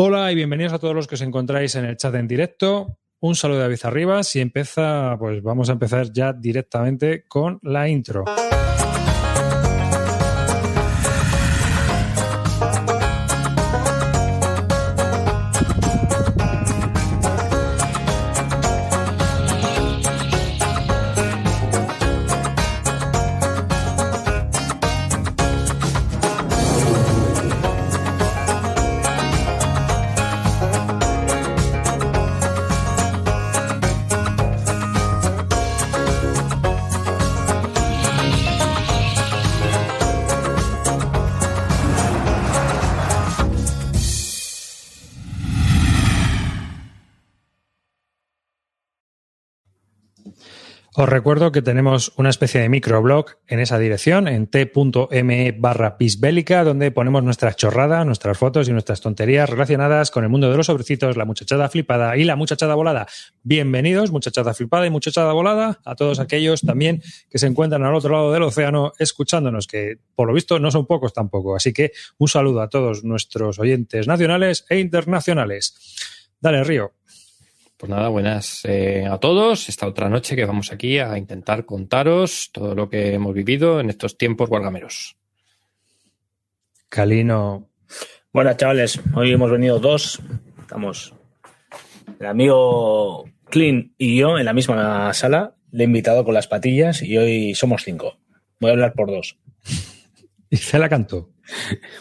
Hola y bienvenidos a todos los que os encontráis en el chat en directo. Un saludo de David Arribas y empieza, pues vamos a empezar ya directamente con la intro. Os recuerdo que tenemos una especie de microblog en esa dirección, en t.me barra pisbélica, donde ponemos nuestras chorradas, nuestras fotos y nuestras tonterías relacionadas con el mundo de los sobrecitos, la muchachada flipada y la muchachada volada. Bienvenidos, muchachada flipada y muchachada volada, a todos aquellos también que se encuentran al otro lado del océano escuchándonos, que por lo visto no son pocos tampoco. Así que un saludo a todos nuestros oyentes nacionales e internacionales. Dale, Río. Pues nada, buenas eh, a todos. Esta otra noche que vamos aquí a intentar contaros todo lo que hemos vivido en estos tiempos guargameros. Calino. Buenas, chavales. Hoy hemos venido dos. Estamos el amigo Clean y yo en la misma sala. Le he invitado con las patillas y hoy somos cinco. Voy a hablar por dos. Y se la cantó.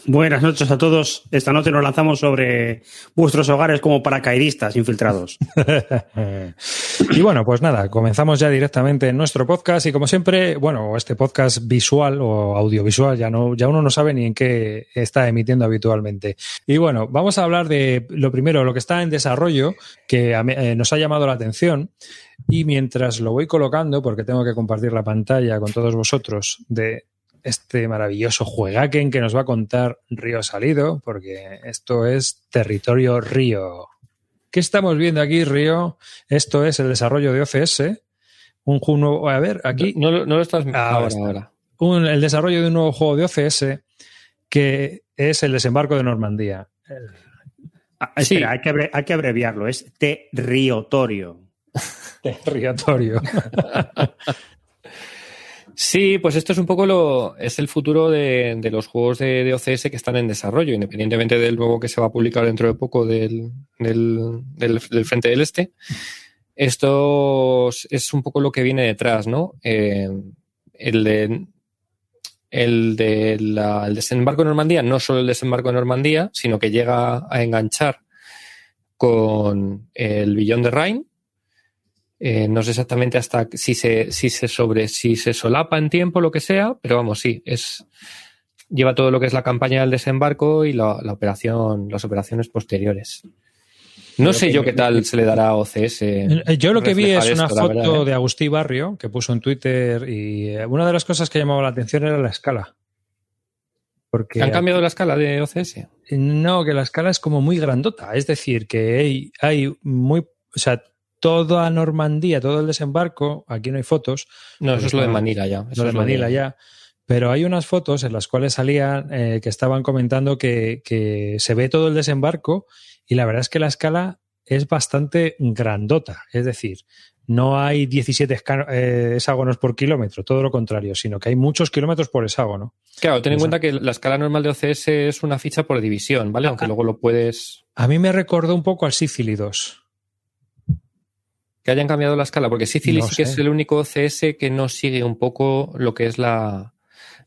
Buenas noches a todos. Esta noche nos lanzamos sobre vuestros hogares como paracaidistas infiltrados. y bueno, pues nada, comenzamos ya directamente en nuestro podcast y como siempre, bueno, este podcast visual o audiovisual, ya no, ya uno no sabe ni en qué está emitiendo habitualmente. Y bueno, vamos a hablar de lo primero, lo que está en desarrollo, que eh, nos ha llamado la atención. Y mientras lo voy colocando, porque tengo que compartir la pantalla con todos vosotros de este maravilloso juegaken que nos va a contar Río Salido, porque esto es territorio Río. ¿Qué estamos viendo aquí, Río? Esto es el desarrollo de OCS. Un juego, a ver, aquí. No, lo estás ahora. ahora. el desarrollo de un nuevo juego de OCS que es el desembarco de Normandía. Ah, espera, hay, que hay que abreviarlo, es territorio. territorio. Sí, pues esto es un poco lo, es el futuro de, los juegos de, OCS que están en desarrollo, independientemente del nuevo que se va a publicar dentro de poco del, del, Frente del Este. Esto es un poco lo que viene detrás, ¿no? Eh, el de, el de la, el desembarco en Normandía, no solo el desembarco en Normandía, sino que llega a enganchar con el Billón de Rhine, eh, no sé exactamente hasta si se, si se sobre, si se solapa en tiempo, lo que sea, pero vamos, sí, es lleva todo lo que es la campaña del desembarco y la, operación, las operaciones posteriores. No sé yo qué tal se le dará a OCS. Eh, yo lo que vi es una foto de Agustí Barrio que puso en Twitter y eh, una de las cosas que llamaba la atención era la escala. Porque ¿Han cambiado la escala de OCS? No, que la escala es como muy grandota. Es decir, que hay, hay muy. O sea, toda Normandía, todo el desembarco, aquí no hay fotos. No, eso es lo de Manila ya. Eso lo de Manila ya. Pero hay unas fotos en las cuales salían eh, que estaban comentando que, se ve todo el desembarco y la verdad es que la escala es bastante grandota. Es decir, no hay 17 eh, hexágonos por kilómetro, todo lo contrario, sino que hay muchos kilómetros por hexágono. Claro, ten en cuenta que la escala normal de OCS es una ficha por división, ¿vale? Aunque luego lo puedes. A mí me recordó un poco al Sicily 2 que hayan cambiado la escala, porque Sicily sí que es el único OCS que no sigue un poco lo que es la,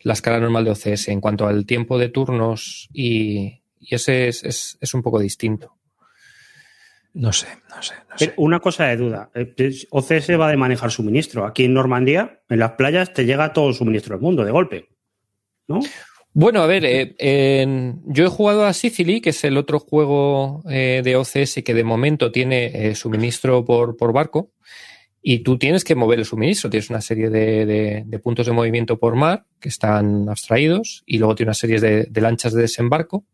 escala normal de OCS en cuanto al tiempo de turnos y, ese es, un poco distinto. No sé, no sé, no sé. Una cosa de duda. Eh, OCS va de manejar suministro. Aquí en Normandía, en las playas, te llega todo el suministro del mundo de golpe. ¿No? Bueno, a ver, eh, yo he jugado a Sicily, que es el otro juego eh, de OCS que de momento tiene eh, suministro por, por, barco, y tú tienes que mover el suministro. Tienes una serie de, de, puntos de movimiento por mar que están abstraídos, y luego tiene una serie de, de lanchas de desembarco.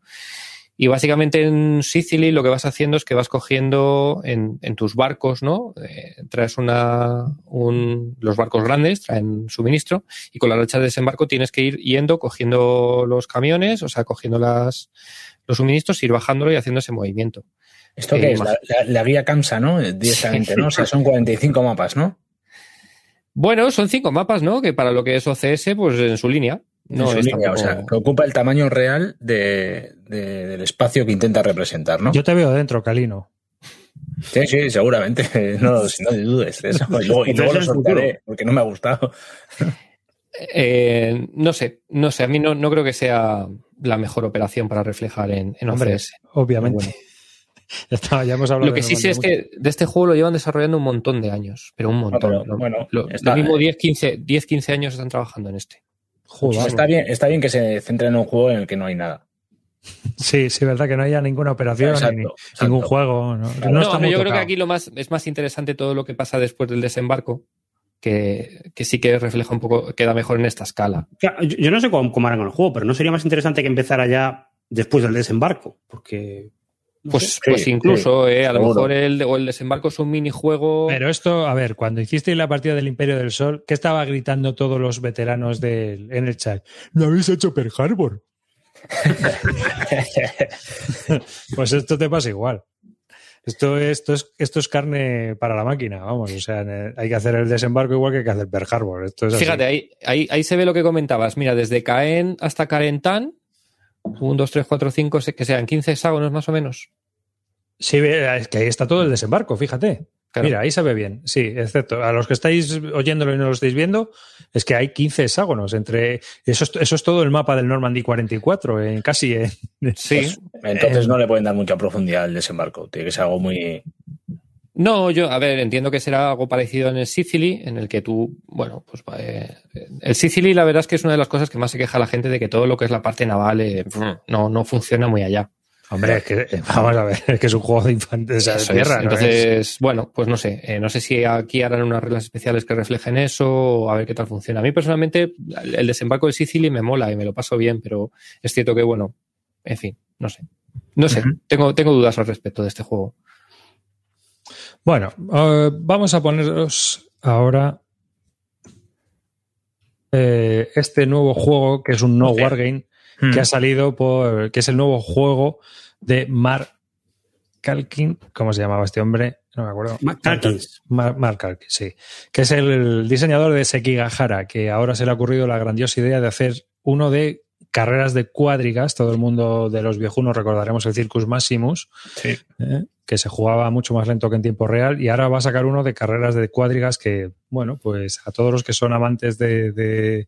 Y básicamente en Sicily lo que vas haciendo es que vas cogiendo en, tus barcos, ¿no? Eh, traes una, un, los barcos grandes, traen suministro, y con la lancha de desembarco tienes que ir yendo, cogiendo los camiones, o sea, cogiendo las, los suministros, ir bajándolo y haciendo ese movimiento. ¿Esto Eh, qué es? más- La, la- la guía ¿no? Directamente, ¿no? O sea, son 45 mapas, ¿no? Bueno, son cinco mapas, ¿no? Que para lo que es OCS, pues en su línea. No es línea, o sea, que ocupa el tamaño real de- de- del espacio que intenta representar, ¿no? Yo te veo dentro, Calino. Sí, sí, seguramente. No, no dudes de eso. Y luego, y luego lo soltaré, porque no me ha gustado. Eh, no sé, no sé, a mí no, no creo que sea la mejor operación para reflejar en, en Hombre, OCS. obviamente. Bueno. Ya está, ya hemos hablado Lo que sí sé es que de este juego lo llevan desarrollando un montón de años, pero un montón. pero, Lo- bueno, lo, está- lo mismo 10 15, 10, 15 años están trabajando en este. Joder. Está bien, está bien que se centre en un juego en el que no hay nada. Sí, sí, verdad que no haya ninguna operación, Exacto, ni exacto. ningún juego. No, Claro. no No, yo creo que aquí lo más es más interesante todo lo que pasa después del desembarco, que, que sí que refleja un poco, queda mejor en esta escala. Yo no sé cómo, cómo harán con el juego, pero no sería más interesante que empezara ya después del desembarco, porque... Pues, pues Sí, incluso, eh, a lo seguro. mejor el, o el desembarco es un minijuego. Pero esto, a ver, cuando hicisteis la partida del Imperio del Sol, ¿qué estaba gritando todos los veteranos del, en el chat? ¿No habéis hecho Pearl Harbor? Pues esto te pasa igual. Esto es, esto, es, esto es carne para la máquina, vamos. O sea, hay que hacer el desembarco igual que hay que hacer Pearl Harbor. Esto es así. Fíjate, ahí, ahí, ahí se ve lo que comentabas. Mira, desde Caen hasta Carentan, 1, 2, 3, 4, 5, que sean 15 hexágonos más o menos. Sí, es que ahí está todo el desembarco, fíjate. Claro. Mira, ahí se ve bien. Sí, excepto a los que estáis oyéndolo y no lo estáis viendo, es que hay 15 hexágonos entre. Eso es, eso es todo el mapa del Normandy 44, en casi. eh. Sí. Entonces no le pueden dar mucha profundidad al desembarco. Tiene que ser algo muy. No, yo, a ver, entiendo que será algo parecido en el Sicily, en el que tú, bueno, pues eh, el Sicily la verdad es que es una de las cosas que más se queja la gente de que todo lo que es la parte naval eh, no, no funciona muy allá. Hombre, es que, eh, vamos a ver, es que es un juego de infantes, Eso tierra. es. ¿no? Entonces, bueno, pues no sé, eh, no sé si aquí harán unas reglas especiales que reflejen eso o a ver qué tal funciona. A mí personalmente el desembarco de Sicily me mola y me lo paso bien, pero es cierto que, bueno, en fin, no sé. No sé, tengo, tengo dudas al respecto de este juego. Bueno, eh, vamos a poneros ahora eh, este nuevo juego que es un no Ok. wargame Hmm. que ha salido por que es el nuevo juego de Mark Calkin, ¿cómo se llamaba este hombre? No me acuerdo. Mark Calkins. Mark, Mark Calkin, sí. Que es el diseñador de Sekigahara, que ahora se le ha ocurrido la grandiosa idea de hacer uno de carreras de cuádrigas. Todo el mundo de los viejunos recordaremos el Circus Maximus, Sí. ¿eh? que se jugaba mucho más lento que en tiempo real. Y ahora va a sacar uno de carreras de cuádrigas que, bueno, pues a todos los que son amantes de, de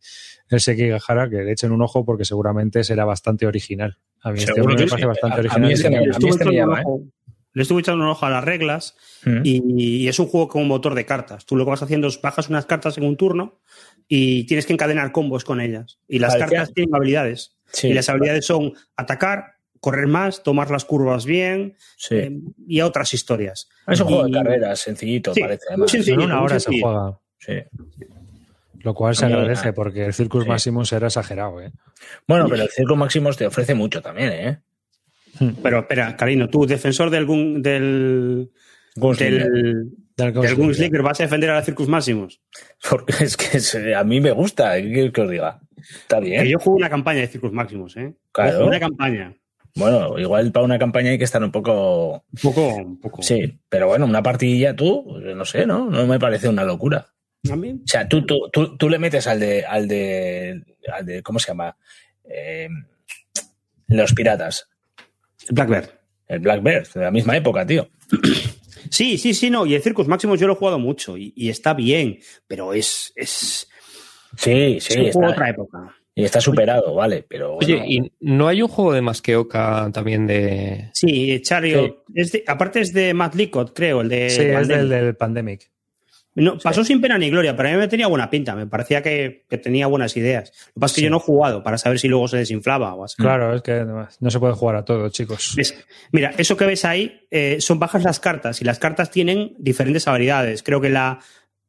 el Sekigahara, que le echen un ojo porque seguramente será bastante original. A mí este Seguro me parece sí. bastante a original. mí este me- a mí este me ¿eh? ojo- le estuve echando un ojo a las reglas Hmm. y, y es un juego con un motor de cartas. Tú lo que vas haciendo es bajas unas cartas en un turno y tienes que encadenar combos con ellas. Y las Parecía- cartas tienen habilidades. Sí. Y las habilidades son atacar, correr más, tomar las curvas bien Sí. eh, y otras historias. es un juego de carreras, sencillito, Sí, parece. Además. sencillo. En una hora se sencillo. juega. Sí. Lo cual se agradece porque el Circus Sí. Maximus era exagerado. ¿eh? Bueno, pero el Circo Máximos te ofrece mucho también, ¿eh? Pero espera, Carino, tú, defensor del, gun- del, Gunslinger. del, Del Gunslinger, ¿vas a defender a la Circus Máximos? Porque es que se- a mí me gusta, ¿qué quieres que os diga? Está bien. Que yo juego una campaña de Circus Máximos, ¿eh? Claro. Una campaña. Bueno, igual para una campaña hay que estar un poco. Un poco, un poco. Sí, pero bueno, una partidilla tú, no sé, ¿no? No me parece una locura. A mí, O sea, tú, tú, tú, tú le metes al de, al de, al de, ¿cómo se llama? Eh, los piratas, Blackbird. el Blackbird, de la misma época, tío. Sí, sí, sí, no. Y el Circus Máximos yo lo he jugado mucho y, y está bien, pero es, es, Sí, es sí, un juego de está, otra época. y está superado, vale, pero bueno, Oye, ¿y no hay un juego de Masqueoka también de. Sí, Chariot. Es de- aparte es de Matt Licott, creo, el de. Sí, es del, del Pandemic. No, pasó sin pena ni gloria, pero a mí me tenía buena pinta. Me parecía que, que tenía buenas ideas. Lo que pasa es que yo no he jugado para saber si luego se desinflaba o así. Claro, es que no no se puede jugar a todo, chicos. ¿Ves? Mira, eso que ves ahí eh, son bajas las cartas y las cartas tienen diferentes habilidades. Creo que la,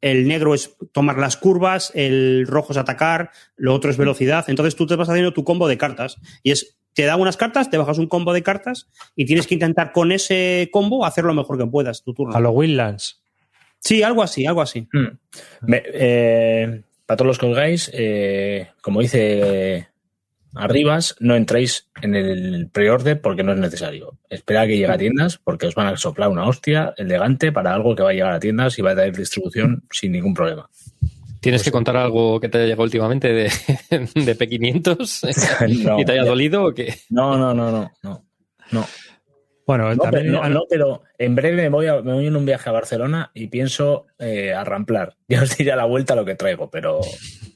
el negro es tomar las curvas, el rojo es atacar, lo otro es velocidad. Entonces tú te vas haciendo tu combo de cartas y es te dan unas cartas, te bajas un combo de cartas y tienes que intentar con ese combo hacer lo mejor que puedas tu turno. A los Wildlands. Sí, algo así, algo así. Mm. Me- eh, para todos los que colgáis, eh, como dice arribas, no entréis en el pre-order porque no es necesario. Espera a que llegue a tiendas porque os van a soplar una hostia elegante para algo que va a llegar a tiendas y va a tener distribución sin ningún problema. ¿Tienes que contar algo que te haya llegado últimamente de, de P500 No, y te haya ya- dolido o qué? No, no, no, no, no. no. Bueno, No, también pero, no, no, pero en breve me voy, a- me voy en un viaje a Barcelona y pienso eh, arramplar. Ya os diré a la vuelta lo que traigo, pero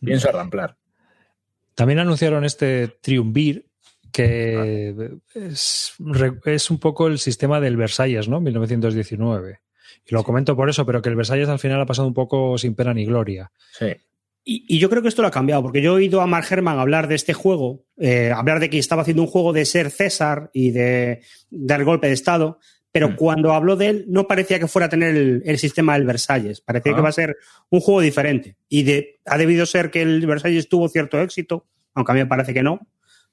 pienso arramplar. También anunciaron este Triumvir, que es, re- es un poco el sistema del Versalles, ¿no? 1919. Y lo comento por eso, pero que el Versalles al final ha pasado un poco sin pena ni gloria. Sí. Y, y yo creo que esto lo ha cambiado, porque yo he oído a Mark Herman hablar de este juego, eh, hablar de que estaba haciendo un juego de ser César y de dar golpe de Estado, pero Mm. cuando habló de él no parecía que fuera a tener el, el sistema del Versalles, parecía Ah. que va a ser un juego diferente. Y de, ha debido ser que el Versalles tuvo cierto éxito, aunque a mí me parece que no,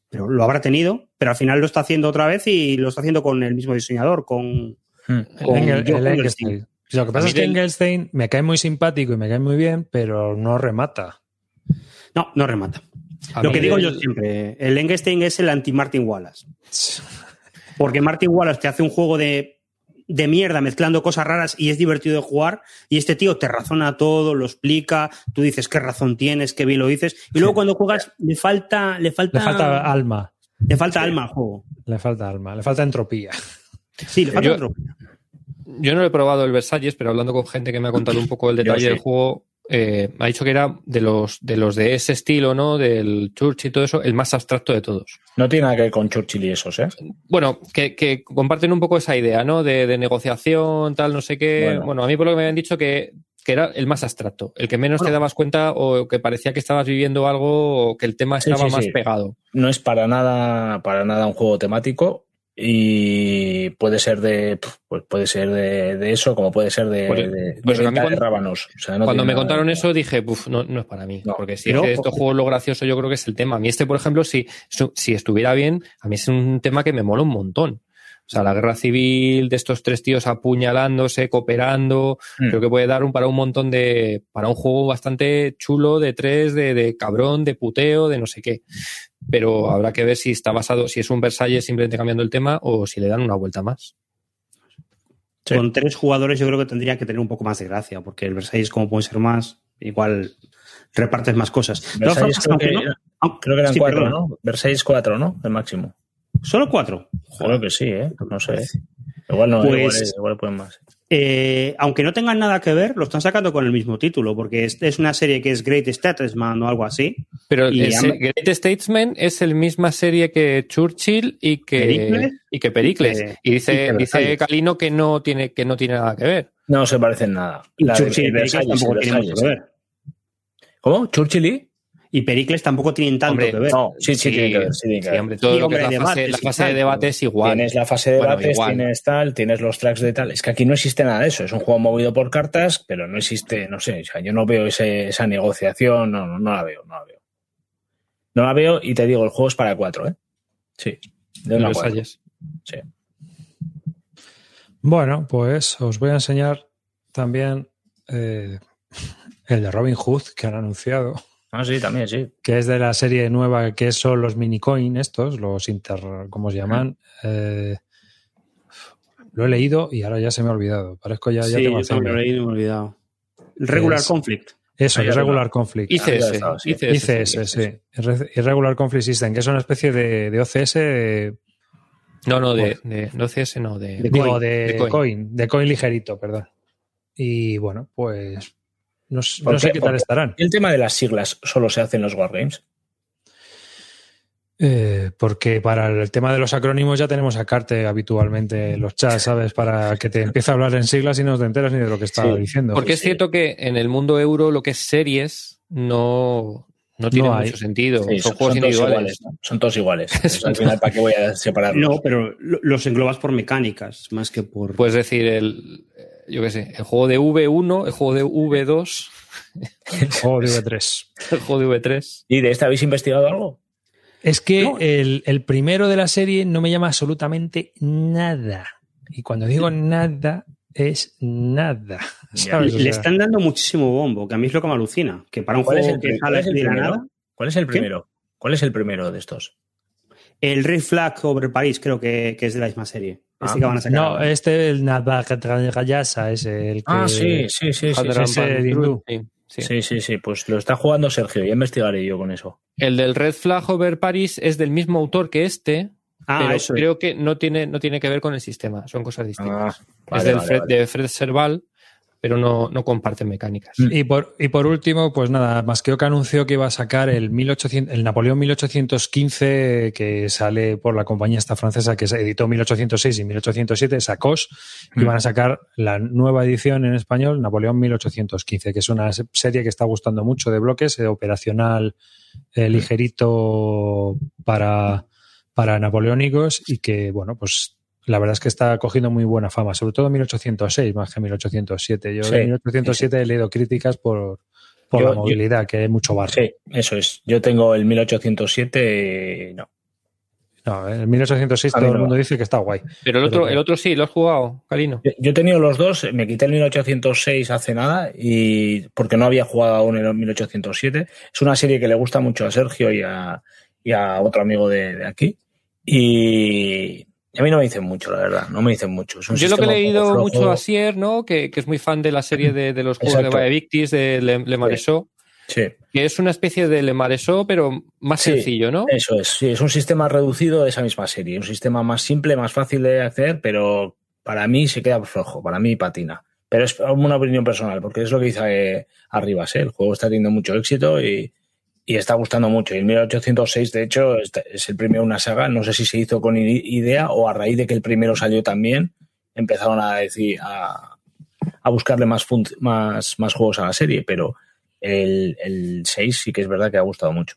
pero lo habrá tenido, pero al final lo está haciendo otra vez y lo está haciendo con el mismo diseñador, con... Mm. Con el. Engelstein. Lo que pasa es que Engelstein me cae muy simpático y me cae muy bien, pero no remata. No, no remata. A Lo que digo yo siempre, el Engelstein es el anti-Martin Wallace. Porque Martin Wallace te hace un juego de, de mierda mezclando cosas raras y es divertido de jugar. Y este tío te razona todo, lo explica, tú dices qué razón tienes, qué bien lo dices. Y luego cuando juegas le falta, le falta, Le falta alma. le falta alma al juego. Le falta alma. Le falta entropía. Sí, le falta Yo- otro. Yo no lo he probado el Versalles, pero hablando con gente que me ha contado un poco el detalle sí. del juego, eh, me ha dicho que era de los, de los de ese estilo, ¿no? Del Church y todo eso, el más abstracto de todos. No tiene nada que ver con Churchill y esos, ¿eh? Bueno, que, que comparten un poco esa idea, ¿no? De, de negociación, tal, no sé qué. Bueno. Bueno. a mí por lo que me habían dicho que, que era el más abstracto, el que menos te dabas cuenta o que parecía que estabas viviendo algo o que el tema Sí, estaba sí, más sí. pegado. No es para nada, para nada un juego temático y puede ser de, pues puede ser de, de eso, como puede ser de, Pues- de, de a mí venta de cuando- rábanos. O sea, no Cuando me nada contaron eso dije, "Puf, no, no es para mí. No. porque si es que estos juegos lo gracioso yo creo que es el tema. A mí este, por ejemplo, si, si estuviera bien, a mí es un tema que me mola un montón. O sea, la guerra civil de estos tres tíos apuñalándose, cooperando, Mm. creo que puede dar un, para un montón de, para un juego bastante chulo de tres, de, de cabrón, de puteo, de no sé qué. Pero habrá que ver si está basado, si es un Versalles simplemente cambiando el tema o si le dan una vuelta más. Sí. Con tres jugadores yo creo que tendría que tener un poco más de gracia, porque el Versalles como puede ser más, igual repartes más cosas. Versalles formas, creo, que, aunque no- aunque- creo que eran sí, cuatro, perdona. ¿no? Versailles cuatro, ¿no? El máximo. Solo cuatro. Creo que sí, ¿eh? No sé. Igual no, Pues- igual, igual pueden más. Eh, aunque no tengan nada que ver, lo están sacando con el mismo título, porque es, es una serie que es Great Statesman o algo así. Pero ama- Great Statesman es el misma serie que Churchill y que Pericles. y que Pericles. Y que- Y dice, y que dice Versalles. Calino que no tiene que no tiene nada que ver. No se parecen nada. La de Churchill y Pericles Versalles, tampoco el tienen mucho que Versalles. ver. ¿Cómo? ¿Churchill y? Y Pericles tampoco tienen tanto Hombre, que ver. No, sí, sí, tiene que ver. Sí, tiene que sí, ver. hombre, todo Sí, lo hombre, que es la fase, la fase de debate es igual. Tienes la fase de Bueno, debates, igual. tienes tal, tienes los tracks de tal. Es que aquí no existe nada de eso. Es un juego movido por cartas, pero no existe, no sé, o sea, yo no veo ese- esa negociación, no, no, no la veo, no la veo. No la veo y te digo, el juego es para cuatro, ¿eh? Sí. De una. Sí. Bueno, pues os voy a enseñar también eh, el de Robin Hood que han anunciado, Ah, sí, también, sí. que es de la serie nueva que son los minicoin estos, los inter, ¿cómo se llaman? Eh, lo he leído y ahora ya se me ha olvidado. Parezco ya, ya sí, tengo yo también lo he leído y me he olvidado. Regular Es- Conflict. Eso, Irregular Conflict. Ah, ICS, estaba, sí. ICS, ICS, sí. Irre- Irregular Conflict System, que es una especie de, de OCS, eh, No, no, de, de no CS, no, de, De digo, coin, de, de coin. coin. de coin ligerito, perdón. Y bueno, pues no, s- ¿Por no sé qué? qué ¿Por tal estarán. El tema de las siglas solo se hace en los Wargames. Eh, porque para el tema de los acrónimos ya tenemos a Carte habitualmente en los chats, ¿sabes? Para que te empiece a hablar en siglas y no te enteras ni de lo que está Sí, diciendo. Porque es sí. cierto que en el mundo euro lo que es series no, no tiene No hay. mucho sentido. Sí, son, juegos todos individuales. iguales. ¿no? Son todos iguales. Entonces, al final, ¿para qué voy a separarlos? No, pero lo- los englobas por mecánicas, más que por. Puedes decir el, yo qué sé, el juego de V1, el juego de V2, O DV3. el juego de V3. ¿Y de este habéis investigado algo? Es que No. el, el primero de la serie no me llama absolutamente nada. Y cuando digo nada, es nada. ¿sabes? O le sea, están dando muchísimo bombo, que a mí es lo que me alucina. Que para un ¿Cuál es juego el que sale es el de la primero? nada. ¿Cuál es el primero? ¿Cuál es el primero de estos? El Red Flag over París creo que, que es de la misma serie. Este Ah, que van a sacar. No, este, el Navagayasa, es el que. Ah, sí, sí, sí, sí. Sí, sí. Sí, sí, sí. Pues lo está jugando Sergio. Ya investigaré yo con eso. El del Red Flag Over Paris es del mismo autor que este, Ah, pero eso es. creo que no tiene, no tiene que ver con el sistema, son cosas distintas. Ah, es del vale, Fred, vale. de Fred Serval, pero no, no comparten mecánicas. Mm. Y por, y por último, pues nada, Masqueoka anunció que iba a sacar el 1800, el Napoleón 1815, que sale por la compañía esta francesa que se editó 1806 y 1807, Sacos, y van a sacar la nueva edición en español, Napoleón 1815, que es una se- serie que está gustando mucho de bloques, eh, operacional eh, ligerito para, para napoleónicos y que, bueno, pues la verdad es que está cogiendo muy buena fama, sobre todo 1806 más que 1807. Yo Sí, de 1807 he leído críticas por, por Yo- la yo- movilidad, que hay mucho barro. Sí, eso es. Yo tengo el 1807. eh, No. No, en 1806 A mí todo el mundo dice que está guay. Pero el otro, Pero- el otro sí, lo has jugado, Calino. Yo- Yo he tenido los dos, me quité el 1806 hace nada y porque no había jugado aún el 1807. Es una serie que le gusta mucho a Sergio y a, y a otro amigo de, de aquí. Y a mí no me dicen mucho, la verdad, no me dicen mucho. Yo lo que he leído mucho a Sier, ¿no? Que, que es muy fan de la serie de, de los juegos Exacto. de Victis, de Le, Le Sí, que es una especie de Le Maresot, pero más Sí. sencillo, ¿no? eso es. Sí, es un sistema reducido de esa misma serie. Un sistema más simple, más fácil de hacer, pero para mí se queda flojo, para mí patina. Pero es una opinión personal, porque es lo que dice eh, Arribas. ¿eh? El juego está teniendo mucho éxito y, y está gustando mucho. Y el 1806, de hecho, está- es el primero de una saga. No sé si se hizo con idea o a raíz de que el primero salió también, empezaron a decir a, a buscarle más, más, más juegos a la serie. Pero el, el 6 sí que es verdad que ha gustado mucho.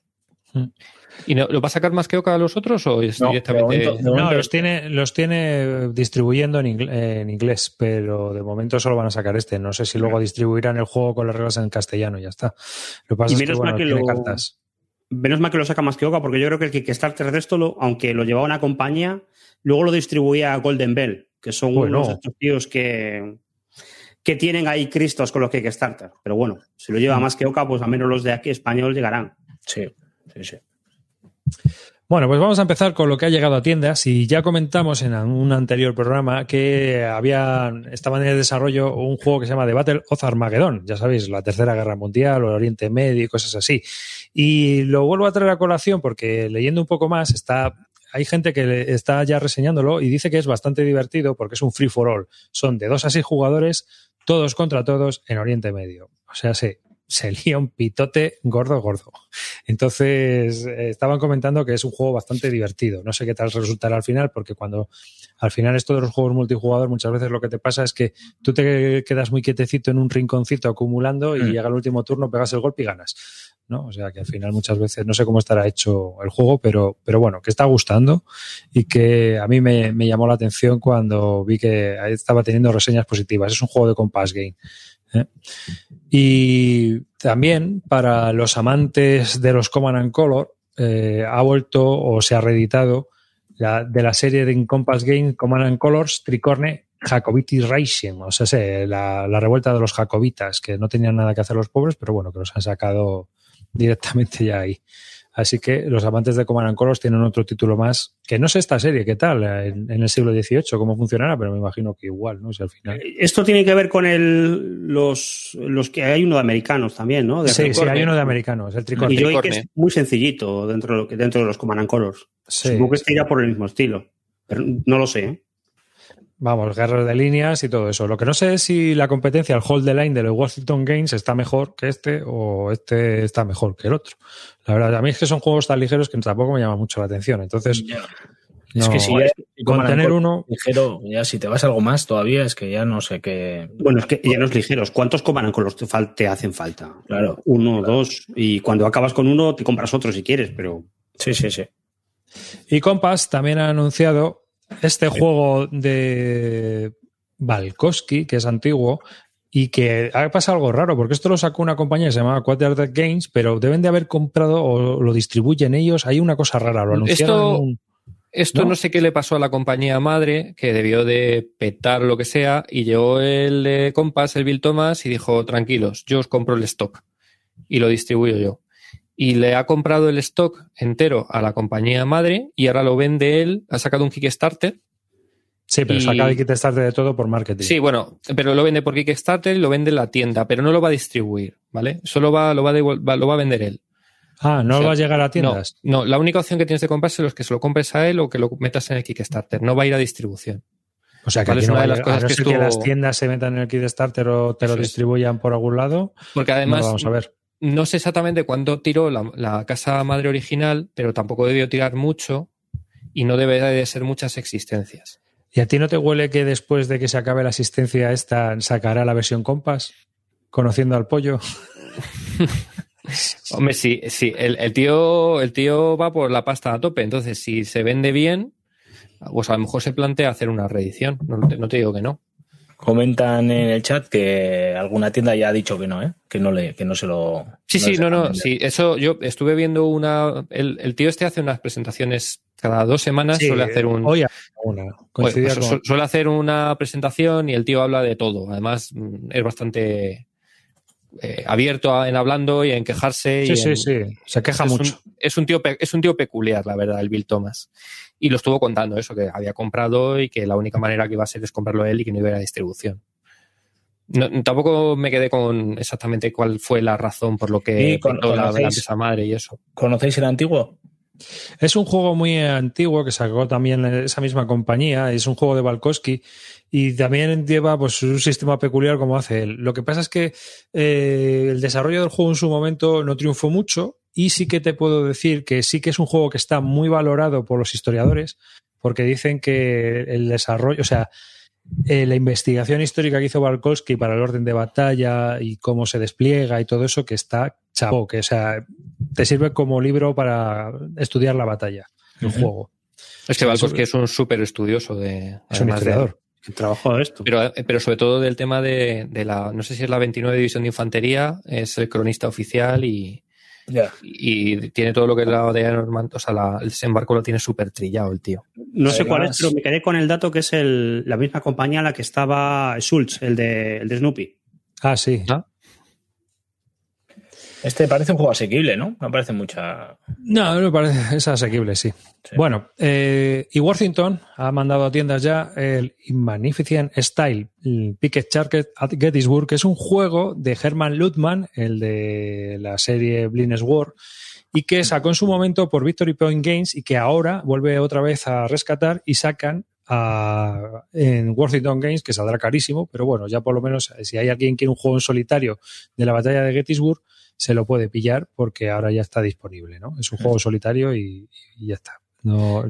¿Y no, lo va a sacar más que Oca a los otros o es No, de directamente.? momento- de No, los tiene, los tiene distribuyendo en, ingle- en inglés, pero de momento solo van a sacar este. No sé si luego distribuirán el juego con las reglas en castellano, ya está. Lo pasa Y es que, menos mal bueno, que tiene lo- cartas. Menos mal que lo saca más que Oca, porque yo creo que el Kickstarter de esto, lo, aunque lo llevaba una compañía, luego lo distribuía a Golden Bell, que son Bueno. unos de estos tíos que, que tienen ahí cristos con los Kickstarter. Pero bueno, si lo Mm. lleva más que Oca, pues al menos los de aquí español llegarán. Sí, sí, sí. Bueno, pues vamos a empezar con lo que ha llegado a tiendas y ya comentamos en un anterior programa que había estaba en el desarrollo un juego que se llama The Battle of Armageddon, ya sabéis, la Tercera Guerra Mundial o el Oriente Medio y cosas así. Y lo vuelvo a traer a colación porque leyendo un poco más está hay gente que está ya reseñándolo y dice que es bastante divertido porque es un free for all. Son de dos a seis jugadores, todos contra todos en Oriente Medio. O sea, se, se lía un pitote gordo, gordo. Entonces, eh, estaban comentando que es un juego bastante divertido. No sé qué tal resultará al final, porque cuando al final esto de los juegos multijugador, muchas veces lo que te pasa es que tú te quedas muy quietecito en un rinconcito acumulando y Mm. llega el último turno, pegas el golpe y ganas. ¿no? O sea que al final muchas veces no sé cómo estará hecho el juego, pero, pero bueno, que está gustando y que a mí me, me llamó la atención cuando vi que estaba teniendo reseñas positivas. Es un juego de Compass Game. ¿eh? Y también para los amantes de los Command and Color, eh, ha vuelto o se ha reeditado la, de la serie de Compass Game Command and Colors Tricorne Jacobiti Rising, o sea, sé, la, la revuelta de los jacobitas, que no tenían nada que hacer los pobres, pero bueno, que los han sacado directamente ya ahí. Así que los amantes de Command and Colors tienen otro título más, que no sé esta serie, qué tal, en, en el siglo XVIII, cómo funcionará, pero me imagino que igual, ¿no? Si al final. Esto tiene que ver con el, los, los que hay uno de americanos también, ¿no? De Sí, sí, hay uno de americanos, el Tricorne. Y yo que es muy sencillito dentro de, lo que, dentro de los Command and Colors. Sí, Supongo que este irá por el mismo estilo. Pero no lo sé. ¿eh? Vamos, guerras de líneas y todo eso. Lo que no sé es si la competencia, el hold the line de los Washington Games está mejor que este o este está mejor que el otro. La verdad, a mí es que son juegos tan ligeros que tampoco me llama mucho la atención. Entonces, Es no- que si ya con tener uno, ligero, ya si te vas algo más todavía, es que ya no sé qué. Bueno, es que ya no es ligeros. ¿Cuántos and Colors te, fal- te hacen falta? Claro. Uno, dos. Y cuando acabas con uno, te compras otro si quieres, pero. Sí, sí, sí. Y Compass también ha anunciado este juego de Valkoski, que es antiguo, y que ha pasado algo raro, porque esto lo sacó una compañía que se llama Quarter Games, pero deben de haber comprado o lo distribuyen ellos. Hay una cosa rara, lo anunciaron. Esto- un- Esto ¿No? ¿No? sé qué le pasó a la compañía madre, que debió de petar lo que sea, y llegó el de Compass, el Bill Thomas, y dijo, tranquilos, yo os compro el stock y lo distribuyo yo. Y le ha comprado el stock entero a la compañía madre y ahora lo vende él, ha sacado un Kickstarter. Sí, pero Y- saca el Kickstarter de todo por marketing. Sí, bueno, pero lo vende por Kickstarter y lo vende en la tienda, pero no lo va a distribuir, ¿vale? Solo va, lo, va a lo va a vender él. Ah, no O sea, va a llegar a tiendas. No, no, la única opción que tienes de comprárselo es que se lo compres a él o que lo metas en el Kickstarter. No va a ir a distribución. O sea, que ¿Cuál aquí es no una de las llegar- a cosas no que ser que estuvo- las tiendas se metan en el Kickstarter o te lo distribuyan por algún lado. Porque no además, lo vamos a ver. No sé exactamente cuándo tiró la, la casa madre original, pero tampoco debió tirar mucho y no debe de ser muchas existencias. ¿Y a ti no te huele que después de que se acabe la asistencia esta sacará la versión Compass? Conociendo al pollo. Hombre, sí, sí, el, el tío, el tío va por la pasta a tope, entonces si se vende bien, pues a lo mejor se plantea hacer una reedición. No te digo que no. Comentan en el chat que alguna tienda ya ha dicho que no, ¿eh? Que no le, que no se lo. Sí, sí, no, dejan no, vender. sí, eso yo estuve viendo una, el, el tío este hace unas presentaciones cada dos semanas, Sí, suele hacer un, Hoy una. Pues, con- su- Suele hacer una presentación y el tío habla de todo. Además, mm, es bastante eh, abierto a- en hablando y en quejarse. Sí, y sí, en- sí. Se queja es mucho. Un, es, un tío, pe- es un tío peculiar, la verdad, el Bill Thomas. Y lo estuvo contando eso, que había comprado y que la única manera que iba a ser es comprarlo él y que no iba a ir a distribución. No, tampoco me quedé con exactamente cuál fue la razón por lo que Sí, con- pintó la, la empresa madre y eso. ¿Conocéis el antiguo? Es un juego muy antiguo que sacó también esa misma compañía. Es un juego de Balkowski y también lleva pues, un sistema peculiar como hace él. Lo que pasa es que eh, el desarrollo del juego en su momento no triunfó mucho y sí que te puedo decir que sí que es un juego que está muy valorado por los historiadores porque dicen que el desarrollo, o sea, eh, la investigación histórica que hizo Balkowski para el orden de batalla y cómo se despliega y todo eso que está chapó, que o sea, te sirve como libro para estudiar la batalla, el juego. Es que eso- es un súper estudioso de. Es un de- historiador. El trabajo de esto. Pero, pero sobre todo del tema de, de la, no sé si es la 29 División de Infantería, es el cronista oficial y, Y tiene todo lo que es la de Normandía, o sea, la- el desembarco lo tiene súper trillado el tío. No sé cuál es, pero me quedé con el dato que es el, la misma compañía en la que estaba Schultz, el de, el de Snoopy. Ah, sí. ¿Ah? Este parece un juego asequible, ¿no? Me parece mucha. No, me parece, es asequible, sí. Sí. Bueno, eh, y Worthington ha mandado a tiendas ya el Magnificent Style el Picket Charket at Gettysburg, que es un juego de Herman Ludman, el de la serie Blines War, y que sacó en su momento por Victory Point Games y que ahora vuelve otra vez a rescatar y sacan a- en Worthington Games, que saldrá carísimo, pero bueno, ya por lo menos si hay alguien que quiere un juego en solitario de la batalla de Gettysburg, se lo puede pillar porque ahora ya está disponible, ¿no? Es un juego solitario y, y ya está. No,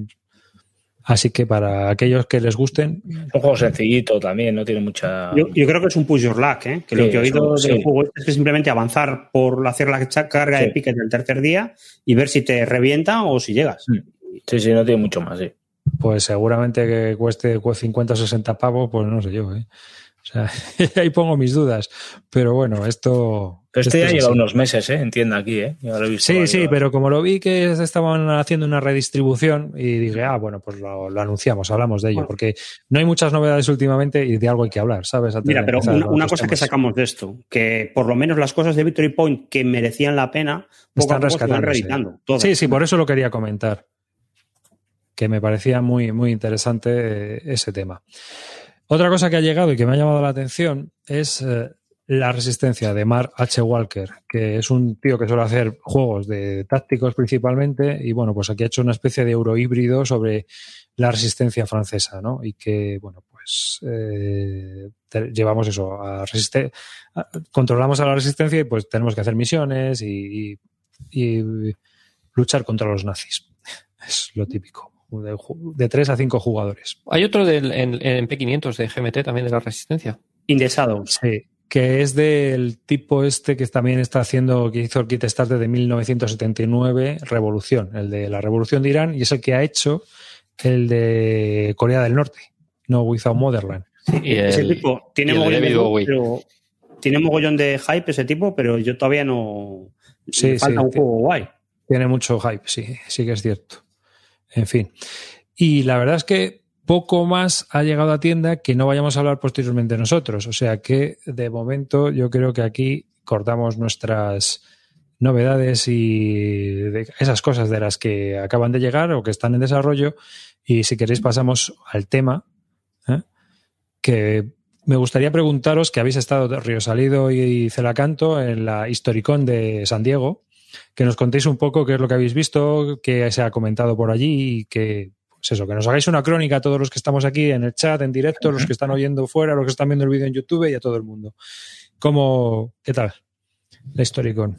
así que para aquellos que les gusten, Es un juego sencillito también, no tiene mucha. Yo, yo creo que es un push your luck, ¿eh? que lo que he oído eso, del sí. juego este es que simplemente avanzar por hacer la carga Sí. de piques del tercer día y ver si te revienta o si llegas. Sí, sí, no tiene mucho más, sí. Pues seguramente que cueste 50 o 60 pavos, pues no sé yo, ¿eh? O sea, ahí pongo mis dudas. Pero bueno, esto. Pero este esto ya lleva así. unos meses, ¿eh? Entiendo aquí, ¿eh? Yo lo he visto Sí, ahí, sí, pero como lo vi que estaban haciendo una redistribución y dije, ah, bueno, pues lo, lo anunciamos, hablamos de ello, Bueno. porque no hay muchas novedades últimamente y de algo hay que hablar, ¿sabes? Antes Mira, pero una, cosa que sacamos de esto, que por lo menos las cosas de Victory Point que merecían la pena, poco Están a poco se van rescatándose. reeditando. todas. Sí, sí, por eso lo quería comentar. Que me parecía muy, muy interesante eh, ese tema. Otra cosa que ha llegado y que me ha llamado la atención es eh, la resistencia de Mark H. Walker, que es un tío que suele hacer juegos de tácticos principalmente, y bueno, pues aquí ha hecho una especie de eurohíbrido sobre la resistencia francesa, ¿no? Y que, bueno, pues eh, llevamos eso, a controlamos a la resistencia y pues tenemos que hacer misiones y luchar contra los nazis. Es lo típico. De, de 3 a 5 jugadores. Hay otro del, en, en P500 de GMT también de la Resistencia. In the Shadows. Sí. Que es del tipo este que también está haciendo, que hizo el kit starter de 1979, Revolución, el de la Revolución de Irán, y es el que ha hecho el de Corea del Norte, no Without Motherland. Y ese tipo tiene mogollón pero tiene mogollón de hype ese tipo, pero yo todavía no. Sí, me falta sí, un juego guay. Tiene mucho hype, sí, sí que es cierto. En fin. Y la verdad es que poco más ha llegado a tienda que no vayamos a hablar posteriormente nosotros. O sea que de momento yo creo que aquí cortamos nuestras novedades y de esas cosas de las que acaban de llegar o que están en desarrollo. Y si queréis pasamos al tema, ¿eh? que me gustaría preguntaros que habéis estado Río Salido y Celacanto en la Historicón de San Diego, que nos contéis un poco qué es lo que habéis visto, qué se ha comentado por allí y que, pues eso, que nos hagáis una crónica a todos los que estamos aquí en el chat, en directo, los que están oyendo fuera, los que están viendo el vídeo en YouTube y a todo el mundo. ¿Cómo, qué tal la Historicon?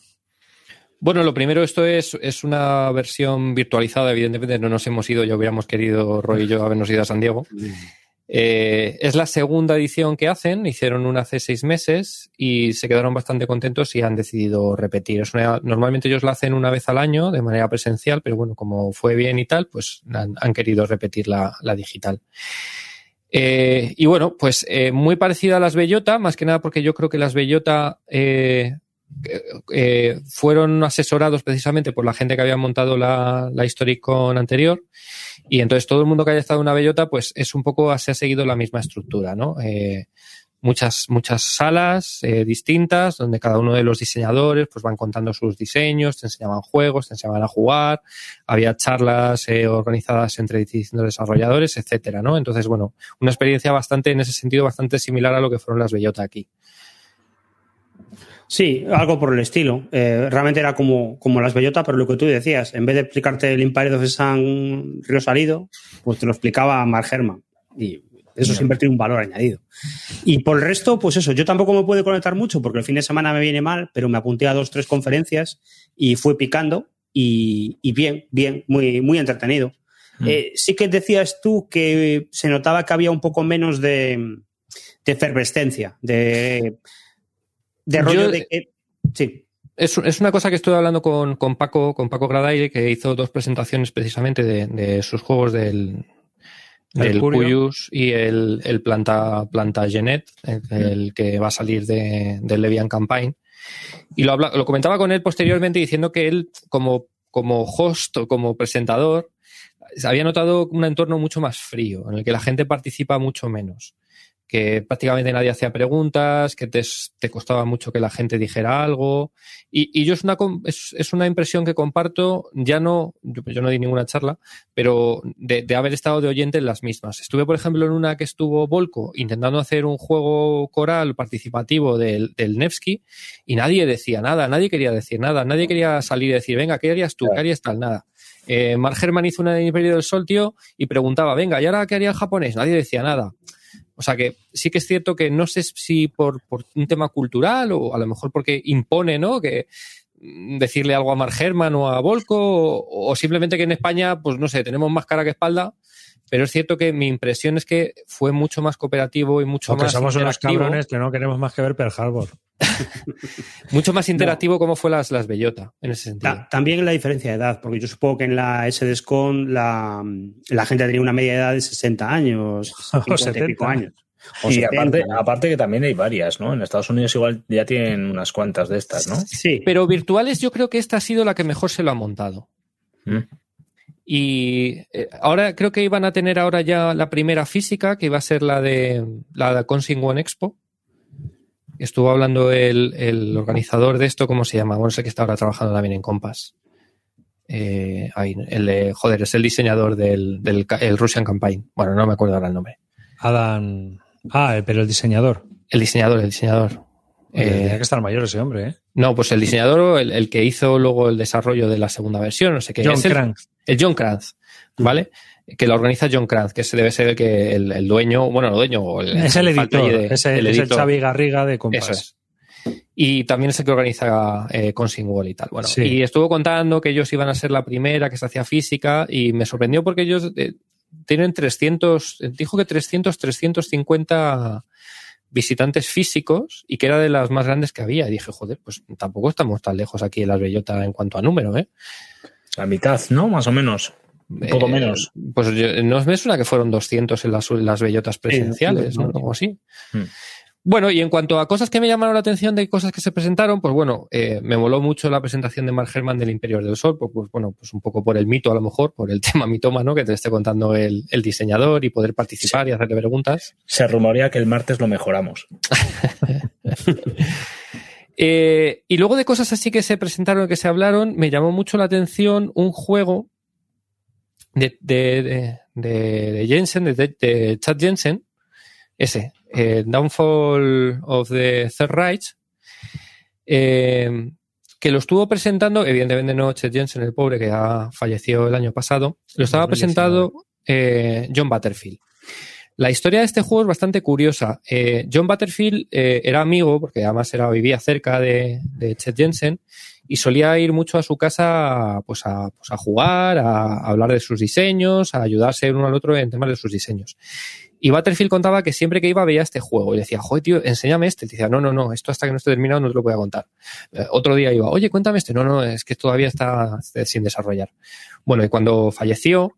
Bueno, lo primero, esto es, es una versión virtualizada, evidentemente no nos hemos ido, ya hubiéramos querido, Roy y yo, habernos ido a San Diego. Eh, es la segunda edición que hacen, hicieron una hace seis meses y se quedaron bastante contentos y han decidido repetir. Normalmente ellos la hacen una vez al año de manera presencial, pero bueno, como fue bien y tal, pues han, han querido repetir la, la digital. Eh, y bueno, pues eh, muy parecida a las Bellota, más que nada porque yo creo que las Bellota eh, eh, fueron asesorados precisamente por la gente que había montado la, la Historicon anterior. Y entonces todo el mundo que haya estado en una bellota, pues es un poco, se ha seguido la misma estructura, ¿no? Eh, muchas, muchas salas eh, distintas, donde cada uno de los diseñadores pues van contando sus diseños, te enseñaban juegos, te enseñaban a jugar, había charlas eh, organizadas entre distintos desarrolladores, etcétera, ¿no? Entonces, bueno, una experiencia bastante, en ese sentido, bastante similar a lo que fueron las bellota aquí. Sí, algo por el estilo. Eh, realmente era como, como las bellota, pero lo que tú decías, en vez de explicarte el Imperio de San Río Salido, pues te lo explicaba Mark Herman. Y eso siempre tiene un valor añadido. Y por el resto, pues eso, yo tampoco me puedo conectar mucho porque el fin de semana me viene mal, pero me apunté a dos, tres conferencias y fui picando y, y bien, bien, muy, muy entretenido. Mm. Eh, sí que decías tú que se notaba que había un poco menos de, de efervescencia, de, de Yo- rollo de que. Sí. Es, es una cosa que estuve hablando con, con Paco, con Paco Gradaire, que hizo dos presentaciones precisamente de, de sus juegos del, El del Curio. Cuyus y el, el Planta, Planta Genet, el, el que va a salir de, del Levian Campaign. Y lo, habla- lo comentaba con él posteriormente diciendo que él, como, como host o como presentador, había notado un entorno mucho más frío, en el que la gente participa mucho menos. Que prácticamente nadie hacía preguntas, que te, costaba mucho que la gente dijera algo. Y, y yo es una, es, es una impresión que comparto, ya no, yo, no di ninguna charla, pero de, de haber estado de oyente en las mismas. Estuve, por ejemplo, en una que estuvo Volco intentando hacer un juego coral participativo del, Nevsky y nadie decía nada, nadie quería decir nada, nadie quería salir y decir, venga, ¿qué harías tú? ¿Qué harías tal? Nada. Eh, Mark hizo una de Imperio del Sol, tío, y preguntaba, venga, ¿y ahora qué haría el japonés? Nadie decía nada. O sea que sí que es cierto que no sé si por, por un tema cultural o a lo mejor porque impone, ¿no? Que mm, decirle algo a Mark Herman o a Volco o, o simplemente que en España, pues no sé, tenemos más cara que espalda. Pero es cierto que mi impresión es que fue mucho más cooperativo y mucho Porque más somos unos cabrones que no queremos más que ver Pearl Harbor. Mucho más interactivo como fue las, las Bellota, en ese sentido. Ta- también la diferencia de edad, porque yo supongo que en la SDSCon la, la gente tenía una media de edad de 60 años, 50 y pico 70. años. O Y 70. aparte, aparte que también hay varias, ¿no? En Estados Unidos igual ya tienen unas cuantas de estas, ¿no? Sí, Pero virtuales yo creo que esta ha sido la que mejor se lo ha montado. Mm. Y eh, ahora creo que iban a tener ahora ya la primera física, que iba a ser la de la de Consing One Expo. Estuvo hablando el, el organizador de esto, ¿cómo se llama? Bueno, sé que está ahora trabajando también en Compass. Eh, ahí, el de, joder, es el diseñador del, del el Russian Campaign. Bueno, no me acuerdo ahora el nombre. Adam. Ah, pero el diseñador. El diseñador, el diseñador. Eh, Tenía que estar mayor ese hombre, ¿eh? no, pues el diseñador, el, el que hizo luego el desarrollo de la segunda versión, no sé qué. John es el- Crank. El John Kranz, ¿vale? Que la organiza John Kranz, que ese debe ser el que el, el dueño, bueno, no dueño, o el, Es el editor. de- es el, el es el editor. Xavi Garriga de Compass. Eso es. Y también es el que organiza eh, Consing Wall y tal. Bueno, Sí. y estuvo contando que ellos iban a ser la primera que se hacía física y me sorprendió porque ellos eh, tienen 300, eh, dijo que 300, 350 visitantes físicos y que era de las más grandes que había. Y dije, joder, pues tampoco estamos tan lejos aquí en Las Bellotas en cuanto a número, ¿eh? La mitad, ¿no? Más o menos. Un poco Eh, menos. Pues yo- no me suena que fueron 200 en las, las bellotas presenciales, no, ¿no? no. Algo así. Hmm. Bueno, y en cuanto a cosas que me llamaron la atención de cosas que se presentaron, pues bueno, eh, me moló mucho la presentación de Mark Herman del Imperio del Sol, pues, pues, bueno, pues un poco por el mito a lo mejor, por el tema mitómano que te esté contando el, el diseñador y poder participar y hacerle preguntas. Se rumorea que el martes lo mejoramos. Eh, y luego de cosas así que se presentaron, que se hablaron, me llamó mucho la atención un juego de, de, de, de Jensen, de, Chad Jensen, ese, eh, Downfall of the Third Reich, eh, que lo estuvo presentando, evidentemente no Chad Jensen, el pobre que ha fallecido el año pasado, lo estaba presentando eh, John Butterfield. La historia de este juego es bastante curiosa. Eh, John Butterfield eh, era amigo, porque además era, vivía cerca de, de Chet Jensen, y solía ir mucho a su casa pues a, pues jugar, a, hablar de sus diseños, a ayudarse uno al otro en temas de sus diseños. Y Butterfield contaba que siempre que iba veía este juego y decía, joder, tío, enséñame este. Y decía, no, no, no, esto hasta que no esté terminado no te lo voy a contar. Eh, otro día iba, oye, cuéntame este. No, no, es que todavía está sin desarrollar. Bueno, y cuando falleció,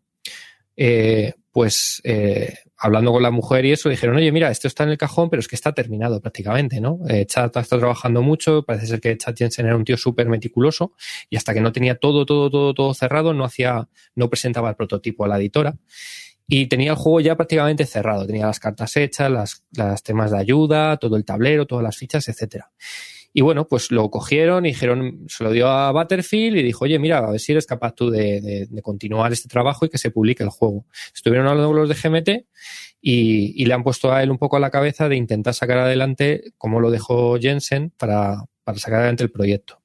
pues hablando con la mujer y eso, dijeron, oye, mira, esto está en el cajón, pero es que está terminado prácticamente, ¿no? Eh, Chad ha trabajando mucho, parece ser que Chad Jensen era un tío súper meticuloso y hasta que no tenía todo, todo, todo, todo cerrado, no hacía, no presentaba el prototipo a la editora. Y tenía el juego ya prácticamente cerrado, tenía las cartas hechas, las, las temas de ayuda, todo el tablero, todas las fichas, etcétera. Y bueno, pues lo cogieron y dijeron, se lo dio a Butterfield y dijo, oye, mira, a ver si eres capaz tú de, de, de continuar este trabajo y que se publique el juego. Estuvieron hablando los de GMT y, y, le han puesto a él un poco a la cabeza de intentar sacar adelante, como lo dejó Jensen, para, para sacar adelante el proyecto.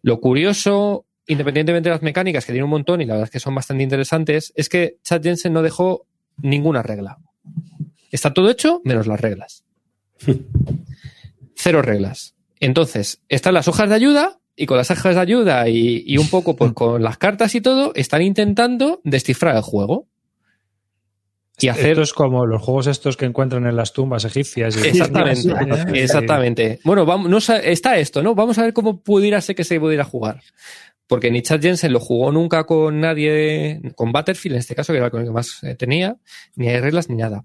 Lo curioso, independientemente de las mecánicas, que tiene un montón y la verdad es que son bastante interesantes, es que Chad Jensen no dejó ninguna regla. Está todo hecho menos las reglas. Cero reglas. Entonces, están las hojas de ayuda y con las hojas de ayuda y, y un poco pues, con las cartas y todo, están intentando descifrar el juego. Y hacer... Esto es como los juegos estos que encuentran en las tumbas egipcias. Y exactamente, exactamente. Bueno, vamos, no, está esto, ¿no? Vamos a ver cómo pudiera ser que se pudiera jugar. Porque ni Chad Jensen lo jugó nunca con nadie, con Butterfield en este caso, que era con el que más tenía, ni hay reglas ni nada.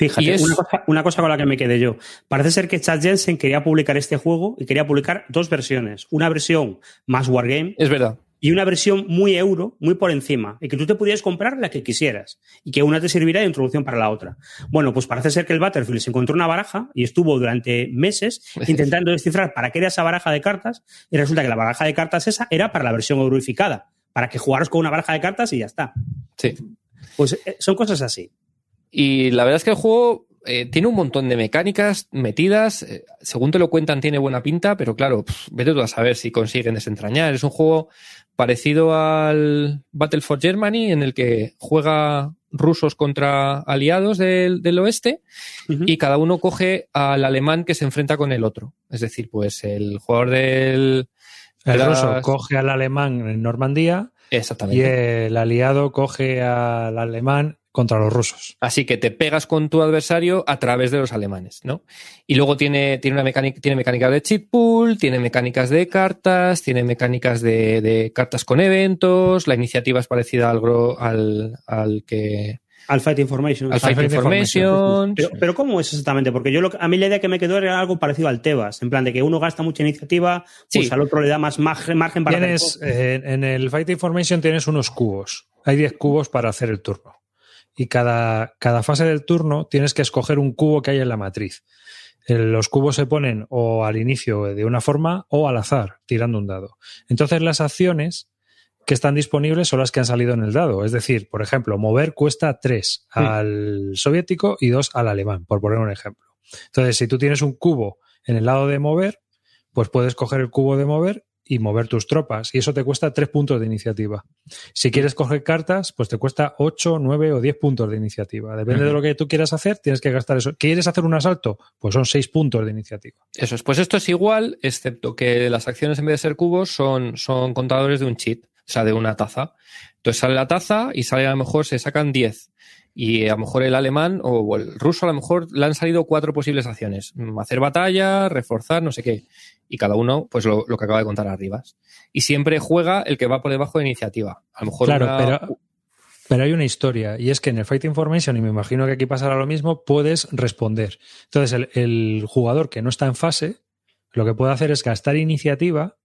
Fíjate, es... una, cosa, una, cosa, con la que me quedé yo. Parece ser que Chad Jensen quería publicar este juego y quería publicar dos versiones. Una versión más Wargame. Es verdad. Y una versión muy euro, muy por encima. Y que tú te pudieras comprar la que quisieras. Y que una te serviría de introducción para la otra. Bueno, pues parece ser que el Battlefield se encontró una baraja y estuvo durante meses intentando descifrar para qué era esa baraja de cartas. Y resulta que la baraja de cartas esa era para la versión euroificada. Para que jugaras con una baraja de cartas y ya está. Sí. Pues son cosas así. Y la verdad es que el juego eh, tiene un montón de mecánicas metidas. Eh, según te lo cuentan, tiene buena pinta, pero claro, pff, vete tú a saber si consiguen desentrañar. Es un juego parecido al Battle for Germany, en el que juega rusos contra aliados del, del oeste uh -huh. y cada uno coge al alemán que se enfrenta con el otro. Es decir, pues el jugador del. El las... ruso coge al alemán en Normandía. Exactamente. Y el aliado coge al alemán contra los rusos. Así que te pegas con tu adversario a través de los alemanes, ¿no? Y luego tiene, tiene una mecánica, tiene mecánicas de cheat pool, tiene mecánicas de cartas, tiene mecánicas de, de cartas con eventos, la iniciativa es parecida al, al, al que, al Fight Information. Al Fight, Fight Information. Information. Pero, pero, ¿cómo es exactamente? Porque yo lo, a mí la idea que me quedó era algo parecido al Tebas, en plan de que uno gasta mucha iniciativa, pues sí. al otro le da más margen, margen para tienes, eh, En el Fight Information tienes unos cubos. Hay 10 cubos para hacer el turno y cada, cada fase del turno tienes que escoger un cubo que hay en la matriz. Los cubos se ponen o al inicio de una forma o al azar, tirando un dado. Entonces las acciones que están disponibles son las que han salido en el dado. Es decir, por ejemplo, mover cuesta 3 sí. al soviético y 2 al alemán, por poner un ejemplo. Entonces, si tú tienes un cubo en el lado de mover, pues puedes coger el cubo de mover y mover tus tropas. Y eso te cuesta 3 puntos de iniciativa. Si quieres coger cartas, pues te cuesta 8, 9 o 10 puntos de iniciativa. Depende uh -huh. de lo que tú quieras hacer, tienes que gastar eso. ¿Quieres hacer un asalto? Pues son 6 puntos de iniciativa. Eso es. Pues esto es igual, excepto que las acciones en vez de ser cubos son, son contadores de un cheat, o sea, de una taza. Entonces sale la taza y sale a lo mejor se sacan 10 y a lo mejor el alemán o el ruso a lo mejor le han salido cuatro posibles acciones. Hacer batalla, reforzar, no sé qué. Y cada uno, pues lo, lo que acaba de contar arriba. Y siempre juega el que va por debajo de iniciativa. A lo mejor claro, una... pero, pero hay una historia, y es que en el Fight Information, y me imagino que aquí pasará lo mismo, puedes responder. Entonces, el, el jugador que no está en fase, lo que puede hacer es gastar iniciativa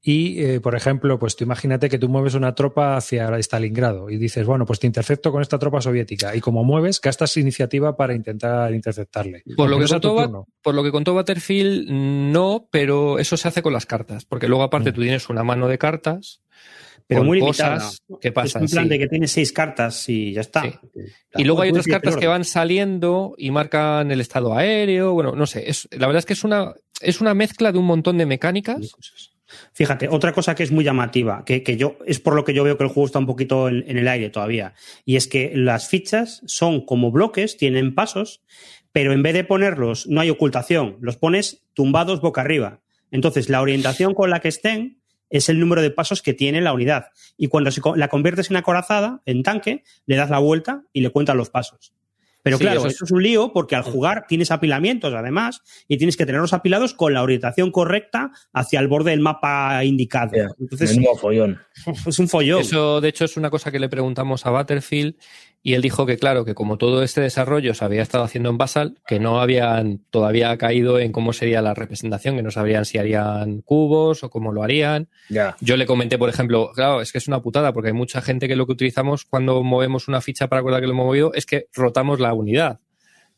Y, eh, por ejemplo, pues tú imagínate que tú mueves una tropa hacia Stalingrado y dices, bueno, pues te intercepto con esta tropa soviética. Y como mueves, gastas iniciativa para intentar interceptarle. Por lo, que contó, por lo que contó Butterfield, no, pero eso se hace con las cartas. Porque luego, aparte, mm. tú tienes una mano de cartas pero muy limitada. ¿Qué pasa? Es un plan de que tiene seis cartas y ya está. Y luego hay otras cartas que van saliendo y marcan el estado aéreo. Bueno, no sé. Es, la verdad es que es una, es una mezcla de un montón de mecánicas. Fíjate, otra cosa que es muy llamativa, que, que, yo es por lo que yo veo que el juego está un poquito en, en, el aire todavía, y es que las fichas son como bloques, tienen pasos, pero en vez de ponerlos, no hay ocultación, los pones tumbados boca arriba. Entonces, la orientación con la que estén es el número de pasos que tiene la unidad. Y cuando se, la conviertes en acorazada, en tanque, le das la vuelta y le cuentan los pasos. Pero claro, eso es... un lío porque al jugar tienes apilamientos además y tienes que tenerlos apilados con la orientación correcta hacia el borde del mapa indicado. Entonces, es follón. Es un follón. Eso, de hecho, es una cosa que le preguntamos a Butterfield y él dijo que, claro, que como todo este desarrollo se había estado haciendo en Basal, que no habían todavía caído en cómo sería la representación, que no sabrían si harían cubos o cómo lo harían. Yo le comenté, por ejemplo, claro, es que es una putada, porque hay mucha gente que lo que utilizamos cuando movemos una ficha para acordar que lo hemos movido es que rotamos la unidad.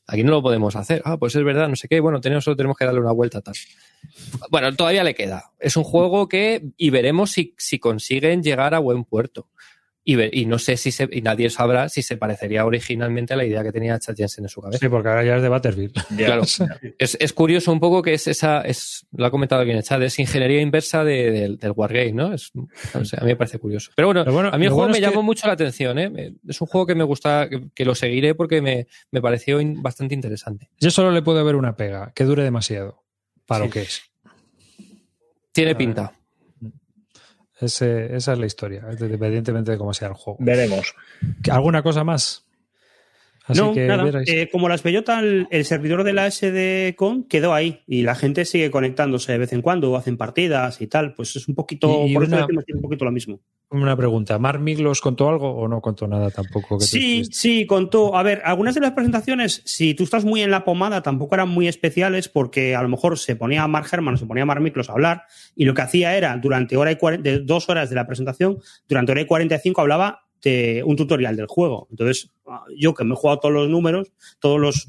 Aquí no lo podemos hacer. Ah, pues es verdad, no sé qué. Bueno, tenemos, solo tenemos que darle una vuelta tal. Bueno, todavía le queda. Es un juego que, y veremos si, si consiguen llegar a buen puerto. Y, no sé si se, y nadie sabrá si se parecería originalmente a la idea que tenía Chad Jensen en su cabeza. Sí, porque ahora ya es de Butterfield. claro. es, es, curioso un poco que es esa, es, lo ha comentado bien Chad, es ingeniería inversa de, del Wargame, ¿no? Es, no sé, a mí me parece curioso. Pero bueno, a mí el juego me llamó mucho la atención, ¿eh? Es un juego que me gusta, que, lo seguiré porque me, me pareció bastante interesante. Yo solo le puedo ver una pega, que dure demasiado para lo que es. Tiene pinta. Ese, esa es la historia, independientemente de cómo sea el juego. Veremos. ¿Alguna cosa más? No, nada. Eh, como las bellota, el, el, servidor de la SD-Con quedó ahí y la gente sigue conectándose de vez en cuando, hacen partidas y tal. Pues es un poquito, y por una, eso decimos un poquito lo mismo. Una pregunta, ¿Mark Miglos contó algo o no contó nada tampoco? Que sí, sí, contó. A ver, algunas de las presentaciones, si tú estás muy en la pomada, tampoco eran muy especiales porque a lo mejor se ponía Mark Herman o se ponía Mark Miglos a hablar y lo que hacía era, durante hora y de dos horas de la presentación, durante hora y 45 hablaba de un tutorial del juego. Entonces, yo que me he jugado todos los números, todos los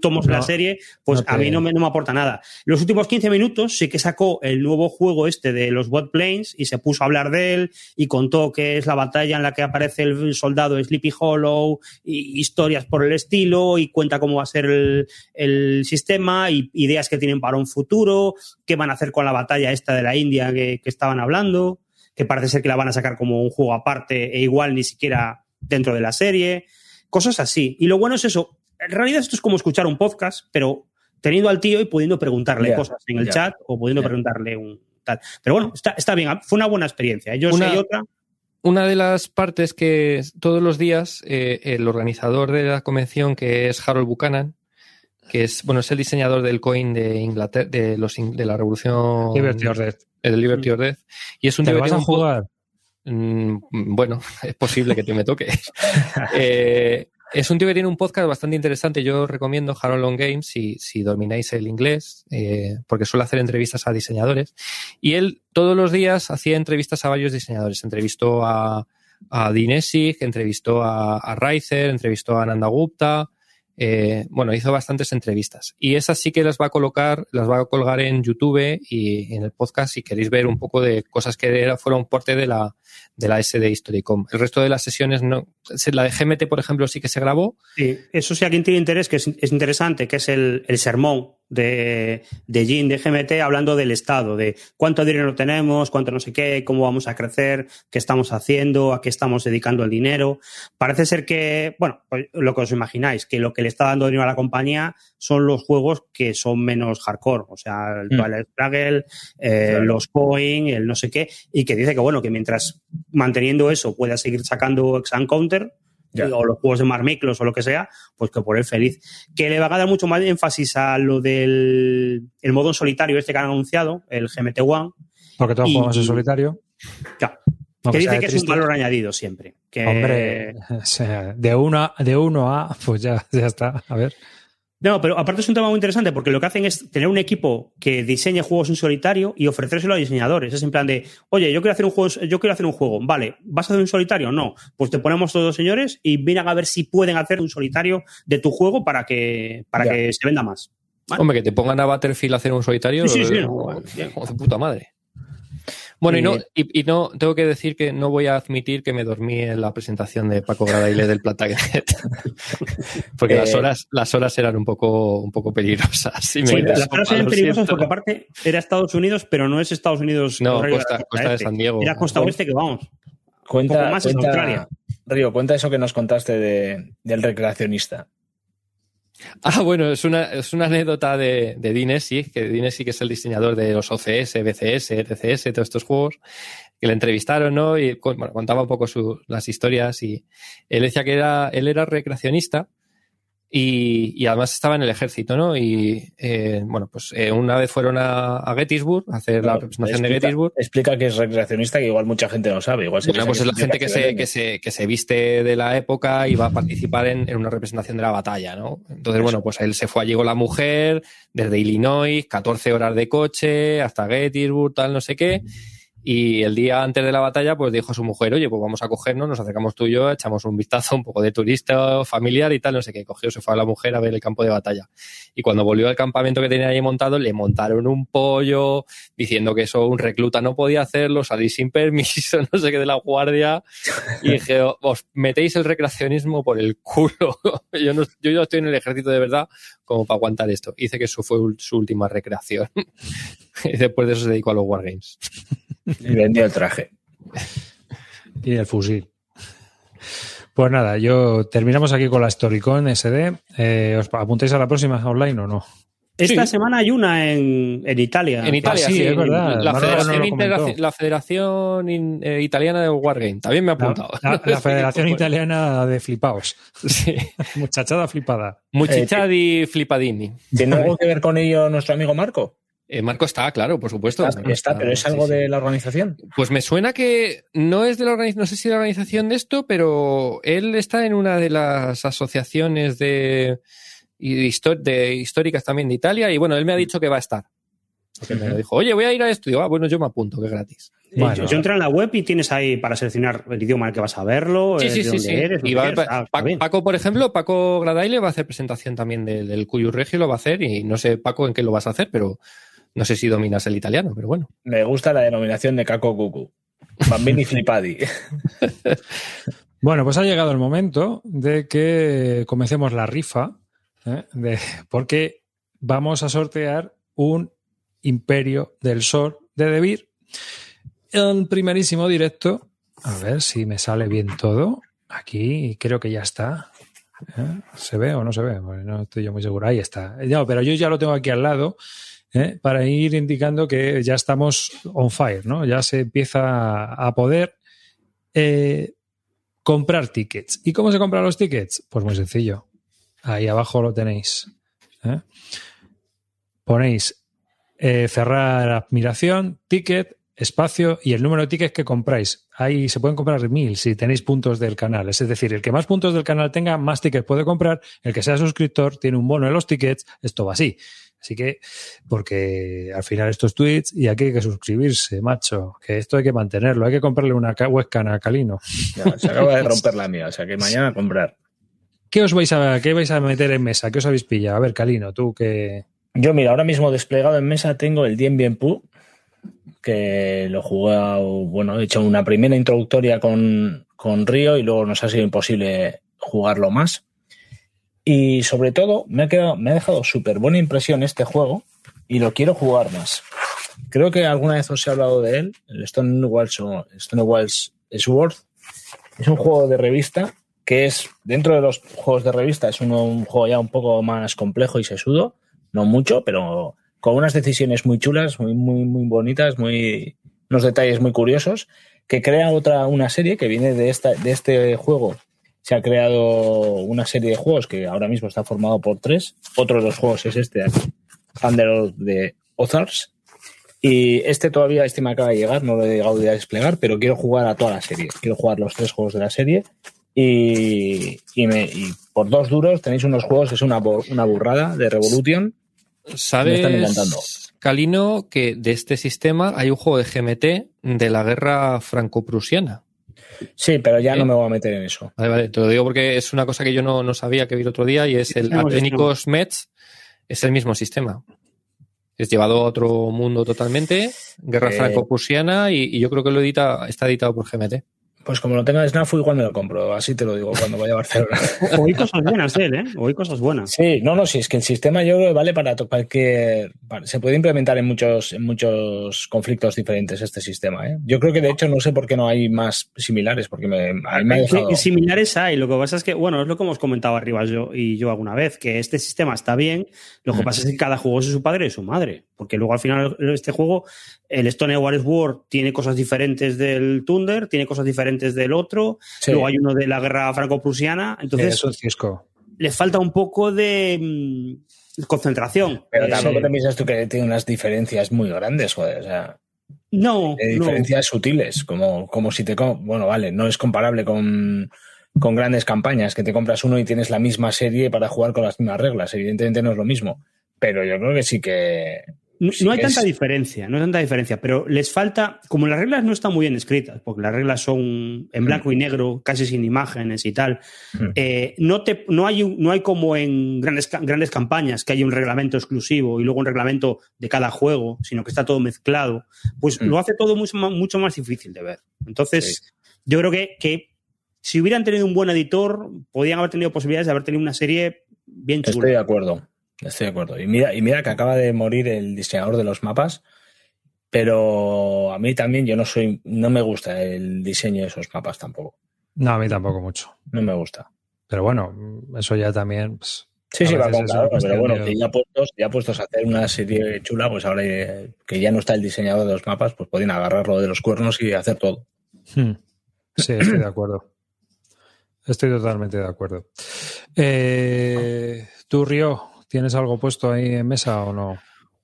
tomos de la serie, pues a mí no me, no me, aporta nada. Los últimos 15 minutos sí que sacó el nuevo juego este de los Bot Planes y se puso a hablar de él y contó que es la batalla en la que aparece el soldado Sleepy Hollow y historias por el estilo y cuenta cómo va a ser el, el sistema y ideas que tienen para un futuro, qué van a hacer con la batalla esta de la India que, que estaban hablando, que parece ser que la van a sacar como un juego aparte e igual ni siquiera dentro de la serie, cosas así. Y lo bueno es eso, en realidad esto es como escuchar un podcast, pero teniendo al tío y pudiendo preguntarle yeah, cosas en el yeah, chat o pudiendo yeah. preguntarle un tal. Pero bueno, está, está bien, fue una buena experiencia. Yo una, sé otra. Una de las partes que todos los días eh, el organizador de la convención, que es Harold Buchanan, que es bueno es el diseñador del coin de Inglaterra de los de la revolución Liberty or Death. El Liberty or Death y es un ¿Te vas a jugar Mm, bueno, es posible que te me toque. eh, es un tío que tiene un podcast bastante interesante. Yo recomiendo Harold Long Games si, si domináis el inglés, eh, porque suele hacer entrevistas a diseñadores. Y él todos los días hacía entrevistas a varios diseñadores. Entrevistó a, a Dinesig, entrevistó a, a Reiser, entrevistó a Nanda Gupta. Eh, bueno, hizo bastantes entrevistas. Y esas sí que las va a colocar, las va a colgar en YouTube y en el podcast si queréis ver un poco de cosas que fueron parte de la, de la SD Historicom. El resto de las sesiones no. La de GMT, por ejemplo, sí que se grabó. Sí, eso sí, a quien tiene interés, que es, es interesante, que es el, el sermón de, de Jim de GMT hablando del Estado, de cuánto dinero tenemos, cuánto no sé qué, cómo vamos a crecer, qué estamos haciendo, a qué estamos dedicando el dinero. Parece ser que, bueno, pues lo que os imagináis, que lo que le está dando dinero a la compañía son los juegos que son menos hardcore, o sea, el mm. Twilight Struggle, eh, claro. los Coin, el no sé qué, y que dice que, bueno, que mientras manteniendo eso pueda seguir sacando Exam Counter, Yeah. o los juegos de Marmiclos o lo que sea, pues que por él feliz. Que le va a dar mucho más énfasis a lo del el modo en solitario este que han anunciado, el GMT One. Porque todos y, jugamos en solitario. Claro. que dice que es un valor añadido siempre. Que... Hombre, de uno, a, de uno a, pues ya, ya está. A ver. No, pero aparte es un tema muy interesante porque lo que hacen es tener un equipo que diseñe juegos en solitario y ofrecérselo a diseñadores. Es en plan de, oye, yo quiero hacer un juego, yo quiero hacer un juego, vale, ¿vas a hacer un solitario? No, pues te ponemos todos los señores y vienen a ver si pueden hacer un solitario de tu juego para que, para que se venda más. ¿Vale? Hombre, que te pongan a Battlefield a hacer un solitario. Sí, sí, sí, eh, no, de puta madre. Bueno, y, no, y, y, no, tengo que decir que no voy a admitir que me dormí en la presentación de Paco Gradaile del Plantagenet. porque eh, las horas, las horas eran un poco, un poco peligrosas. Y me sí, las horas eran peligrosas porque aparte era Estados Unidos, pero no es Estados Unidos. No, costa, costa de San Diego. Era costa oeste que vamos. Cuenta, un poco más cuenta, en Australia. Río, cuenta eso que nos contaste de, del recreacionista. Ah, bueno, es una, es una anécdota de, de Dinesi, que Dinesi que es el diseñador de los OCS, BCS, TCS, todos estos juegos, que le entrevistaron, ¿no? Y bueno, contaba un poco su, las historias y él decía que era, él era recreacionista y, y además estaba en el ejército, ¿no? Y eh, bueno, pues eh, una vez fueron a, a, Gettysburg a hacer la representación explica, de Gettysburg. Explica que es recreacionista, que igual mucha gente no sabe. Igual se Bueno, pues es la gente que se, que, se, que se viste de la época y va a participar en, en una representación de la batalla, ¿no? Entonces, bueno, pues él se fue allí con la mujer, desde Illinois, 14 horas de coche, hasta Gettysburg, tal, no sé qué. Y el día antes de la batalla, pues dijo a su mujer, oye, pues vamos a cogernos, nos acercamos tú y yo, echamos un vistazo, un poco de turista familiar y tal, no sé qué. Cogió, se fue a la mujer a ver el campo de batalla. Y cuando volvió al campamento que tenía ahí montado, le montaron un pollo, diciendo que eso un recluta no podía hacerlo, salí sin permiso, no sé qué de la guardia. Y dije, os metéis el recreacionismo por el culo. yo, no, yo ya estoy en el ejército de verdad como para aguantar esto. Y dice que eso fue su última recreación. y después de eso se dedicó a los Wargames. Y vendió el traje. Y el fusil. Pues nada, yo terminamos aquí con la Storycon SD. Eh, ¿Os apuntáis a la próxima online o no? Esta Sí. semana hay una en, en Italia. En Italia, Ah, sí, sí, es verdad. La, Federación, no lo Intera- comentó. la Federación in- eh, Italiana de Wargame. También me ha apuntado. La, la Federación Italiana de Flipaos. Sí. Muchachada flipada. Muchichadi Flipadini. ¿Tiene algo que ver con ello nuestro amigo Marco? Eh, Marco está, claro, por supuesto. Está, está, pero es algo sí. de la organización. Pues me suena que no es de la organización, no sé si de la organización de esto, pero él está en una de las asociaciones de, históricas también de Italia y bueno, él me ha dicho que va a estar. Porque me dijo, oye, voy a ir a esto. Y digo, ah, bueno, yo me apunto, que es gratis. Bueno. yo, yo entré en la web y tienes ahí para seleccionar el idioma en el que vas a verlo, Sí, eh, sí, sí, sí. eres, Y va- pa- Ah. Paco, por ejemplo, Paco Gradaile va a hacer presentación también del, del Cuyo Regio, lo va a hacer y no sé, Paco, en qué lo vas a hacer, pero no sé si dominas el italiano, pero bueno. Me gusta la denominación de Caco Cucu. Bambini Flipadi. Bueno, pues ha llegado el momento de que comencemos la rifa, ¿eh? de- porque vamos a sortear un Imperio del Sol de Debir en primerísimo directo. A ver si me sale bien todo. Aquí creo que ya está. ¿Eh? ¿Se ve o no se ve? No estoy yo muy seguro. Ahí está. No, pero yo ya lo tengo aquí al lado ¿eh? para ir indicando que ya estamos on fire, ¿no? Ya se empieza a poder eh, comprar tickets. ¿Y cómo se compran los tickets? Pues muy sencillo. Ahí abajo lo tenéis. ¿eh? Ponéis eh, cerrar admiración, ticket, espacio y el número de tickets que compráis. Ahí se pueden comprar mil si tenéis puntos del canal. Es decir, el que más puntos del canal tenga, más tickets puede comprar. El que sea suscriptor tiene un bono de los tickets. Esto va así. Así que, porque al final esto es Twitch y aquí hay que suscribirse, macho. Que esto hay que mantenerlo. Hay que comprarle una ca- webcam a Calino. Ya, se acaba de romper la mía, o sea que mañana a comprar. ¿Qué os vais a, qué vais a meter en mesa? ¿Qué os habéis pillado? A ver, Calino, tú que. Yo, mira, ahora mismo desplegado en mesa tengo el Dien Bien Phu, que lo he jugado, bueno, he hecho una primera introductoria con, con Río y luego nos ha sido imposible jugarlo más. Y sobre todo, me ha, quedado, me ha dejado súper buena impresión este juego y lo quiero jugar más. Creo que alguna vez os he hablado de él, el Stonewall's, Stonewall's Sword. Es un juego de revista que es, dentro de los juegos de revista, es un juego ya un poco más complejo y sesudo, no mucho, pero con unas decisiones muy chulas, muy, muy, muy bonitas, muy, unos detalles muy curiosos, que crea otra, una serie que viene de, esta, de este juego. Se ha creado una serie de juegos que ahora mismo está formado por tres. Otro de los juegos es este de aquí, Thunder de Ozars. Y este todavía, este me acaba de llegar, no lo he llegado a desplegar, pero quiero jugar a toda la serie. Quiero jugar los tres juegos de la serie Y, y, me, y por dos duros tenéis unos juegos que es una, burrada de Revolution. ¿Sabes, están encantando. Calino, que de este sistema hay un juego de GMT de la guerra franco-prusiana? Sí, pero ya ¿Eh? no me voy a meter en eso. Vale, vale, te lo digo porque es una cosa que yo no, no sabía que vi el otro día y es el Tenemos Aténicos Metz, es el mismo sistema. Es llevado a otro mundo totalmente, guerra Eh. franco-prusiana y, y yo creo que lo edita, está editado por GMT. Pues como lo tenga Snafu, igual me lo compro. Así te lo digo cuando vaya a Barcelona. Oí cosas buenas de él, ¿eh? Oí cosas buenas. Sí, no, no, sí, es que el sistema yo creo que vale para para- se puede implementar en muchos, en muchos conflictos diferentes este sistema. ¿eh? Yo creo que de hecho no sé por qué no hay más similares, porque me, a mí me ha dejado. Sí, similares hay. Lo que pasa es que, bueno, es lo que hemos comentado arriba yo y yo alguna vez, que este sistema está bien. Lo que Mm. pasa es que cada juego es de su padre y de su madre. Porque luego al final este juego, el Stone Wars War tiene cosas diferentes del Thunder, tiene cosas diferentes del otro. Sí. Luego hay uno de la guerra franco-prusiana. Entonces es un cisco. le falta un poco de mm, concentración. Pero Eh, tampoco te piensas tú que tiene unas diferencias muy grandes, joder. O sea, no, no. diferencias sutiles, como, como si te. Bueno, vale, no es comparable con, con grandes campañas, que te compras uno y tienes la misma serie para jugar con las mismas reglas. Evidentemente no es lo mismo. Pero yo creo que sí que. No, Sí no hay tanta diferencia, no hay tanta diferencia, pero les falta, como las reglas no están muy bien escritas, porque las reglas son en blanco y negro, casi sin imágenes y tal, Mm. eh, no, te, no, hay, no hay como en grandes, grandes campañas que hay un reglamento exclusivo y luego un reglamento de cada juego, sino que está todo mezclado, pues Mm. lo hace todo mucho más, mucho más difícil de ver. Entonces, yo creo que, que si hubieran tenido un buen editor, podrían haber tenido posibilidades de haber tenido una serie bien chula. Estoy de acuerdo. Estoy de acuerdo. Y mira, y mira que acaba de morir el diseñador de los mapas, pero a mí también yo no soy, no me gusta el diseño de esos mapas tampoco. No, a mí tampoco mucho. No me gusta. Pero bueno, eso ya también. pues, Sí, sí, va con una pero bueno, que ya puestos, ya puestos a hacer una serie chula, pues ahora que ya no está el diseñador de los mapas, pues podrían agarrarlo de los cuernos y hacer todo. Hmm. Sí, estoy de acuerdo. Estoy totalmente de acuerdo. Eh, ¿Tú, Río, tienes algo puesto ahí en mesa o no?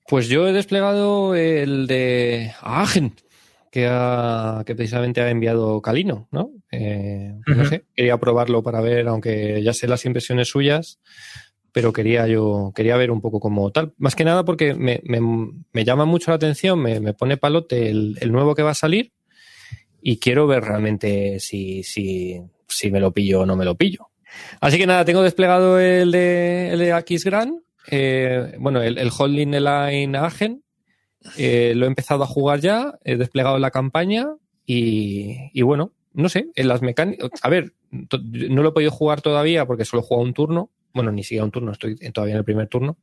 Pues yo he desplegado el de Agen, que, ha- que precisamente ha enviado Calino, ¿no? Eh, No sé, quería probarlo para ver, aunque ya sé las impresiones suyas, pero quería yo, quería ver un poco como tal. Más que nada porque me, me- me llama mucho la atención, me, me pone palote el, el nuevo que va a salir y quiero ver realmente si, si, si me lo pillo o no me lo pillo. Así que nada, tengo desplegado el de, el de eh, bueno, el, Holding Line Agen, eh, lo he empezado a jugar ya, he desplegado la campaña y, bueno, no sé, en las mecánicas, a ver, no lo he podido jugar todavía porque solo he jugado un turno, bueno, ni siquiera un turno, estoy todavía en el primer turno.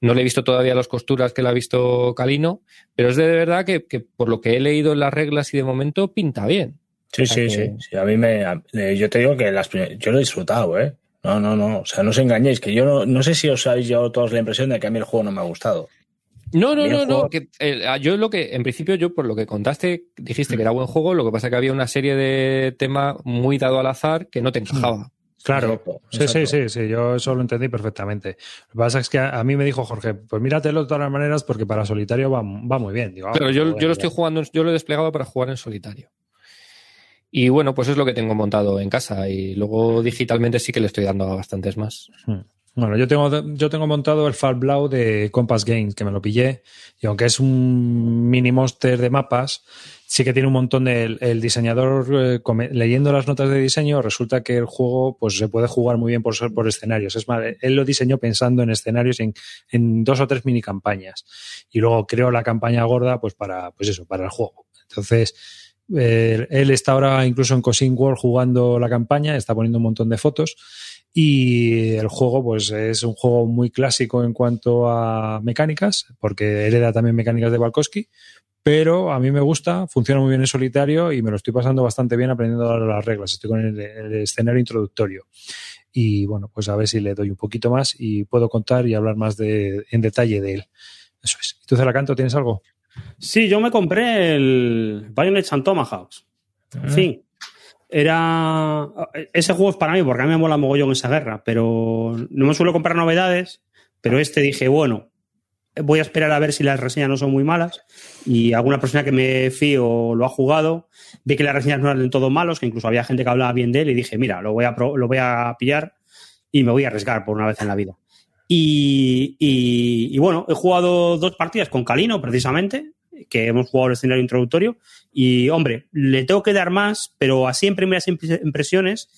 No le he visto todavía las costuras que le ha visto Calino, pero es de verdad que, que por lo que he leído en las reglas y de momento pinta bien. Sí, O sea sí, que- sí, sí. A mí me, a- eh, yo te digo que las, yo lo he disfrutado, ¿eh? No, no, no. O sea, no os engañéis, que yo no, no sé si os habéis llevado todos la impresión de que a mí el juego no me ha gustado. No, no, no, no. Que, eh, yo lo que, en principio, yo por lo que contaste, dijiste que era buen juego, lo que pasa que había una serie de tema muy dado al azar que no te encajaba. Claro. Exacto, Sí, sí, exacto. sí, sí, yo eso lo entendí perfectamente. Lo que pasa es que a, a mí me dijo Jorge, pues míratelo de todas las maneras porque para solitario va, va muy bien. Digo, ah, Pero yo, bueno, yo lo estoy jugando, yo lo he desplegado para jugar en solitario. Y bueno, pues es lo que tengo montado en casa. Y luego digitalmente sí que le estoy dando a bastantes más. Hmm. Bueno, yo tengo, yo tengo montado el Far Blau de Compass Games, que me lo pillé, y aunque es un mini monster de mapas, sí que tiene un montón de... El, diseñador, eh, leyendo las notas de diseño, resulta que el juego pues se puede jugar muy bien por, por escenarios. Es más, él lo diseñó pensando en escenarios en, en dos o tres mini campañas. Y luego creó la campaña gorda pues para, pues eso, para el juego. Entonces, eh, él está ahora incluso en Cosin World jugando la campaña, está poniendo un montón de fotos y el juego pues es un juego muy clásico en cuanto a mecánicas, porque hereda también mecánicas de Balkowski, pero a mí me gusta, funciona muy bien en solitario y me lo estoy pasando bastante bien aprendiendo las reglas. Estoy con el, escenario introductorio. Y bueno, pues a ver si le doy un poquito más y puedo contar y hablar más de, en detalle de él. Eso es. ¿Y tú, Celacanto, tienes algo? Sí, yo me compré el Bayonets and Tomahawks. En fin, era. Ese juego es para mí, porque a mí me mola mogollón esa guerra, pero no me suelo comprar novedades. Pero este dije, bueno, voy a esperar a ver si las reseñas no son muy malas y alguna persona que me fío lo ha jugado, vi que las reseñas no eran del todo malos, que incluso había gente que hablaba bien de él y dije, mira, lo voy a, lo voy a pillar y me voy a arriesgar por una vez en la vida. Y, y, bueno, he jugado dos partidas con Calino, precisamente, que hemos jugado el escenario introductorio. Y, hombre, le tengo que dar más, pero así en primeras impresiones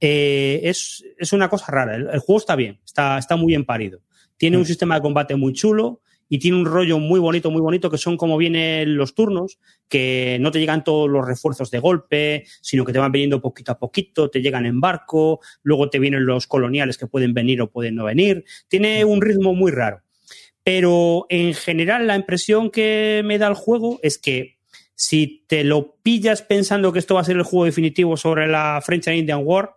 eh, es, es, una cosa rara. El, el, juego está bien, está, está muy bien parido. Tiene un mm. sistema de combate muy chulo y tiene un rollo muy bonito, muy bonito, que son como vienen los turnos, que no te llegan todos los refuerzos de golpe, sino que te van viniendo poquito a poquito, te llegan en barco, luego te vienen los coloniales que pueden venir o pueden no venir. Tiene un ritmo muy raro. Pero en general la impresión que me da el juego es que si te lo pillas pensando que esto va a ser el juego definitivo sobre la French and Indian War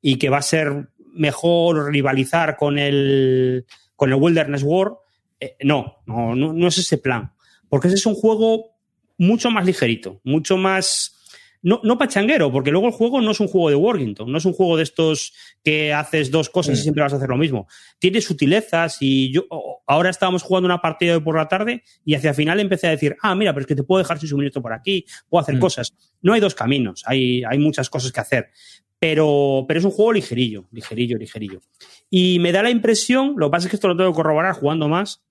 y que va a ser mejor rivalizar con el, con el Wilderness War, eh, no, no, no, es ese plan. Porque ese es un juego mucho más ligerito, mucho más. No, no pachanguero, porque luego el juego no es un juego de Workington, no es un juego de estos que haces dos cosas y siempre vas a hacer lo mismo. Tiene sutilezas y yo ahora estábamos jugando una partida de por la tarde y hacia el final empecé a decir, ah, mira, pero es que te puedo dejar sin suministro por aquí, puedo hacer mm. cosas. No hay dos caminos, hay, hay muchas cosas que hacer. Pero, pero es un juego ligerillo, ligerillo, ligerillo. Y me da la impresión, lo que pasa es que esto lo tengo que corroborar jugando más,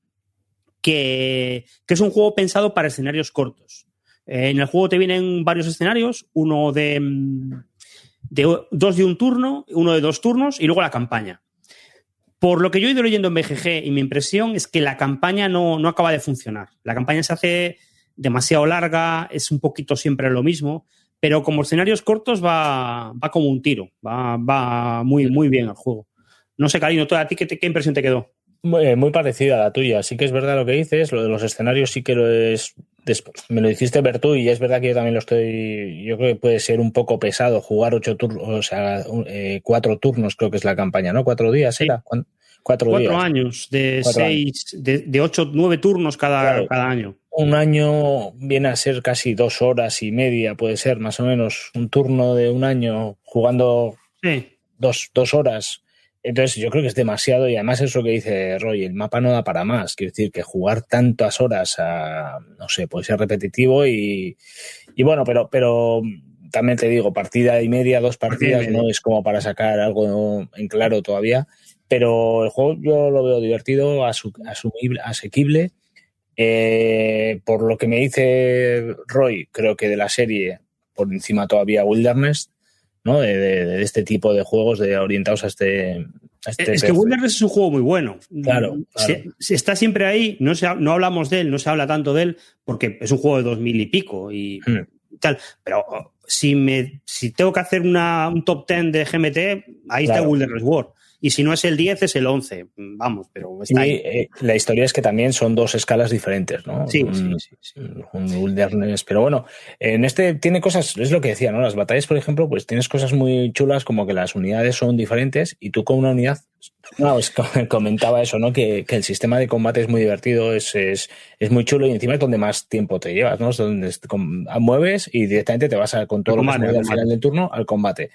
que, es un juego pensado para escenarios cortos. en el juego te vienen varios escenarios, uno de, de, dos de un turno, uno de dos turnos y luego la campaña. Por lo que yo he ido leyendo en BGG y mi impresión es que la campaña no, no acaba de funcionar. La campaña se hace demasiado larga, es un poquito siempre lo mismo, pero como escenarios cortos va, va como un tiro, va, va muy, muy bien el juego. No sé, Karino, ¿a ti qué, qué impresión te quedó? Eh, muy, parecida a la tuya. Sí que es verdad lo que dices, lo de los escenarios sí que lo es. Me lo dijiste ver tú y es verdad que yo también lo estoy. Yo creo que puede ser un poco pesado jugar ocho turnos, o sea, eh, cuatro turnos, creo que es la campaña, ¿no? Cuatro días era. Cuatro, cuatro años, de seis, De, ocho, nueve turnos cada, cada año. Un año viene a ser casi dos horas y media, puede ser más o menos. Un turno de un año jugando dos, dos horas entonces yo creo que es demasiado y además eso que dice Roy, el mapa no da para más. Quiero decir que jugar tantas horas a, no sé, puede ser repetitivo y, y bueno, pero, pero también te digo, partida y media, dos partidas, no es como para sacar algo en claro todavía. Pero el juego yo lo veo divertido, asumible, asequible. Eh, por lo que me dice Roy, creo que de la serie, por encima todavía Wilderness, ¿no? De, este tipo de juegos de orientados a este. este es que Wilderness es un juego muy bueno. Claro. está siempre ahí, no, se, no hablamos de él, no se habla tanto de él, porque es un juego de dos mil y pico y hmm. tal. Pero si, me, si tengo que hacer una, un top ten de GMT, ahí está Wilderness World y si no es el 10 es el 11, vamos, pero está ahí. Eh, la historia es que también son dos escalas diferentes, ¿no? Sí, sí, sí, Un wilderness, pero bueno, en este tiene cosas, es lo que decía, ¿no? Las batallas, por ejemplo, pues tienes cosas muy chulas como que las unidades son diferentes y tú con una unidad, no, es, comentaba eso, ¿no? Que, que, el sistema de combate es muy divertido, es, es, es, muy chulo y encima es donde más tiempo te llevas, ¿no? Es donde mueves y directamente te vas a, con todo lo que al final del turno al combate.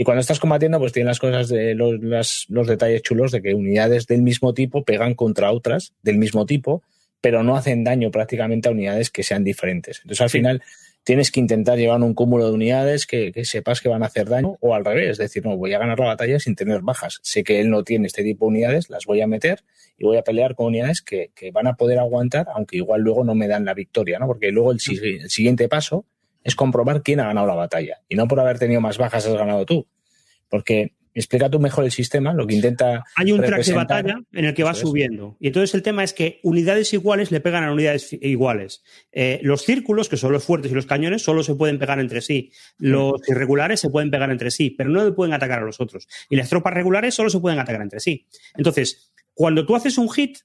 Y cuando estás combatiendo, pues tienes las cosas de los, los detalles chulos de que unidades del mismo tipo pegan contra otras del mismo tipo, pero no hacen daño prácticamente a unidades que sean diferentes. Entonces, al final, tienes que intentar llevar un cúmulo de unidades que, sepas que van a hacer daño, o al revés, es decir, no, voy a ganar la batalla sin tener bajas. Sé que él no tiene este tipo de unidades, las voy a meter y voy a pelear con unidades que, van a poder aguantar, aunque igual luego no me dan la victoria, ¿no? Porque luego el siguiente paso es comprobar quién ha ganado la batalla. Y no por haber tenido más bajas has ganado tú. Porque explica tú mejor el sistema, lo que intenta. Hay un track de batalla en el que va subiendo. Y entonces el tema es que unidades iguales le pegan a unidades iguales. Eh, los círculos, que son los fuertes y los cañones, solo se pueden pegar entre sí. Los irregulares se pueden pegar entre sí, pero no pueden atacar a los otros. Y las tropas regulares solo se pueden atacar entre sí. Entonces, cuando tú haces un hit,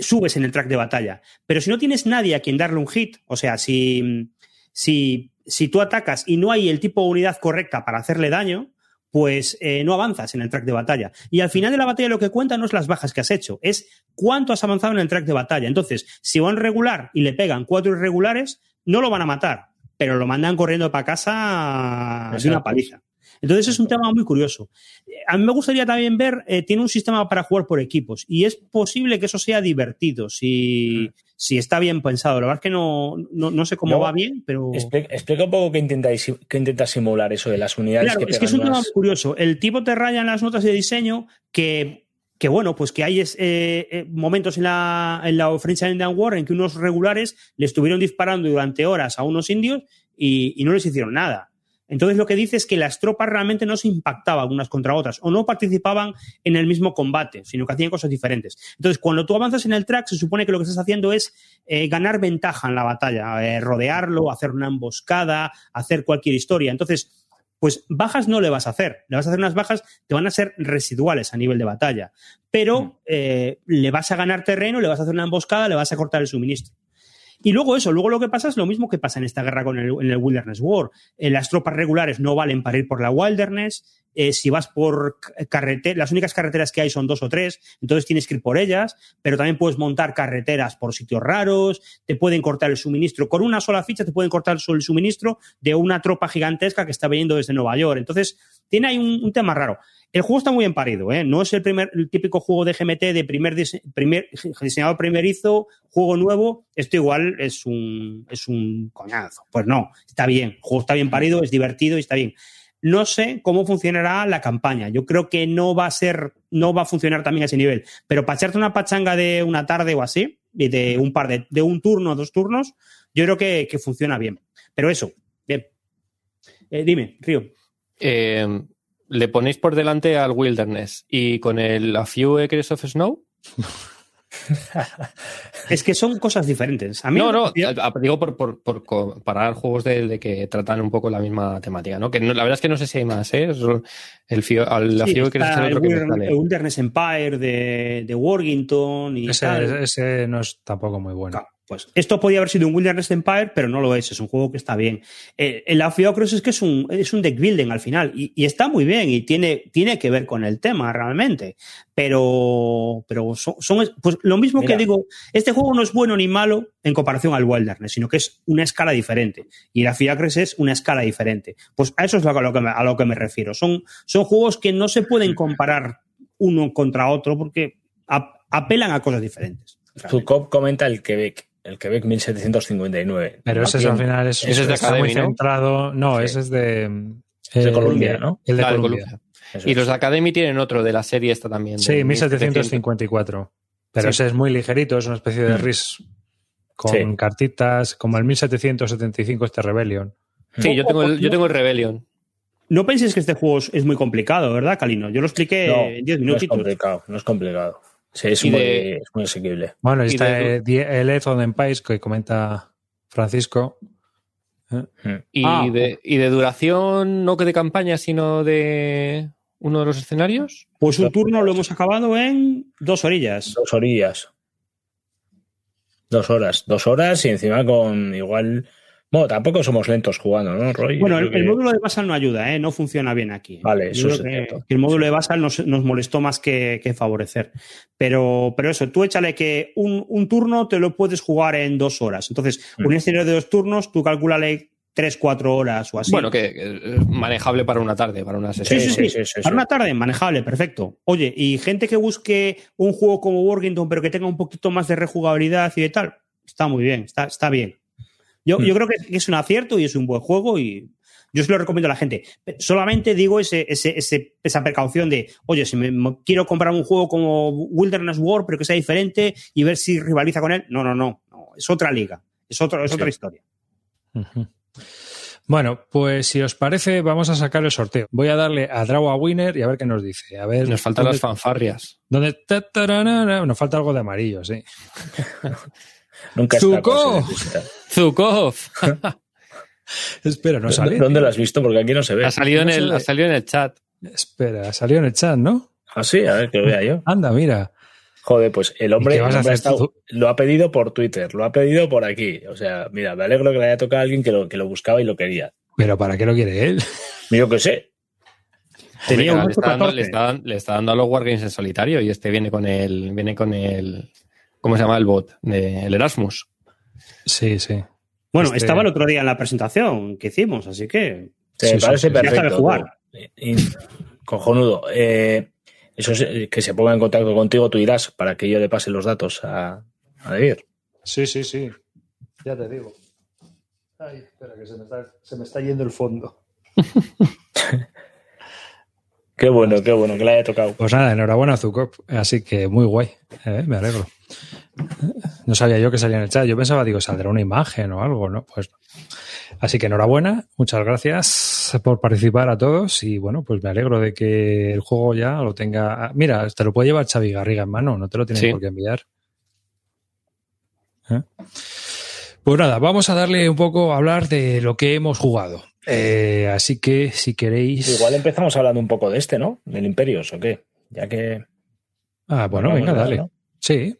subes en el track de batalla. Pero si no tienes nadie a quien darle un hit, o sea, si si, si tú atacas y no hay el tipo de unidad correcta para hacerle daño, pues eh, no avanzas en el track de batalla. Y al final de la batalla lo que cuenta no es las bajas que has hecho, es cuánto has avanzado en el track de batalla. Entonces, si van regular y le pegan cuatro irregulares, no lo van a matar, pero lo mandan corriendo para casa de una paliza. Entonces es un tema muy curioso. A mí me gustaría también ver, eh, tiene un sistema para jugar por equipos y es posible que eso sea divertido si, si está bien pensado. La verdad es que no, no, no sé cómo No. va bien, pero... Explica, explica un poco qué intenta, qué intenta simular eso de las unidades Claro, que es que es un tema muy curioso. El tipo te raya en las notas de diseño que, que bueno, pues que hay es- eh, eh, momentos en la, en la French Indian War en que unos regulares le estuvieron disparando durante horas a unos indios y, y no les hicieron nada. Entonces lo que dice es que las tropas realmente no se impactaban unas contra otras o no participaban en el mismo combate, sino que hacían cosas diferentes. Entonces cuando tú avanzas en el track se supone que lo que estás haciendo es eh, ganar ventaja en la batalla, eh, rodearlo, hacer una emboscada, hacer cualquier historia. Entonces pues bajas no le vas a hacer. Le vas a hacer unas bajas que van a ser residuales a nivel de batalla. Pero eh, le vas a ganar terreno, le vas a hacer una emboscada, le vas a cortar el suministro. Y luego eso, luego lo que pasa es lo mismo que pasa en esta guerra con el, Wilderness War. Eh, las tropas regulares no valen para ir por la Wilderness. Eh, si vas por carreteras, las únicas carreteras que hay son dos o tres, entonces tienes que ir por ellas, pero también puedes montar carreteras por sitios raros, te pueden cortar el suministro. Con una sola ficha te pueden cortar el suministro de una tropa gigantesca que está viniendo desde Nueva York. Entonces, tiene ahí un tema raro. El juego está muy bien parido, ¿eh? No es el primer, el típico juego de GMT de primer, dise- diseñador primerizo, juego nuevo. Esto igual es un, es un coñazo. Pues no, está bien. El juego está bien parido, es divertido y está bien. No sé cómo funcionará la campaña. Yo creo que no va a ser, no va a funcionar también a ese nivel. Pero para echarte una pachanga de una tarde o así, de un par de, de un turno, dos turnos, yo creo que, que funciona bien. Pero eso, bien. Eh, dime, Río. Eh, ¿Le ponéis por delante al Wilderness y con el A Few Acres of Snow? Es que son cosas diferentes. A mí No, no, digo por, por, por comparar juegos de, de que tratan un poco la misma temática, ¿no? Que no- la verdad es que no sé si hay más, ¿eh? Es El, Fio- al A Sí, Few Acres es está el el otro que me Wilderness, sale. el Wilderness Empire de, de Worthington y Ese, tal. ese no es tampoco muy bueno. Claro, Pues esto podía haber sido un Wilderness Empire, pero no lo es. Es un juego que está bien. Eh, el Afiocros es que es un, es un deck building al final y, y está muy bien y tiene, tiene que ver con el tema realmente. Pero, pero son, son- pues lo mismo Mira. que digo, este juego no es bueno ni malo en comparación al Wilderness, sino que es una escala diferente. Y el Afiacres es una escala diferente. Pues a eso es a lo que me, a lo que me refiero. Son, son juegos que no se pueden comparar uno contra otro porque ap- apelan a cosas diferentes. Zucop comenta el Quebec, el Quebec 1759. Pero ese es, al final es, Ese es de está muy centrado. No, Sí. ese es de. Es de eh, Colombia, ¿no? El de Ah, Colombia. Y los de Academy tienen otro de la serie esta también. Sí, 1754. Pero Sí. ese es muy ligerito, es una especie de Mm. RIS con Sí. cartitas, como el 1775 este Rebellion. Sí, yo tengo el, yo tengo el Rebellion. No penséis que este juego es- muy complicado, ¿verdad, Calino? Yo lo expliqué No, en 10 no es complicado, no es complicado. Sí, es, muy, de- es muy asequible. Bueno, y está de- eh, el Earth on Empires que comenta Francisco. Y, Ah. de, y de duración, no que de campaña, sino de uno de los escenarios. Pues un turno lo hemos acabado en dos orillas. Dos orillas. Dos horas. Dos horas y encima con igual. Bueno, tampoco somos lentos jugando, ¿no, Roy? Bueno, el, módulo de Basal no ayuda, ¿eh? no funciona bien aquí. Vale, eso es que, cierto. que el módulo de Basal nos, nos molestó más que, que favorecer. Pero, pero eso, tú échale que un, un turno te lo puedes jugar en dos horas. Entonces, Mm. un escenario de dos turnos, tú calculale tres, cuatro horas o así. Bueno, que es manejable para una tarde, para una sesión. sí, sí. sí, sí, sí, Para sí. una tarde, manejable, perfecto. Oye, y gente que busque un juego como Workington, pero que tenga un poquito más de rejugabilidad y de tal, está muy bien, está, está bien. Yo, Mm. yo creo que es un acierto y es un buen juego y yo se lo recomiendo a la gente. Solamente digo ese, ese, ese- esa precaución de, oye, si me, me quiero comprar un juego como Wilderness War, pero que sea diferente y ver si rivaliza con él. No, no, no. no, es otra liga. Es, otro, es Sí. otra historia. Bueno, pues si os parece, vamos a sacar el sorteo. Voy a darle a Draw a Winner y a ver qué nos dice. A ver, Nos faltan ¿dónde- las fanfarrias. tararara? Nos falta algo de amarillo, sí. Nunca está Zuko. por si necesita. Zukov Espera, no sale. ¿Dónde tío. lo has visto? Porque aquí no se ve. ha salido en No el, ha salido en el chat. Espera, salió en el chat, ¿no? Ah, sí, a ver que lo vea yo. Anda, mira. Joder, pues el hombre, ¿Y qué vas el a hombre ha estado- lo ha pedido por Twitter, lo ha pedido por aquí. O sea, mira, me alegro que le haya tocado a alguien que lo, que lo buscaba y lo quería. Pero ¿para qué lo quiere él? Yo qué sé. Tenía un le, está dando, 14. le, está, le está dando a los Wargames en solitario y este viene con el. Viene con el. ¿Cómo se llama el bot? De, el Erasmus. Sí, sí. Bueno, Este- estaba el otro día en la presentación que hicimos, así que Te Sí, sí, parece ya sabe jugar. Y- cojonudo. Eh, eso es, eh, que se ponga en contacto contigo, tú irás para que yo le pase los datos a, a David. Sí, sí, sí. Ya te digo. Ay, espera, que se me está, se me está yendo el fondo. Qué bueno, qué bueno que le haya tocado. Pues nada, enhorabuena, Zucop. Así que muy guay. Eh, me alegro. No sabía yo que salía en el chat. Yo pensaba, digo, saldrá una imagen o algo, ¿no? Pues no. Así que enhorabuena. Muchas gracias por participar a todos. Y bueno, pues me alegro de que el juego ya lo tenga. ah, Mira, te lo puede llevar Xavi Garriga en mano. No te lo tienes Sí. por qué enviar. ¿Eh? Pues nada, vamos a darle un poco a hablar de lo que hemos jugado. Eh, así que si queréis. Igual empezamos hablando un poco de este, ¿no? Del Imperios, ¿o qué? Ya que. Ah, bueno, venga, dale. ¿no? Sí.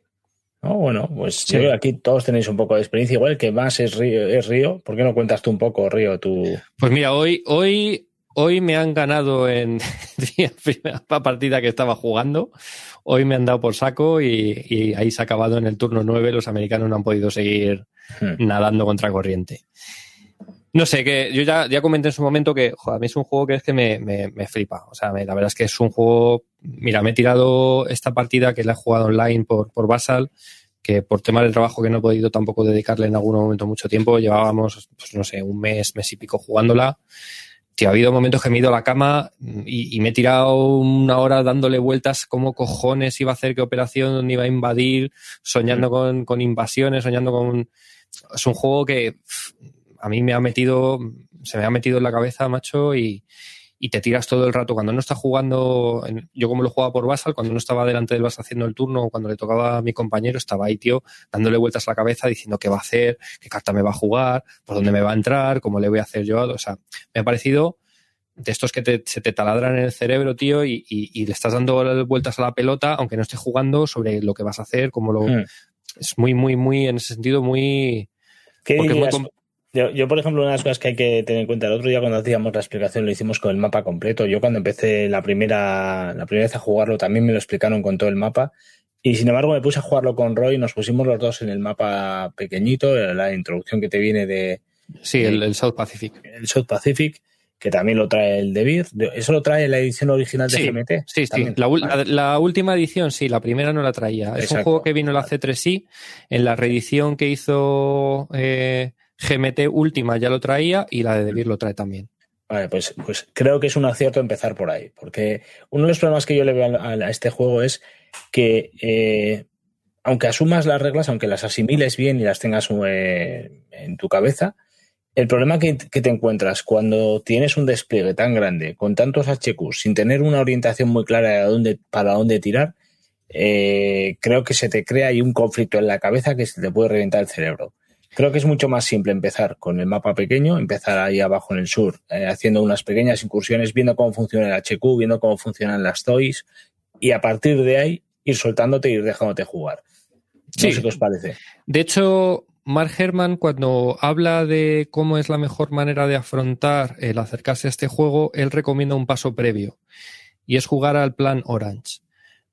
No, bueno, pues Sí. yo aquí todos tenéis un poco de experiencia. Igual el que más es Río, es Río. ¿Por qué no cuentas tú un poco, Río, tu, Pues mira, hoy, hoy, hoy me han ganado en la primera partida que estaba jugando. Hoy me han dado por saco y, y ahí se ha acabado en el turno 9. Los americanos no han podido seguir Hmm. nadando contra corriente. No sé, que yo ya, ya comenté en su momento que joder, a mí es un juego que es que me, me, me flipa. O sea, me- la verdad es que es un juego. Mira, me he tirado esta partida que la he jugado online por, por Basal, que por temas de trabajo que no he podido tampoco dedicarle en algún momento mucho tiempo. Llevábamos, pues no sé, un mes, mes y pico jugándola. Tío, ha habido momentos que me he ido a la cama y, y me he tirado una hora dándole vueltas cómo cojones iba a hacer, qué operación, dónde iba a invadir, soñando con, con invasiones, soñando con... Es un juego que pff, a mí me ha metido, se me ha metido en la cabeza, macho, y, y te tiras todo el rato. Cuando no estás jugando, yo como lo jugaba por Basal, cuando no estaba delante del Basal haciendo el turno, cuando le tocaba a mi compañero, estaba ahí, tío, dándole vueltas a la cabeza, diciendo qué va a hacer, qué carta me va a jugar, por dónde me va a entrar, cómo le voy a hacer yo. O sea, me ha parecido de estos que te- se te taladran en el cerebro, tío, y, y- y le estás dando vueltas a la pelota, aunque no estés jugando, sobre lo que vas a hacer, cómo lo... Hmm. Es muy, muy, muy, en ese sentido, muy... ¿Qué muy dirías? com- Yo, yo, por ejemplo, una de las cosas que hay que tener en cuenta, el otro día cuando hacíamos la explicación lo hicimos con el mapa completo. Yo cuando empecé la primera, la primera vez a jugarlo también me lo explicaron con todo el mapa. Y sin embargo me puse a jugarlo con Roy, nos pusimos los dos en el mapa pequeñito, la introducción que te viene de Sí, el, el South Pacific. el South Pacific, que también lo trae el Debir. ¿Eso lo trae la edición original de Sí, GMT? Sí, sí. La, la- la última edición, sí, la primera no la traía. Es un juego que vino la C3i. En la reedición que hizo eh, GMT última ya lo traía y la de Debir lo trae también. Vale, pues, pues creo que es un acierto empezar por ahí, porque uno de los problemas que yo le veo a, este juego es que eh, aunque asumas las reglas, aunque las asimiles bien y las tengas eh, en tu cabeza, el problema que, que te encuentras cuando tienes un despliegue tan grande, con tantos HQs, sin tener una orientación muy clara de dónde, para dónde tirar, eh, creo que se te crea ahí un conflicto en la cabeza que se te puede reventar el cerebro. Creo que es mucho más simple empezar con el mapa pequeño, empezar ahí abajo en el sur, eh, haciendo unas pequeñas incursiones, viendo cómo funciona el HQ, viendo cómo funcionan las toys, y a partir de ahí ir soltándote y ir dejándote jugar. No Sí. sé qué os parece. De hecho, Mark Herman, cuando habla de cómo es la mejor manera de afrontar el acercarse a este juego, él recomienda un paso previo y es jugar al Plan Orange.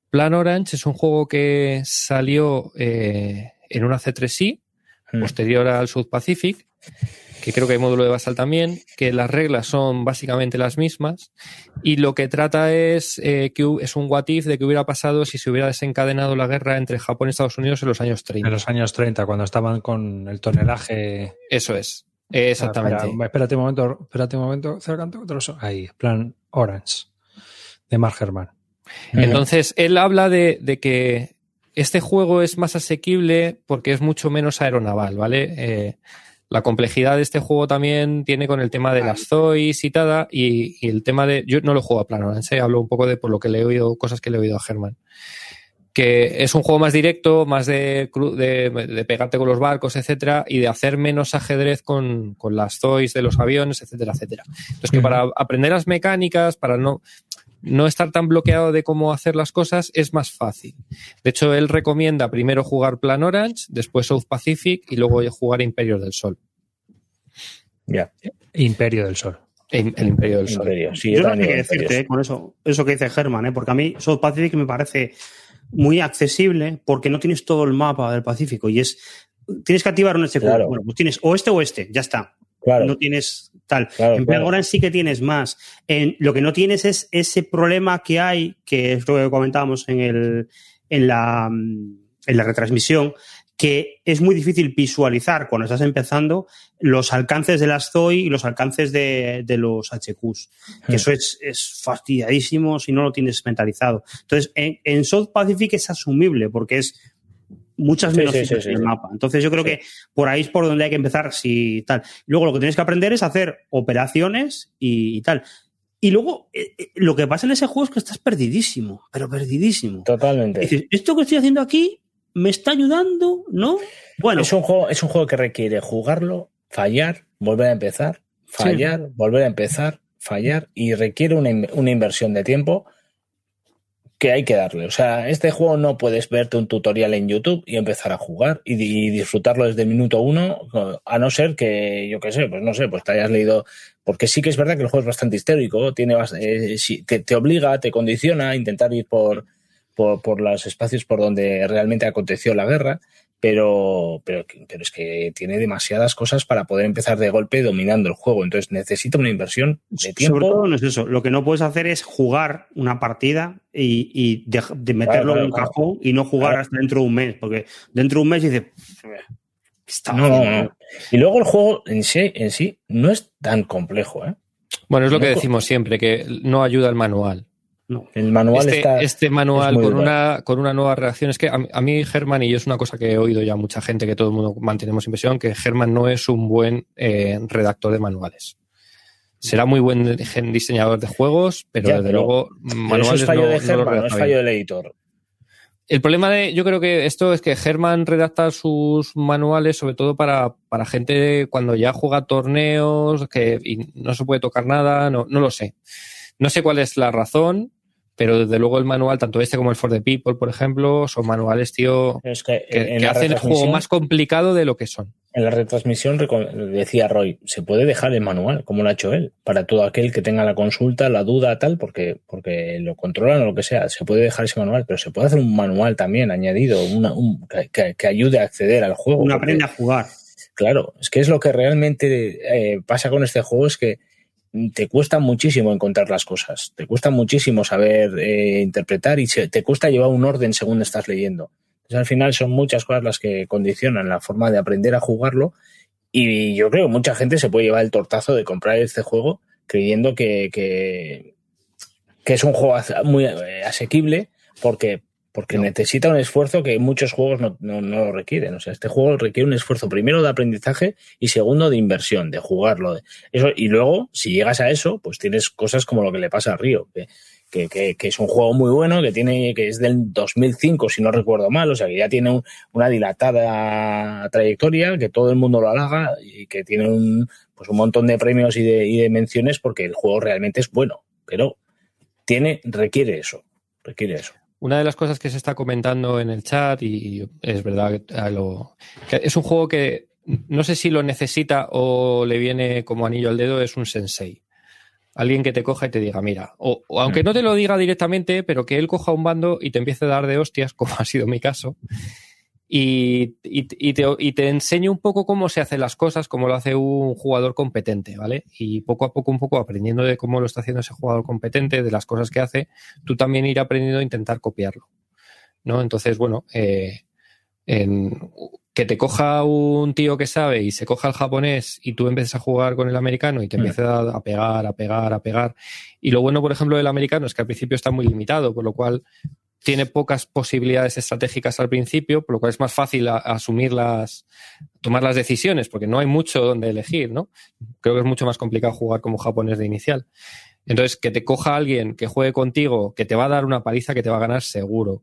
Plan Orange es un juego que salió eh, en una C3i, Mm. posterior al South Pacific, que creo que hay módulo de Basal también, que las reglas son básicamente las mismas y lo que trata es eh, que es un what if de que hubiera pasado si se hubiera desencadenado la guerra entre Japón y Estados Unidos en los años 30. En los años 30, cuando estaban con el tonelaje. Eso es. Exactamente. Ah, espera, espérate un momento, espérate un momento, cercando trozo. Ahí, plan Orange, de Mark Herman. Entonces, él habla de, de que este juego es más asequible porque es mucho menos aeronaval, ¿vale? Eh, la complejidad de este juego también tiene con el tema de las Zois y tal, y, y el tema de. Yo no lo juego a plano, ¿eh? hablo un poco de por lo que le he oído, cosas que le he oído a Germán. Que es un juego más directo, más de, de, de pegarte con los barcos, etcétera, y de hacer menos ajedrez con, con las Zois de los aviones, etcétera, etcétera. Entonces, que para aprender las mecánicas, para no, no estar tan bloqueado de cómo hacer las cosas es más fácil. De hecho, él recomienda primero jugar Plan Orange, después South Pacific y luego jugar Imperio del Sol. Ya, Imperio del Sol. El, el Imperio del Sol. Imperio. Sí, Yo yo no también sé qué decirte eh, con eso, eso que dice Germán, ¿eh? porque a mí South Pacific me parece muy accesible porque no tienes todo el mapa del Pacífico y es tienes que activar un HQ. Claro. Bueno, pues tienes o este o este, ya está. Claro. no tienes tal. Claro, en claro. Playground sí que tienes más. En, lo que no tienes es ese problema que hay, que es lo que comentábamos en, el, en, la, en la retransmisión, que es muy difícil visualizar cuando estás empezando los alcances de las ZOI y los alcances de, de los HQs. Que Hmm. eso es, es fastidiadísimo si no lo tienes mentalizado. Entonces, en, en South Pacific es asumible porque es muchas menos sí, en el mapa. Entonces, yo creo que por ahí es por donde hay que empezar si tal. Luego, lo que tienes que aprender es hacer operaciones y, y tal. Y luego, eh, eh, lo que pasa en ese juego es que estás perdidísimo, pero perdidísimo. Totalmente. Dices, esto que estoy haciendo aquí me está ayudando, ¿no? Bueno, Es un juego, es un juego que requiere jugarlo, fallar, volver a empezar, fallar, volver a empezar, fallar y requiere una inversión de tiempo que hay que darle. O sea, este juego no puedes verte un tutorial en YouTube y empezar a jugar y, di- y disfrutarlo desde minuto uno, a no ser que, yo qué sé, pues no sé, pues te hayas leído. Porque sí que es verdad que el juego es bastante histórico, tiene, eh, te, te obliga, te condiciona a intentar ir por, por los espacios por donde realmente aconteció la guerra, pero, pero, pero es que tiene demasiadas cosas para poder empezar de golpe dominando el juego. Entonces necesita una inversión de tiempo. sobre todo no es eso. Lo que no puedes hacer es jugar una partida y, y de, de meterlo claro, en un claro. cajón y no jugar Claro. hasta dentro de un mes, porque dentro de un mes dices, ¿qué está No, no, haciendo? no. Y luego el juego en sí, en sí no es tan complejo. ¿eh? Bueno, es lo que decimos siempre, que no ayuda el manual. No. El manual Este, está. este manual es con una, con una nueva redacción. Es que a, a mí, Germán, y es una cosa que he oído ya mucha gente, que todo el mundo mantenemos impresión, que Germán no es un buen eh, redactor de manuales. Será muy buen diseñador de juegos, pero Ya, desde pero- luego Pero eso manuales es fallo no, de Germán, no, es bien. fallo del editor. El problema de, yo creo que esto es que Germán redacta sus manuales sobre todo para, para gente cuando ya juega torneos, que y no se puede tocar nada, no, no lo sé. No sé cuál es la razón, pero desde luego el manual, tanto este como el For the People, por ejemplo, son manuales, tío, Es que, hacen el juego más complicado de lo que son. en la retransmisión decía Roy, se puede dejar el manual, como lo ha hecho él, para todo aquel que tenga la consulta, la duda, tal, porque, porque lo controlan o lo que sea, se puede dejar ese manual, pero se puede hacer un manual también añadido, una- un- que, que- que ayude a acceder al juego. Uno aprende a jugar. Claro, es que es lo que realmente eh, pasa con este juego, es que te cuesta muchísimo encontrar las cosas, te cuesta muchísimo saber eh, interpretar y te cuesta llevar un orden según estás leyendo. Entonces, al final son muchas cosas las que condicionan la forma de aprender a jugarlo y yo creo que mucha gente se puede llevar el tortazo de comprar este juego creyendo que, que, es un juego muy eh, asequible porque, porque No. necesita un esfuerzo que muchos juegos no, no, no lo requieren. O sea, este juego requiere un esfuerzo primero de aprendizaje y segundo de inversión, de jugarlo. Eso, y luego, si llegas a eso, pues tienes cosas como lo que le pasa a Río, que, que, que- que es un juego muy bueno, que tiene, que es del 2005, si no recuerdo mal, o sea que ya tiene un- una dilatada trayectoria, que todo el mundo lo halaga y que tiene un, pues un montón de premios y de, y de menciones porque el juego realmente es bueno, pero tiene, requiere eso, requiere eso. Una de las cosas que se está comentando en el chat, y es verdad que, lo- que es un juego que no sé si lo necesita o le viene como anillo al dedo, es un sensei. Alguien que te coja y te diga, mira, o, o aunque no te lo diga directamente, pero que él coja un bando y te empiece a dar de hostias, como ha sido mi caso, y, y- y te, y te enseñe un poco cómo se hacen las cosas, cómo lo hace un jugador competente, ¿vale? Y poco a poco, un poco aprendiendo de cómo lo está haciendo ese jugador competente, de las cosas que hace, tú también ir aprendiendo a intentar copiarlo, ¿no? Entonces, bueno, eh, en- que te coja un tío que sabe y se coja el japonés y tú empieces a jugar con el americano y te Mm. empieces a, a pegar, a pegar, a pegar. Y lo bueno, por ejemplo, del americano es que al principio está muy limitado, por lo cual tiene pocas posibilidades estratégicas al principio, por lo cual es más fácil asumir las, tomar las decisiones, porque no hay mucho donde elegir, ¿no? Creo que es mucho más complicado jugar como japonés de inicial. Entonces, que te coja alguien que juegue contigo, que te va a dar una paliza que te va a ganar seguro.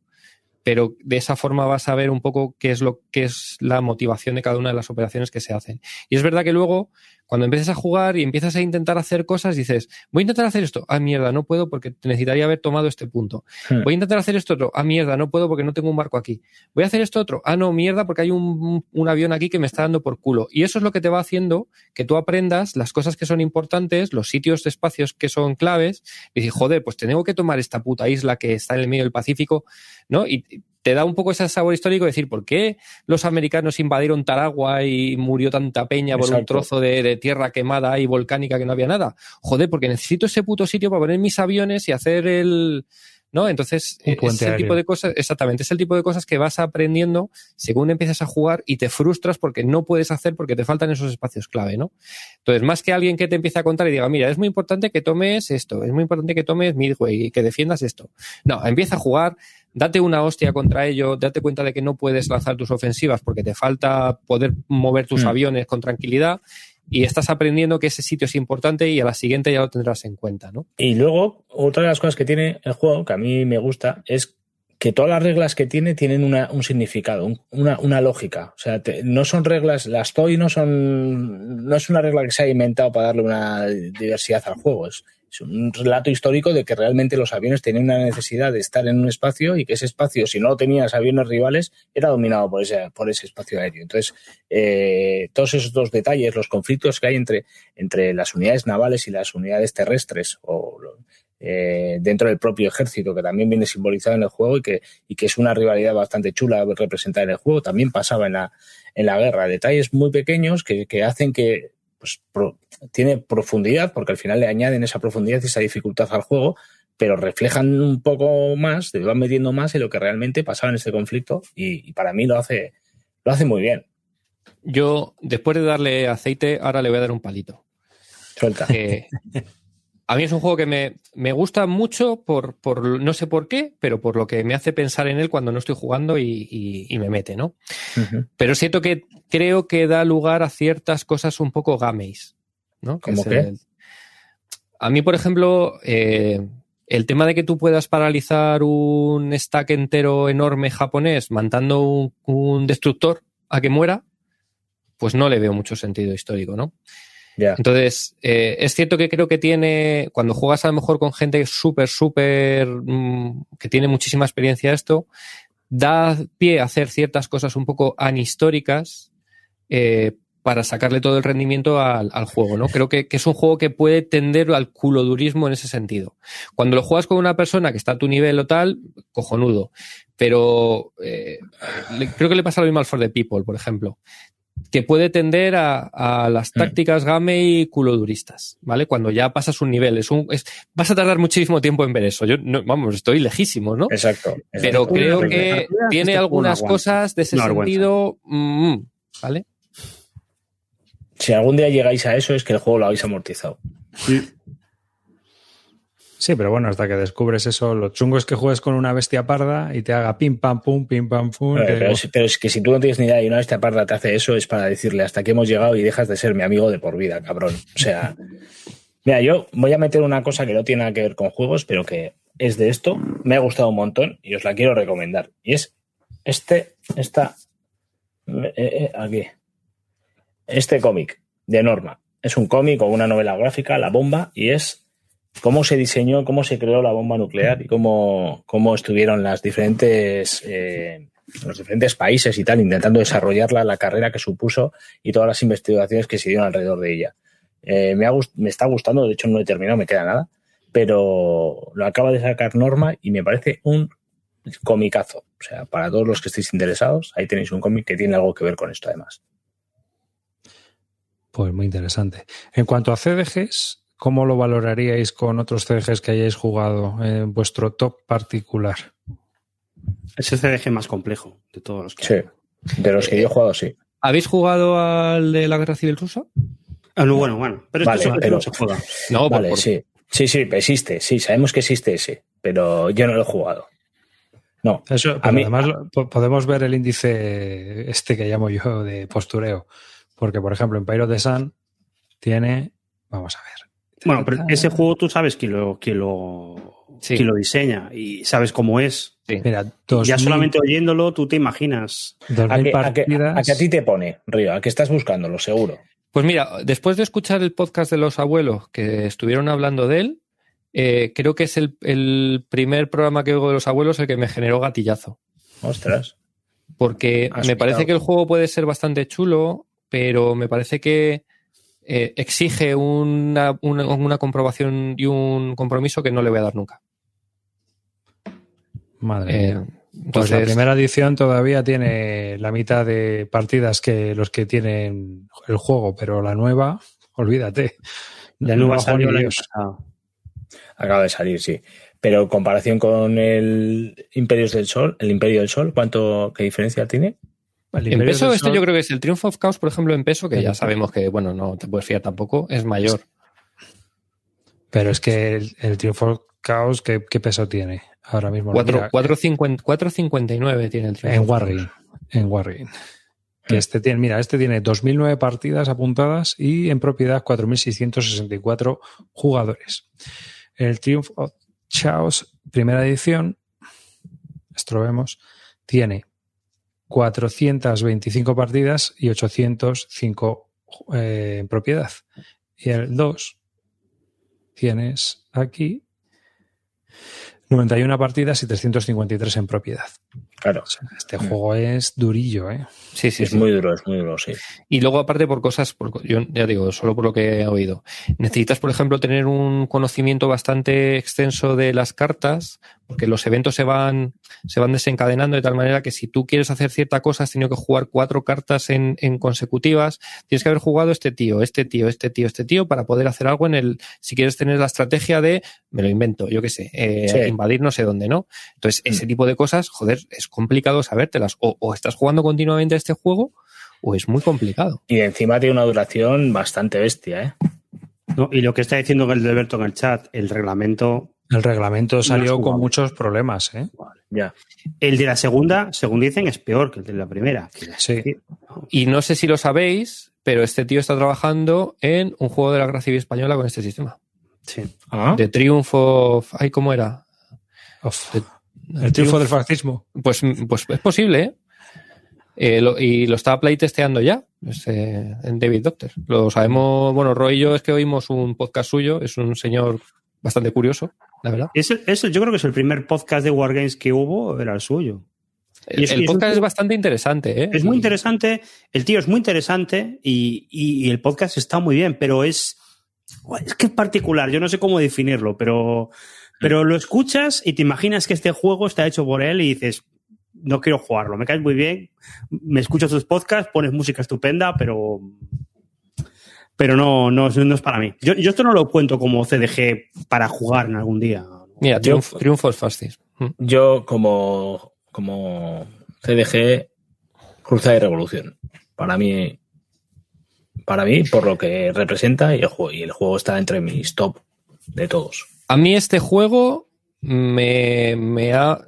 Pero de esa forma vas a ver un poco qué es lo que es la motivación de cada una de las operaciones que se hacen. Y es verdad que luego, cuando empiezas a jugar y empiezas a intentar hacer cosas, dices, voy a intentar hacer esto. Ah, mierda, no puedo porque necesitaría haber tomado este punto. Hmm. Voy a intentar hacer esto otro. Ah, mierda, no puedo porque no tengo un barco aquí. Voy a hacer esto otro. Ah, no, mierda, porque hay un, un avión aquí que me está dando por culo. Y eso es lo que te va haciendo que tú aprendas las cosas que son importantes, los sitios espacios que son claves. Y dices, joder, pues tengo que tomar esta puta isla que está en el medio del Pacífico, ¿no? Y te da un poco ese sabor histórico de decir, ¿por qué los americanos invadieron Taragua y murió tanta peña por un trozo de, de tierra quemada y volcánica que no había nada? Joder, porque necesito ese puto sitio para poner mis aviones y hacer el... ¿No? Entonces, Un puente es el aéreo. tipo de cosas, exactamente, es el tipo de cosas que vas aprendiendo según empiezas a jugar y te frustras porque no puedes hacer porque te faltan esos espacios clave, ¿no? Entonces, más que alguien que te empiece a contar y diga, mira, es muy importante que tomes esto, es muy importante que tomes Midway y que defiendas esto. No, empieza a jugar, date una hostia contra ello, date cuenta de que no puedes lanzar tus ofensivas porque te falta poder mover tus Mm. aviones con tranquilidad y estás aprendiendo que ese sitio es importante y a la siguiente ya lo tendrás en cuenta, ¿no? Y luego, otra de las cosas que tiene el juego, que a mí me gusta, es que todas las reglas que tiene tienen una- un significado, un- una, una lógica. O sea, te- no son reglas, las TOY no son, no es una regla que se ha inventado para darle una diversidad al juego. Es, es un relato histórico de que realmente los aviones tenían una necesidad de estar en un espacio y que ese espacio, si no tenías aviones rivales, era dominado por ese, por ese espacio aéreo. Entonces, eh, todos esos dos detalles, los conflictos que hay entre, entre las unidades navales y las unidades terrestres, o eh, dentro del propio ejército, que también viene simbolizado en el juego y que, y que es una rivalidad bastante chula representada en el juego, también pasaba en la, en la guerra. Detalles muy pequeños que, que hacen que pues, pro- tiene profundidad, porque al final le añaden esa profundidad y esa dificultad al juego, pero reflejan un poco más, te van metiendo más en lo que realmente pasaba en este conflicto y, y para mí lo hace, lo hace muy bien. Yo, después de darle aceite, ahora le voy a dar un palito. Suelta. a mí es un juego que me, me gusta mucho por, por no sé por qué, pero por lo que me hace pensar en él cuando no estoy jugando y, y- y me mete, ¿no? Pero siento que creo que da lugar a ciertas cosas un poco gameis, ¿no? Que ¿Cómo es qué? el- A mí, por ejemplo, eh, el tema de que tú puedas paralizar un stack entero enorme japonés mandando un, un destructor a que muera, pues no le veo mucho sentido histórico, ¿no? Entonces, eh, es cierto que creo que tiene, cuando juegas a lo mejor con gente súper, súper, mm, que tiene muchísima experiencia esto, da pie a hacer ciertas cosas un poco anhistóricas eh, para sacarle todo el rendimiento al, al juego, ¿no? Creo que, que es un juego que puede tender al culodurismo en ese sentido. Cuando lo juegas con una persona que está a tu nivel o tal, cojonudo. Pero eh, creo que le pasa lo mismo al For the People, por ejemplo que puede tender a, a las Mm. tácticas game y culoduristas, ¿vale? Cuando ya pasas un nivel. Es un, es, vas a tardar muchísimo tiempo en ver eso. Yo, no, vamos, estoy lejísimo, ¿no? Exacto. Pero creo que tiene Esto algunas cosas de ese sentido, mm, ¿vale? Si algún día llegáis a eso, es que el juego lo habéis amortizado. Sí, pero bueno, hasta que descubres eso, lo chungo es que juegues con una bestia parda y te haga pim pam pum, pim pam pum. Eh, pero, es, pero es que si tú no tienes ni idea y una te parda te hace eso, es para decirle hasta que hemos llegado y dejas de ser mi amigo de por vida, cabrón. O sea, mira, yo voy a meter una cosa que no tiene nada que ver con juegos, pero que es de esto. Me ha gustado un montón y os la quiero recomendar. Y es este, esta, eh, eh, aquí, este cómic de Norma. Es un cómic o una novela gráfica, La Bomba, y es cómo se diseñó, cómo se creó la bomba nuclear y cómo, cómo estuvieron las diferentes, eh, los diferentes países y tal intentando desarrollarla, la carrera que supuso y todas las investigaciones que se dieron alrededor de ella. Eh, me, me está gustando, de hecho no he terminado, me queda nada, pero lo acaba de sacar Norma y me parece un comicazo. O sea, para todos los que estéis interesados, ahí tenéis un cómic que tiene algo que ver con esto además. Pues muy interesante. En cuanto a CDGs, ¿cómo lo valoraríais con otros CDGs que hayáis jugado en vuestro top particular? Es el CDG más complejo de todos los que Sí, hay. de los que yo he jugado, sí. ¿Habéis jugado al de la Guerra Civil Rusa? Ah, no, bueno, bueno. Pero es Vale, eso pero- no se juega. No, Vale, por- sí. Sí, sí, existe, sí, sabemos que existe ese, pero yo no lo he jugado. No, Eso, A mí- además podemos ver el índice este que llamo yo de postureo. Porque, por ejemplo, en Pyro the Sun tiene. Vamos a ver. Bueno, pero ese juego tú sabes quién lo, quién lo, Sí. quién lo diseña y sabes cómo es. sí. Mira, ya 2000 solamente oyéndolo tú te imaginas. 2000 ¿A que, a que- partidas. a que a ti te pone, Río? ¿A que estás buscándolo, seguro? Pues mira, después de escuchar el podcast de los abuelos que estuvieron hablando de él, eh, creo que es el, el primer programa que oigo de los abuelos el que me generó gatillazo. Ostras. Porque Has me parece que el juego puede ser bastante chulo, pero me parece que eh, exige una, una, una comprobación y un compromiso que no le voy a dar nunca. Madre Eh, mía. Pues la primera edición todavía tiene la mitad de partidas que los que tienen el juego, pero la nueva, olvídate. La No nueva salió el año pasado. Acaba de salir, sí. Pero en comparación con el Imperios del Sol, el Imperio del Sol, ¿cuánto, qué diferencia tiene? En peso, este yo creo que es el Triumph of Chaos, por ejemplo, en peso, que ya sabemos que, bueno, no te puedes fiar tampoco, es mayor. Pero es que el, el Triumph Chaos, ¿qué, qué peso tiene ahora mismo? Cuatro- Mira, 4.50 4.59 tiene el Triumph. en of Chaos. Wargame. En. Que Mm. este tiene, mira, este tiene 2009 partidas apuntadas y en propiedad 4.664 jugadores. El Triumph of Chaos, primera edición, esto lo vemos, tiene 425 partidas y 805 eh, en propiedad. Y el 2 tienes aquí 91 partidas y 353 en propiedad. Claro, O sea, este juego es durillo, ¿eh? Sí, sí, es sí. muy duro, es muy duro, sí. Y luego, aparte, por cosas, por- yo ya digo, solo por lo que he oído. Necesitas, por ejemplo, tener un conocimiento bastante extenso de las cartas, porque los eventos se van, se van desencadenando de tal manera que si tú quieres hacer cierta cosa, has tenido que jugar cuatro cartas en, en consecutivas, tienes que haber jugado este tío, este tío, este tío, este tío, para poder hacer algo en el, si quieres tener la estrategia de, me lo invento, yo qué sé, eh, Sí. invadir no sé dónde, ¿no? Entonces, ese tipo de cosas, joder, es complicado sabértelas. O, o estás jugando continuamente a este juego, o es muy complicado. Y encima tiene una duración bastante bestia, ¿eh? No, y lo que está diciendo el de Alberto en el chat, el reglamento, El reglamento salió con muchos problemas, ¿eh? Ya. el de la segunda, según dicen, es peor que el de la primera. Sí. Y no sé si lo sabéis, pero este tío está trabajando en un juego de la Guerra Civil Española con este sistema. Sí. Ah, De Triumph of... Ay, ¿cómo era? De- el triunfo del fascismo. Pues, pues es posible, ¿eh? Eh, lo- y lo está playtesteando ya, este, en David Doctor. Lo sabemos, bueno, Roy y yo es que oímos un podcast suyo, es un señor bastante curioso, la verdad. Es el- es el- yo creo que es el primer podcast de Wargames que hubo, era el suyo. El, Y es- el y es un podcast es bastante interesante, ¿eh? Es muy interesante, el tío es muy interesante y, y- y el podcast está muy bien, pero es, es que es particular, yo no sé cómo definirlo, pero, pero lo escuchas y te imaginas que este juego está hecho por él y dices, no quiero jugarlo, me caes muy bien, me escuchas tus podcasts, pones música estupenda, pero pero no, no, no es para mí. Yo, yo esto no lo cuento como CDG para jugar en algún día. Mira, Yo- Triumph, Triumph of Fascism. Mm. yo como, como CDG, Cruzada y Revolución. Para mí, para mí, por lo que representa y el juego, y el juego está entre mis top de todos. A mí este juego me, me ha...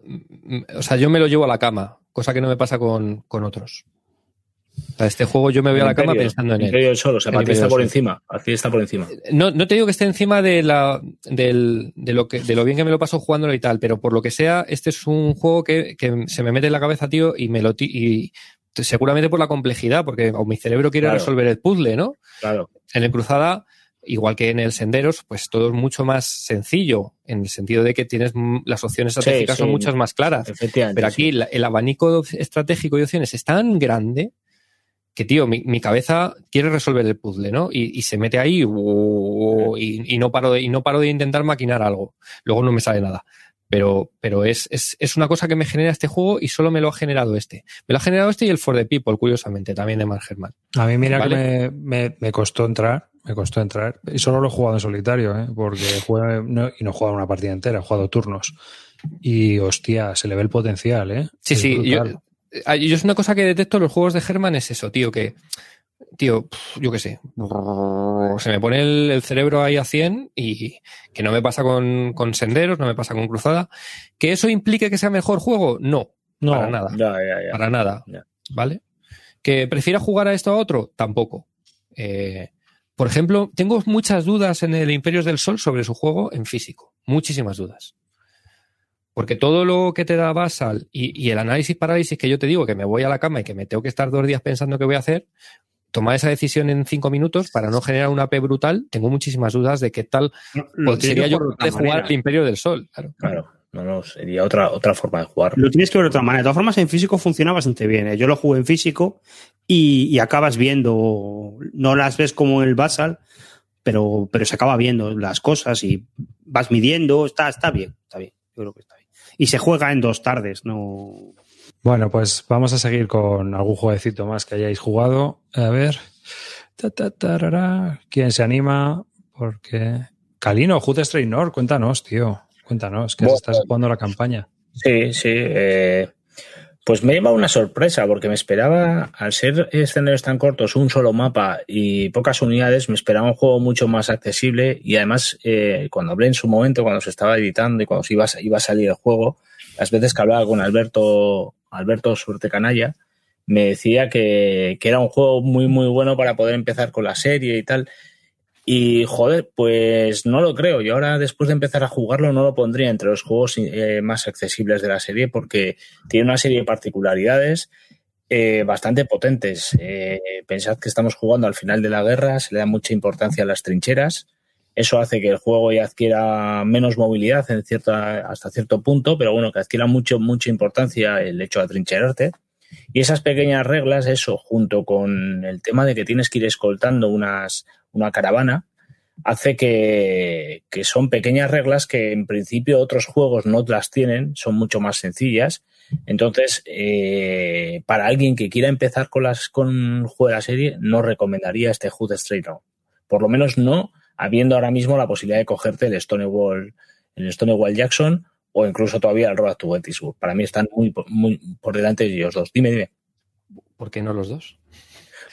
O sea, yo me lo llevo a la cama, cosa que no me pasa con, con otros. Este juego yo me voy a la cama pensando en él. Sol, o sea, El ti está por encima. Aquí está por encima. No, no te digo que esté encima de la del, de lo que de lo bien que me lo paso jugándolo y tal, pero por lo que sea, este es un juego que, que se me mete en la cabeza, tío, y me lo ti- y seguramente por la complejidad, porque o mi cerebro quiere Claro. resolver el puzzle, ¿no? Claro. En el Cruzada, igual que en el Senderos, pues todo es mucho más sencillo, en el sentido de que tienes las opciones Sí, estratégicas son muchas más claras. Efectivamente. Pero aquí sí. la- el abanico estratégico de opciones es tan grande que, tío, mi, mi cabeza quiere resolver el puzzle, ¿no? Y, y se mete ahí uh, y, y no paro de, y no paro de intentar maquinar algo. Luego no me sale nada. Pero, pero es, es, es una cosa que me genera este juego y solo me lo ha generado este. Me lo ha generado este y el For the People, curiosamente, también de Mark Herman. A mí mira Vale. que me, me- me costó entrar, me costó entrar. Y solo lo he jugado en solitario, ¿eh? porque jugué- no- y no he jugado una partida entera, he jugado turnos. Y hostia, se le ve el potencial, ¿eh? Sí, Es sí. Yo, yo es una cosa que detesto en los juegos de Herman, es eso, tío, que, tío, yo qué sé, se me pone el, el cerebro ahí a 100 y que no me pasa con, con Senderos, no me pasa con Cruzada. ¿Que eso implique que sea mejor juego? No, No, para nada, para nada. ¿vale? ¿Que prefiera jugar a esto a otro? Tampoco. Eh, por ejemplo, tengo muchas dudas en el Imperios del Sol sobre su juego en físico, muchísimas dudas. Porque todo lo que te da Basal y, y el análisis parálisis que yo te digo, que me voy a la cama y que me tengo que estar dos días pensando qué voy a hacer, tomar esa decisión en cinco minutos para no generar una AP brutal, tengo muchísimas dudas de qué tal No, lo pues, sería yo jugar de jugar al Imperio del Sol. Claro. Claro. No, no, sería otra, otra forma de jugar. Lo tienes que ver de otra manera. De todas formas, en físico funciona bastante bien. ¿eh? Yo lo jugué en físico y, y acabas viendo, no las ves como en el Basal, pero, pero se acaba viendo las cosas y vas midiendo. Está, está bien, está bien. Yo creo que está bien. Y se juega en dos tardes, no. Bueno, pues vamos a seguir con algún jueguecito más que hayáis jugado. A ver. Ta, ta, tarara. ¿Quién se anima? Porque. Calino, Hood Straight North, cuéntanos, tío. Cuéntanos, que Bueno. estás jugando la campaña. Sí, sí. eh, pues me lleva una sorpresa porque me esperaba, al ser escenarios tan cortos, un solo mapa y pocas unidades, me esperaba un juego mucho más accesible y además eh, cuando hablé en su momento, cuando se estaba editando y cuando se iba, iba a salir el juego, las veces que hablaba con Alberto, Alberto Suerte Canalla, me decía que, que era un juego muy, muy bueno para poder empezar con la serie y tal. Y joder, pues no lo creo. Yo ahora, después de empezar a jugarlo, no lo pondría entre los juegos eh, más accesibles de la serie porque tiene una serie de particularidades eh, bastante potentes. Eh, pensad que estamos jugando al final de la guerra, se le da mucha importancia a las trincheras. Eso hace que el juego ya adquiera menos movilidad en cierta, hasta cierto punto, pero bueno, que adquiera mucho, mucha importancia el hecho de atrincherarte. Y esas pequeñas reglas, eso, junto con el tema de que tienes que ir escoltando unas, una caravana, hace que, son pequeñas reglas que en principio otros juegos no las tienen, son mucho más sencillas. Entonces, eh, para alguien que quiera empezar con las con un juego de la serie, no recomendaría este Hood Straight Now. Por lo menos no habiendo ahora mismo la posibilidad de cogerte el Stonewall, el Stonewall Jackson o incluso todavía el Road to Gettysburg. Para mí están muy, muy por delante de ellos dos. Dime, dime. ¿Por qué no los dos?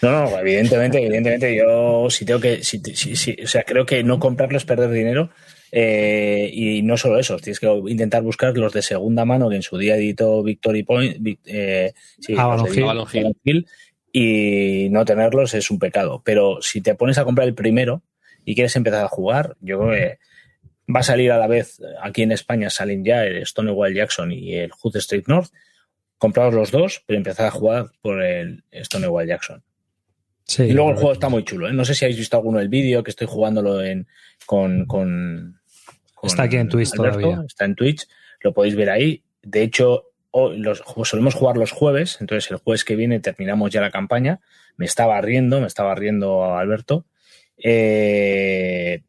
No, no, evidentemente, evidentemente, yo si tengo que, si, si- si- o sea, creo que no comprarlo es perder dinero. eh, y no solo eso, tienes que intentar buscar los de segunda mano que en su día editó Victory Point, eh, sí, Avalon los de Hill. Avalon Hill. Avalon Hill, y no tenerlos es un pecado. Pero si te pones a comprar el primero y quieres empezar a jugar, yo creo que va a salir a la vez, aquí en España salen ya el Stonewall Jackson y el Hood Street North, compraros los dos, pero empezar a jugar por el Stonewall Jackson. Sí, Y luego el juego está muy chulo. ¿eh? No sé si habéis visto alguno del vídeo que estoy jugándolo en, con, con, con Está aquí en Twitch todavía. Está en Twitch. Lo podéis ver ahí. De hecho, hoy los, solemos jugar los jueves. Entonces, el jueves que viene terminamos ya la campaña. Me estaba riendo, me estaba riendo Alberto. Eh,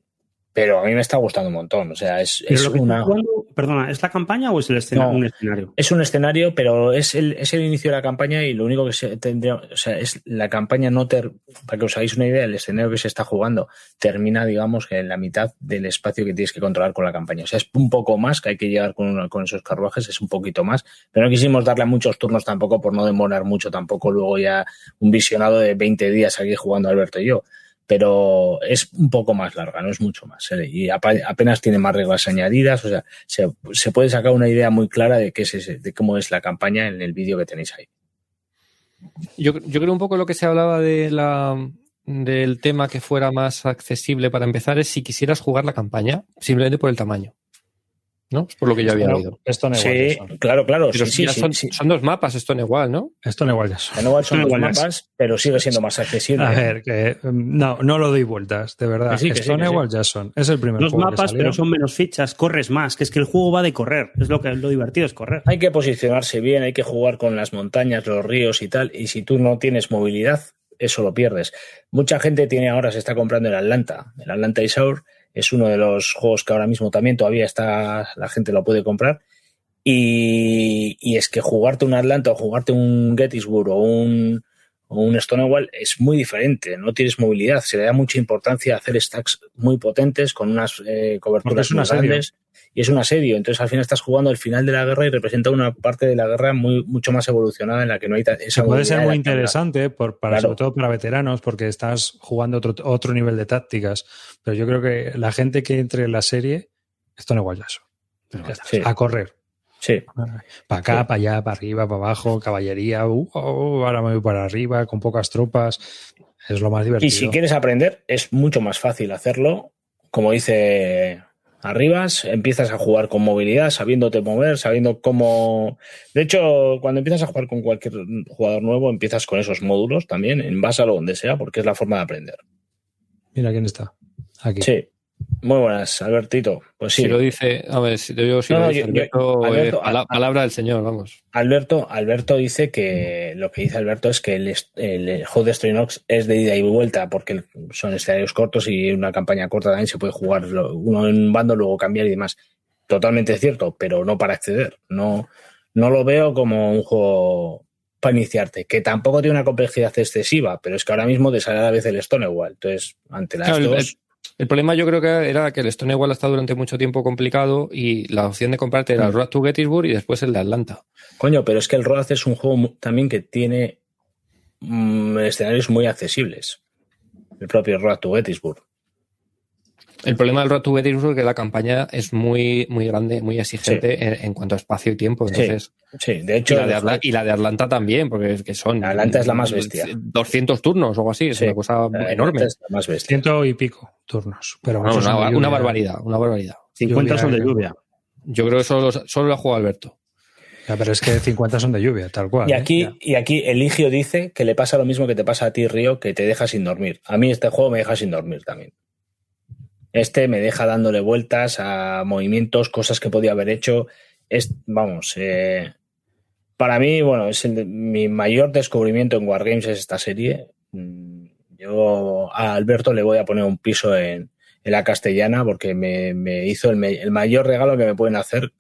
pero a mí me está gustando un montón. O sea, es, es una. jugando, perdona, ¿es la campaña o es el escena- No. un escenario? Es un escenario, pero es el, es el inicio de la campaña y lo único que se tendría, o sea, es la campaña no ter, para que os hagáis una idea, el escenario que se está jugando termina, digamos, que en la mitad del espacio que tienes que controlar con la campaña. O sea, es un poco más que hay que llegar con, con esos carruajes, es un poquito más, pero no quisimos darle a muchos turnos tampoco por no demorar mucho tampoco luego ya un visionado de 20 días aquí jugando Alberto y yo. Pero es un poco más larga, no es mucho más. ¿eh? Y apenas tiene más reglas añadidas, o sea, se, se puede sacar una idea muy clara de qué es ese- de cómo es la campaña en el vídeo que tenéis ahí. Yo, yo creo un poco lo que se hablaba de la, del tema que fuera más accesible para empezar es si quisieras jugar la campaña, simplemente por el tamaño. ¿No? Por lo que yo había. Stonewall Sí, Jackson. claro, claro. Pero sí, si sí, ya sí, son, sí. son dos mapas, esto no igual, ¿no? Stonewall Jackson. Igual son dos Stonewall mapas, pero sigue siendo más accesible. A ver, que mm, no, no lo doy vueltas, de verdad. Que sí, que sí, que Stonewall Jackson es el primer Dos juego mapas, salió. pero son menos fichas, corres más, que es que el juego va de correr, es lo que lo divertido es correr. Hay que posicionarse bien, hay que jugar con las montañas, los ríos y tal. Y si tú no tienes movilidad, eso lo pierdes. Mucha gente tiene ahora, se está comprando el Atlanta. El Atlanta Isaur es uno de los juegos que ahora mismo también todavía está, la gente lo puede comprar. Y, y es que jugarte un Atlanta o jugarte un Gettysburg o un, o un Stonewall es muy diferente. No tienes movilidad. Se le da mucha importancia a hacer stacks muy potentes con unas eh, coberturas es muy grandes y es un asedio. Entonces, al final estás jugando el final de la guerra y representa una parte de la guerra muy, mucho más evolucionada en la que no hay esa puede ser muy interesante, por, para, Claro. sobre todo para veteranos, porque estás jugando otro, otro nivel de tácticas. Pero yo creo que la gente que entre en la serie, Jackson. Ya está, Sí. A correr. Sí, Para acá, Sí. para allá, para arriba, para abajo, caballería. uh, oh, ahora me voy para arriba, con pocas tropas. Es lo más divertido. y si quieres aprender, es mucho más fácil hacerlo. Como dice Arribas, empiezas a jugar con movilidad, sabiéndote mover, sabiendo cómo. De hecho, cuando empiezas a jugar con cualquier jugador nuevo, empiezas con esos módulos también, en base a lo donde sea, porque es la forma de aprender. Mira quién está. Aquí. Sí. Muy buenas, Albertito. Pues sí. Si lo dice, a ver, si, yo, si No, lo dice yo- Alberto, eh, Alberto, palabra del señor, vamos. Alberto, Alberto dice que lo que dice Alberto es que el, juego de Strinox es de ida y vuelta porque son escenarios cortos y una campaña corta también se puede jugar uno en un bando, luego cambiar y demás. totalmente cierto, pero no para acceder. No, no lo veo como un juego para iniciarte, que tampoco tiene una complejidad excesiva, pero es que ahora mismo te sale a la vez el Stonewall. Entonces, ante las Claro, dos. El problema yo creo que era que el Stonewall estado durante mucho tiempo complicado y la opción de comprarte era el Road to Gettysburg y después el de Atlanta. Coño, pero es que el Road es un juego también que tiene mm, escenarios muy accesibles. El propio Road to Gettysburg. El problema del Road to Gettysburg es que la campaña es muy, muy grande, muy exigente en, en cuanto a espacio y tiempo. Sí, Entonces, Sí, de y, hecho, la de Atla- y la de Atlanta también, porque es que son. Atlanta es la más bestia. 200 turnos o algo así, es Sí. una cosa eh, enorme. es la más bestia. Ciento y pico turnos. Pero No, una, de una lluvia. barbaridad, una barbaridad. 50 Lluvia, son de eh. lluvia. Yo creo que solo, solo la juega Alberto. Ya, pero es que 50 son de lluvia, tal cual. Y ¿eh? aquí, Ya. y aquí Eligio dice que le pasa lo mismo que te pasa a ti, Río, que te deja sin dormir. A mí este juego me deja sin dormir también. Este me deja dándole vueltas a movimientos, cosas que podía haber hecho. Es, vamos, eh, para mí, bueno, es el mi mayor descubrimiento en Wargames es esta serie. Mm, Yo a Alberto le voy a poner un piso en, la castellana porque me, hizo el, el mayor regalo que me pueden hacer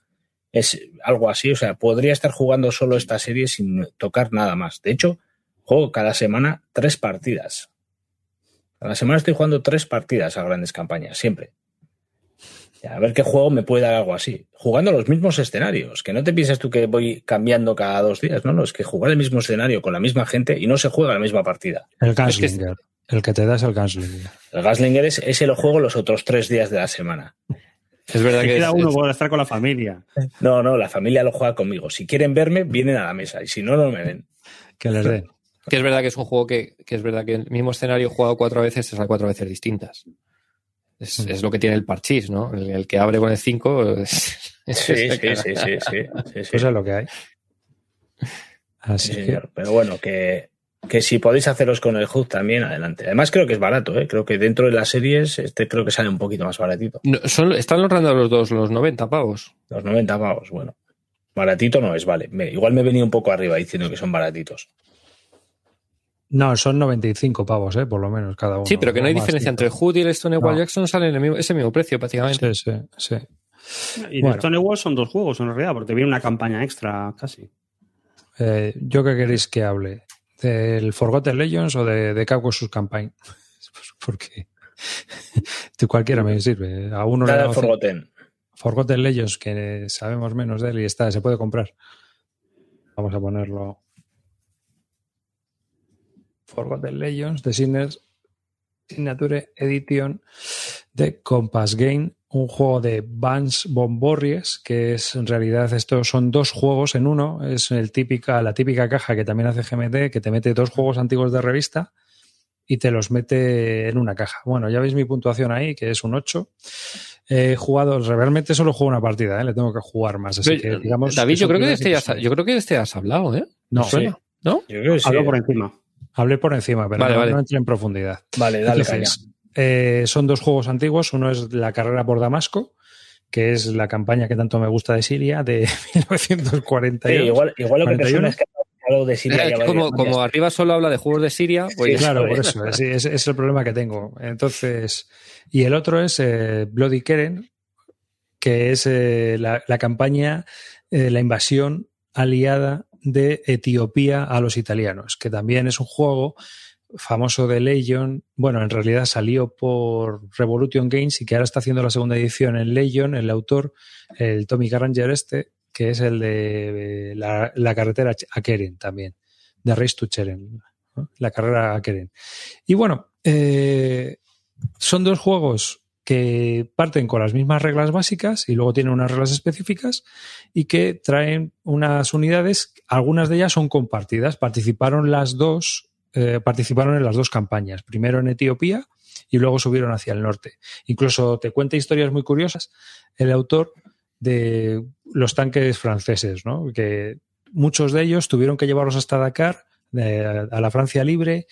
es algo así. O sea, podría estar jugando solo esta serie sin tocar nada más. De hecho, juego cada semana tres partidas. Cada semana estoy jugando tres partidas a grandes campañas, siempre. A ver qué juego me puede dar algo así. Jugando los mismos escenarios. Que no te pienses tú que voy cambiando cada dos días. No, no, es que jugar el mismo escenario con la misma gente y no se juega la misma partida. El Es que- Gunslinger. El que te da es el Gunslinger. El Gaslinger es, ese lo juego los otros tres días de la semana. Es verdad que queda es- uno por estar con la familia. No, no, la familia lo juega conmigo. Si quieren verme, vienen a la mesa. Y si no, no me ven. Que les den. Que es verdad que es un juego que, que es verdad que el mismo escenario jugado cuatro veces es a cuatro veces distintas. Es, Mm. es lo que tiene el parchís, ¿no? El, el que abre con el 5 es, es- Sí, sí, sí, sí, sí, sí, sí. Pues es lo que hay. Así Sí, que, señor. Pero bueno, que, que si podéis haceros con el HUD también, adelante. Además, creo que es barato, ¿eh? Creo que dentro de las series, este creo que sale un poquito más baratito. No, son- están logrando los dos los 90 pavos. Los 90 pavos, bueno. Baratito no es, vale. Me- igual me he venido un poco arriba diciendo que son baratitos. No, son 95 pavos, ¿eh? por lo menos cada uno. Sí, pero que no hay diferencia entre el Hood y el Stonewall No. Jackson salen el mismo, ese mismo precio prácticamente. Sí, sí, sí. Y Bueno. de Stonewall son dos juegos en realidad, porque viene una campaña extra casi. Eh, ¿Yo qué queréis que hable? ¿Del Forgotten Legends o de, de Caucasus Campaign? Pues porque de cualquiera me sirve. A uno le Nada da de Forgotten. Forgotten Legends, que sabemos menos de él y está, se puede comprar. Vamos a ponerlo. Forgotten Legends de Sinners Signature Edition de Compass Game, un juego de Vance Bomborries, que es en realidad estos son dos juegos en uno. Es el típica, la típica caja que también hace GMT, que te mete dos juegos antiguos de revista y te los mete en una caja. Bueno, ya veis mi puntuación ahí, que es un 8. He jugado, realmente solo juego una partida, ¿eh? le tengo que jugar más. Así Pero, que, digamos, David, yo son creo que de este ya, yo creo que de este has hablado, ¿eh? No. ¿No? Yo creo que sí. Hablo por encima. Hablé por encima, pero Vale, no, vale. no entré en profundidad. Vale, dale Entonces, eh, son dos juegos antiguos. Uno es La carrera por Damasco, que es la campaña que tanto me gusta de Siria, de 1942. caña. Sí, igual, igual lo que te 41. suena es que de Siria Eh, como, como arriba solo habla de juegos de Siria, pues Sí, Claro, por eso. Ese ese es el problema que tengo. Entonces, y el otro es eh, Bloody Keren, que es eh, la, la campaña, eh, la invasión aliada de Etiopía a los italianos, que también es un juego famoso de Legion. Bueno, en realidad salió por Revolution Games y que ahora está haciendo la segunda edición en Legion, el autor, el Tommy Carranger este, que es el de eh, la, carretera a Keren también, de Race to Cheren, la carrera a Keren. Y bueno, eh, son dos juegos que parten con las mismas reglas básicas y luego tienen unas reglas específicas y que traen unas unidades, algunas de ellas son compartidas, participaron las dos, eh, participaron en las dos campañas, primero en Etiopía y luego subieron hacia el norte. Incluso te cuenta historias muy curiosas el autor de los tanques franceses, ¿no? que muchos de ellos tuvieron que llevarlos hasta Dakar, eh, a la Francia libre,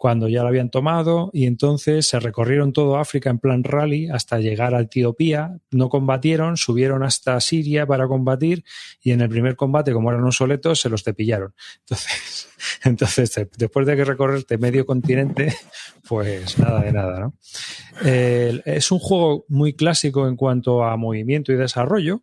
cuando ya lo habían tomado y entonces se recorrieron todo África en plan rally hasta llegar a Etiopía, no combatieron, subieron hasta Siria para combatir y en el primer combate, como eran obsoletos, se los cepillaron. Entonces, Entonces, después de que recorrerte medio continente, pues nada de nada, ¿no? es un juego muy clásico en cuanto a movimiento y desarrollo,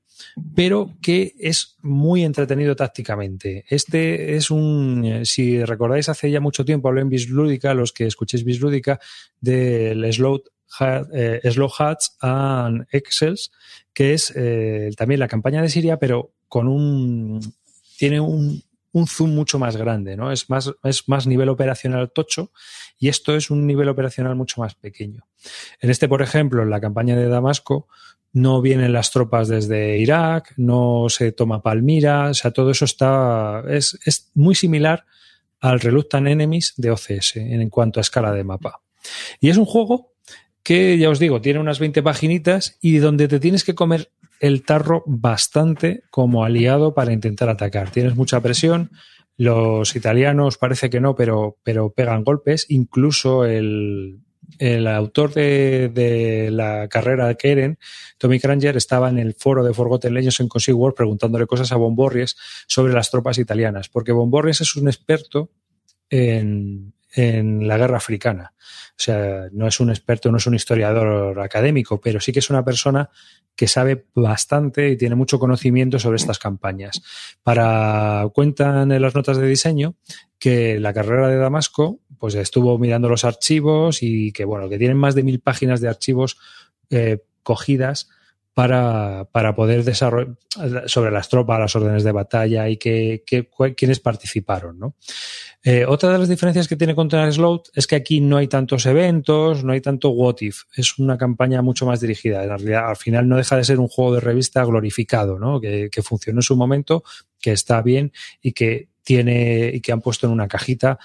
pero que es muy entretenido tácticamente. Este es un, si recordáis, hace ya mucho tiempo hablé en Bislúdica, los que escuchéis Bislúdica, del Slow, eh, Slow Hats and Excels, que es eh, también la campaña de Siria, pero con un, tiene un, un zoom mucho más grande, ¿no? Es más, es más nivel operacional tocho y esto es un nivel operacional mucho más pequeño. En este, por ejemplo, en la campaña de Damasco, no vienen las tropas desde Irak, no se toma Palmira, o sea, todo eso está, es, es muy similar al Reluctant Enemies de OCS en cuanto a escala de mapa. Y es un juego que, ya os digo, tiene unas 20 paginitas y donde te tienes que comer el tarro bastante como aliado para intentar atacar. Tienes mucha presión. Los italianos parece que no, pero, pero pegan golpes. Incluso el, el autor de, la carrera de Keren, Tommy Kranger, estaba en el foro de Forgotten Legends en Consigue World preguntándole cosas a Bomborries sobre las tropas italianas, porque Bomborries es un experto en, en la guerra africana. O sea, no es un experto, no es un historiador académico, pero sí que es una persona que sabe bastante y tiene mucho conocimiento sobre estas campañas. Para cuentan en las notas de diseño que la carrera de Damasco, pues estuvo mirando los archivos y que bueno, que tienen más de mil páginas de archivos eh, cogidas para, para poder desarrollar sobre las tropas, las órdenes de batalla y que, quienes participaron. ¿no? Eh, otra de las diferencias que tiene contra Slout es que aquí no hay tantos eventos, no hay tanto what if. Es una campaña mucho más dirigida. En realidad, al final no deja de ser un juego de revista glorificado, ¿no? que, que funcionó en su momento, que está bien y que tiene y que han puesto en una cajita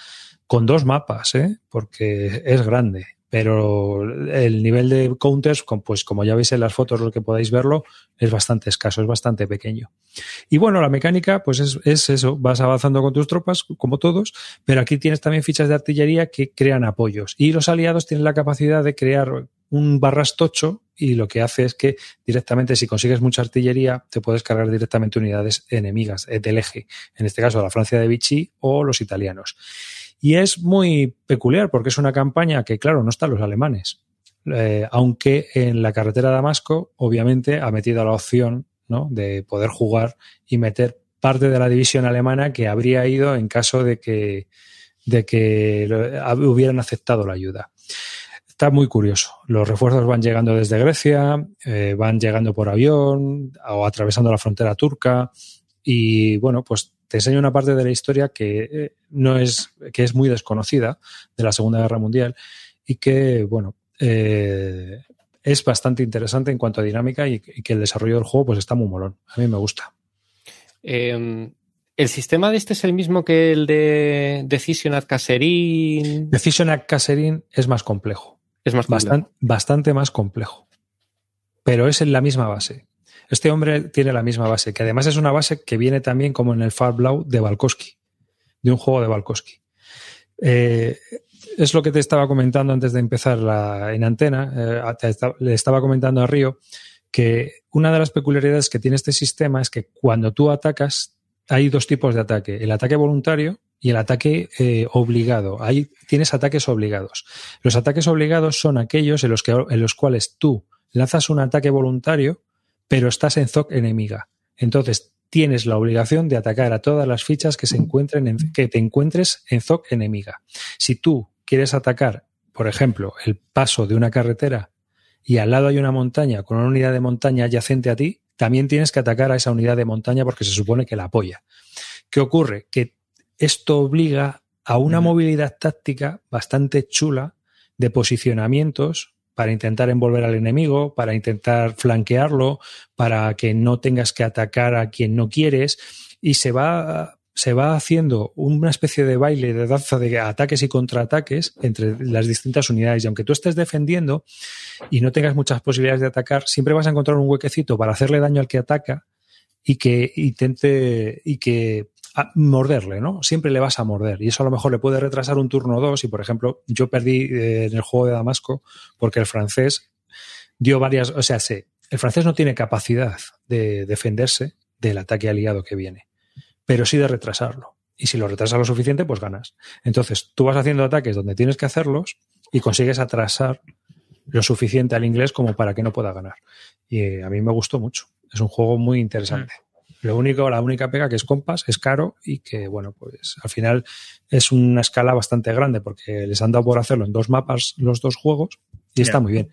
con dos mapas, ¿eh? porque es grande pero el nivel de counters, pues como ya veis en las fotos, lo que podáis verlo, es bastante escaso, es bastante pequeño. Y bueno, la mecánica, pues es, es, eso, vas avanzando con tus tropas, como todos, pero aquí tienes también fichas de artillería que crean apoyos. Y los aliados tienen la capacidad de crear un barrastocho y lo que hace es que directamente si consigues mucha artillería te puedes cargar directamente unidades enemigas eh, del eje, en este caso la Francia de Vichy o los italianos. Y es muy peculiar porque es una campaña que, claro, no están los alemanes. Eh, aunque en la carretera Damasco, obviamente, ha metido la opción ¿no? de poder jugar y meter parte de la división alemana que habría ido en caso de que, de que hubieran aceptado la ayuda. Está muy curioso. Los refuerzos van llegando desde Grecia, eh, van llegando por avión o atravesando la frontera turca y bueno, pues te enseño una parte de la historia que eh, no es, que es muy desconocida de la Segunda Guerra Mundial y que, bueno, eh, es bastante interesante en cuanto a dinámica y, que el desarrollo del juego pues está muy molón. A mí me gusta. Em, ¿El sistema de este es el mismo que el de Decision at Caserín? Decision at Caserín es más complejo. Es más complejo. bastante más complejo. Pero es en la misma base. Este hombre tiene la misma base, que además es una base que viene también como en el Far Blau de Balkowski, de un juego de Balkowski. Eh, es lo que te estaba comentando antes de empezar la, en antena. Eh, le estaba comentando a Río que una de las peculiaridades que tiene este sistema es que cuando tú atacas, hay dos tipos de ataque: el ataque voluntario y el ataque eh, obligado. Ahí tienes ataques obligados. Los ataques obligados son aquellos en los, que, en los cuales tú lanzas un ataque voluntario pero estás en ZOC enemiga. Entonces tienes la obligación de atacar a todas las fichas que se encuentren en, que te encuentres en ZOC enemiga. Si tú quieres atacar, por ejemplo, el paso de una carretera y al lado hay una montaña con una unidad de montaña adyacente a ti, también tienes que atacar a esa unidad de montaña porque se supone que la apoya. ¿Qué ocurre? Que esto obliga a una movilidad táctica bastante chula de posicionamientos para intentar envolver al enemigo, para intentar flanquearlo, para que no tengas que atacar a quien no quieres. Y se va se va haciendo una especie de baile de danza de ataques y contraataques entre las distintas unidades. Y aunque tú estés defendiendo y no tengas muchas posibilidades de atacar, siempre vas a encontrar un huequecito para hacerle daño al que ataca y que intente y que morderle, ¿no? Siempre le vas a morder y eso a lo mejor le puede retrasar un turno o dos y por ejemplo yo perdí eh, en el juego de Damasco porque el francés dio varias, o sea, sé, el francés no tiene capacidad de defenderse del ataque aliado que viene, pero sí de retrasarlo. y si lo retrasas lo suficiente, pues ganas. Entonces, tú vas haciendo ataques donde tienes que hacerlos y consigues atrasar lo suficiente al inglés como para que no pueda ganar. Y eh, a mí me gustó mucho. Es un juego muy interesante. Mm. Lo único, la única pega que es Compass, es caro y que, bueno, pues al final es una escala bastante grande porque les han dado por hacerlo en dos mapas los dos juegos y está muy bien.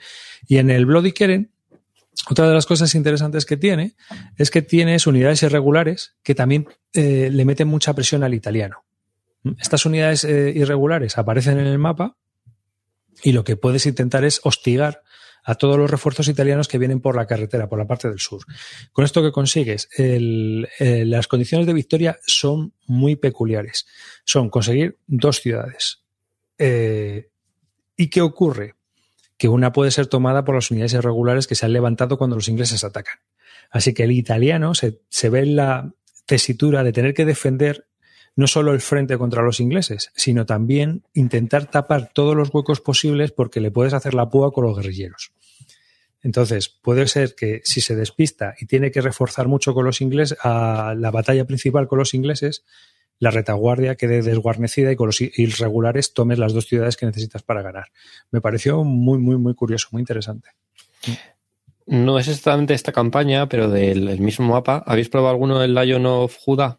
Y en el Bloody Keren, otra de las cosas interesantes que tiene es que tienes unidades irregulares que también eh, le meten mucha presión al italiano. Estas unidades eh, irregulares aparecen en el mapa y lo que puedes intentar es hostigar a todos los refuerzos italianos que vienen por la carretera, por la parte del sur. Con esto que consigues, eh, las condiciones de victoria son muy peculiares. Son conseguir dos ciudades. ¿Y qué ocurre? que una puede ser tomada por las unidades irregulares que se han levantado cuando los ingleses atacan. Así que el italiano se, ve en la tesitura de tener que defender no solo el frente contra los ingleses, sino también intentar tapar todos los huecos posibles porque le puedes hacer la púa con los guerrilleros. Entonces, puede ser que si se despista y tiene que reforzar mucho con los ingleses, a la batalla principal con los ingleses, la retaguardia quede desguarnecida y con los irregulares tomes las dos ciudades que necesitas para ganar. Me pareció muy, muy, muy curioso, muy interesante. No es exactamente esta campaña, pero del mismo mapa. ¿Habéis probado alguno del Lion of Judah?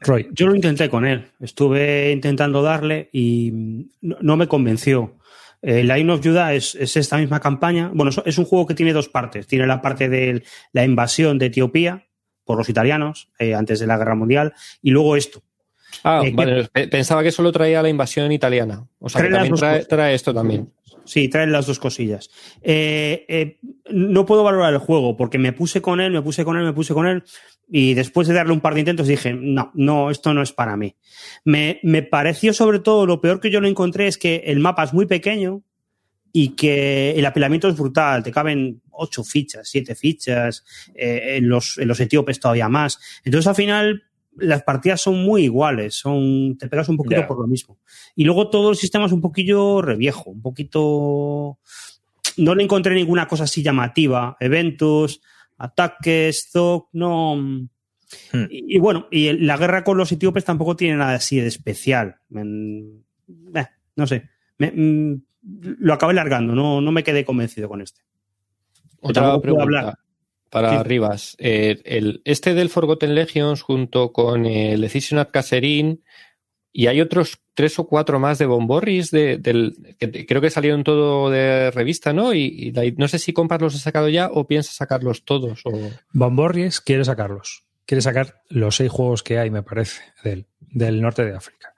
Roy. Yo lo intenté con él. Estuve intentando darle y no, me convenció. El Lion of Judah es, es, esta misma campaña. Bueno, es un juego que tiene dos partes. Tiene la parte de la invasión de Etiopía, por los italianos eh, antes de la guerra mundial y luego esto. Ah, eh, vale. Pensaba que solo traía la invasión italiana. O sea, que también trae, esto también. Sí, trae las dos cosillas. Eh, no puedo valorar el juego porque me puse con él, me puse con él, me puse con él y después de darle un par de intentos dije, no, no, esto no es para mí. Me, me pareció sobre todo, lo peor que yo lo encontré es que el mapa es muy pequeño, y que el apilamiento es brutal, te caben ocho fichas, siete fichas, eh, en, los, en los etíopes todavía más. Entonces al final las partidas son muy iguales, son, te pegas un poquito por lo mismo. Y luego todo el sistema es un poquillo reviejo, un poquito... No le encontré ninguna cosa así llamativa, eventos, ataques, zoc, no... Hmm. Y, bueno, y la guerra con los etíopes tampoco tiene nada así de especial. Eh, no sé. Me, mm, lo acabé largando, no, no me quedé convencido con este. Otra pregunta para Rivas. Eh, el, este del Forgotten Legions junto con el Decision at Caserín y hay otros tres o cuatro más de Bomborris de, del, que creo que salieron todo de revista, ¿no? Y, no sé si Compas los ha sacado ya o piensa sacarlos todos. O... Quiere sacarlos. Quiere sacar los seis juegos que hay, me parece, del, del norte de África.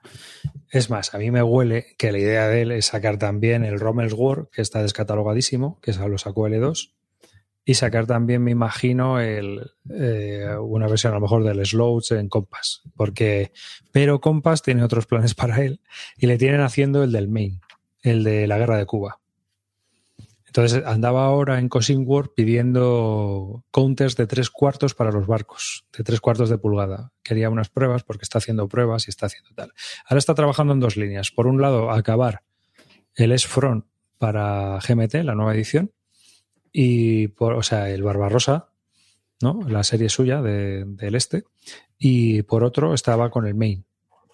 Es más, a mí me huele que la idea de él es sacar también el Rommel's War, que está descatalogadísimo, que lo sacó L2, y sacar también, me imagino, el, eh, una versión a lo mejor del Slouch en Compass. Porque, pero Compass tiene otros planes para él y le tienen haciendo el del Main, el de la guerra de Cuba. Entonces andaba ahora en Cosing War pidiendo counters de tres cuartos para los barcos, de tres cuartos de pulgada. Quería unas pruebas porque está haciendo pruebas y está haciendo tal. Ahora está trabajando en dos líneas. Por un lado, acabar el S-Front para GMT, la nueva edición, y por, o sea, el Barbarossa, ¿no? La serie suya del este. Y por otro, estaba con el main.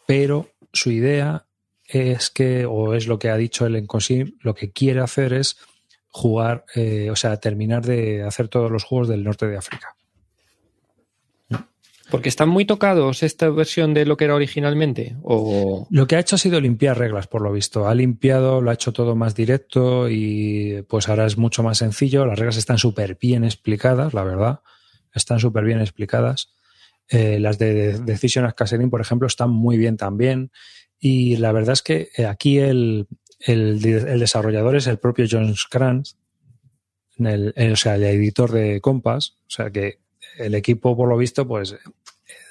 Pero su idea es que, o es lo que ha dicho el en Cosing, lo que quiere hacer es jugar, eh, o sea, terminar de hacer todos los juegos del norte de África. Porque están muy tocados esta versión de lo que era originalmente. O... Lo que ha hecho ha sido limpiar reglas, por lo visto. Ha limpiado, lo ha hecho todo más directo y pues ahora es mucho más sencillo. Las reglas están súper bien explicadas, la verdad. Están súper bien explicadas. Eh, las de Decision Casering, por ejemplo, están muy bien también. Y la verdad es que eh, aquí el, el, desarrollador es el propio John Kranz, el, o sea, el editor de Compass, o sea que el equipo, por lo visto, pues, o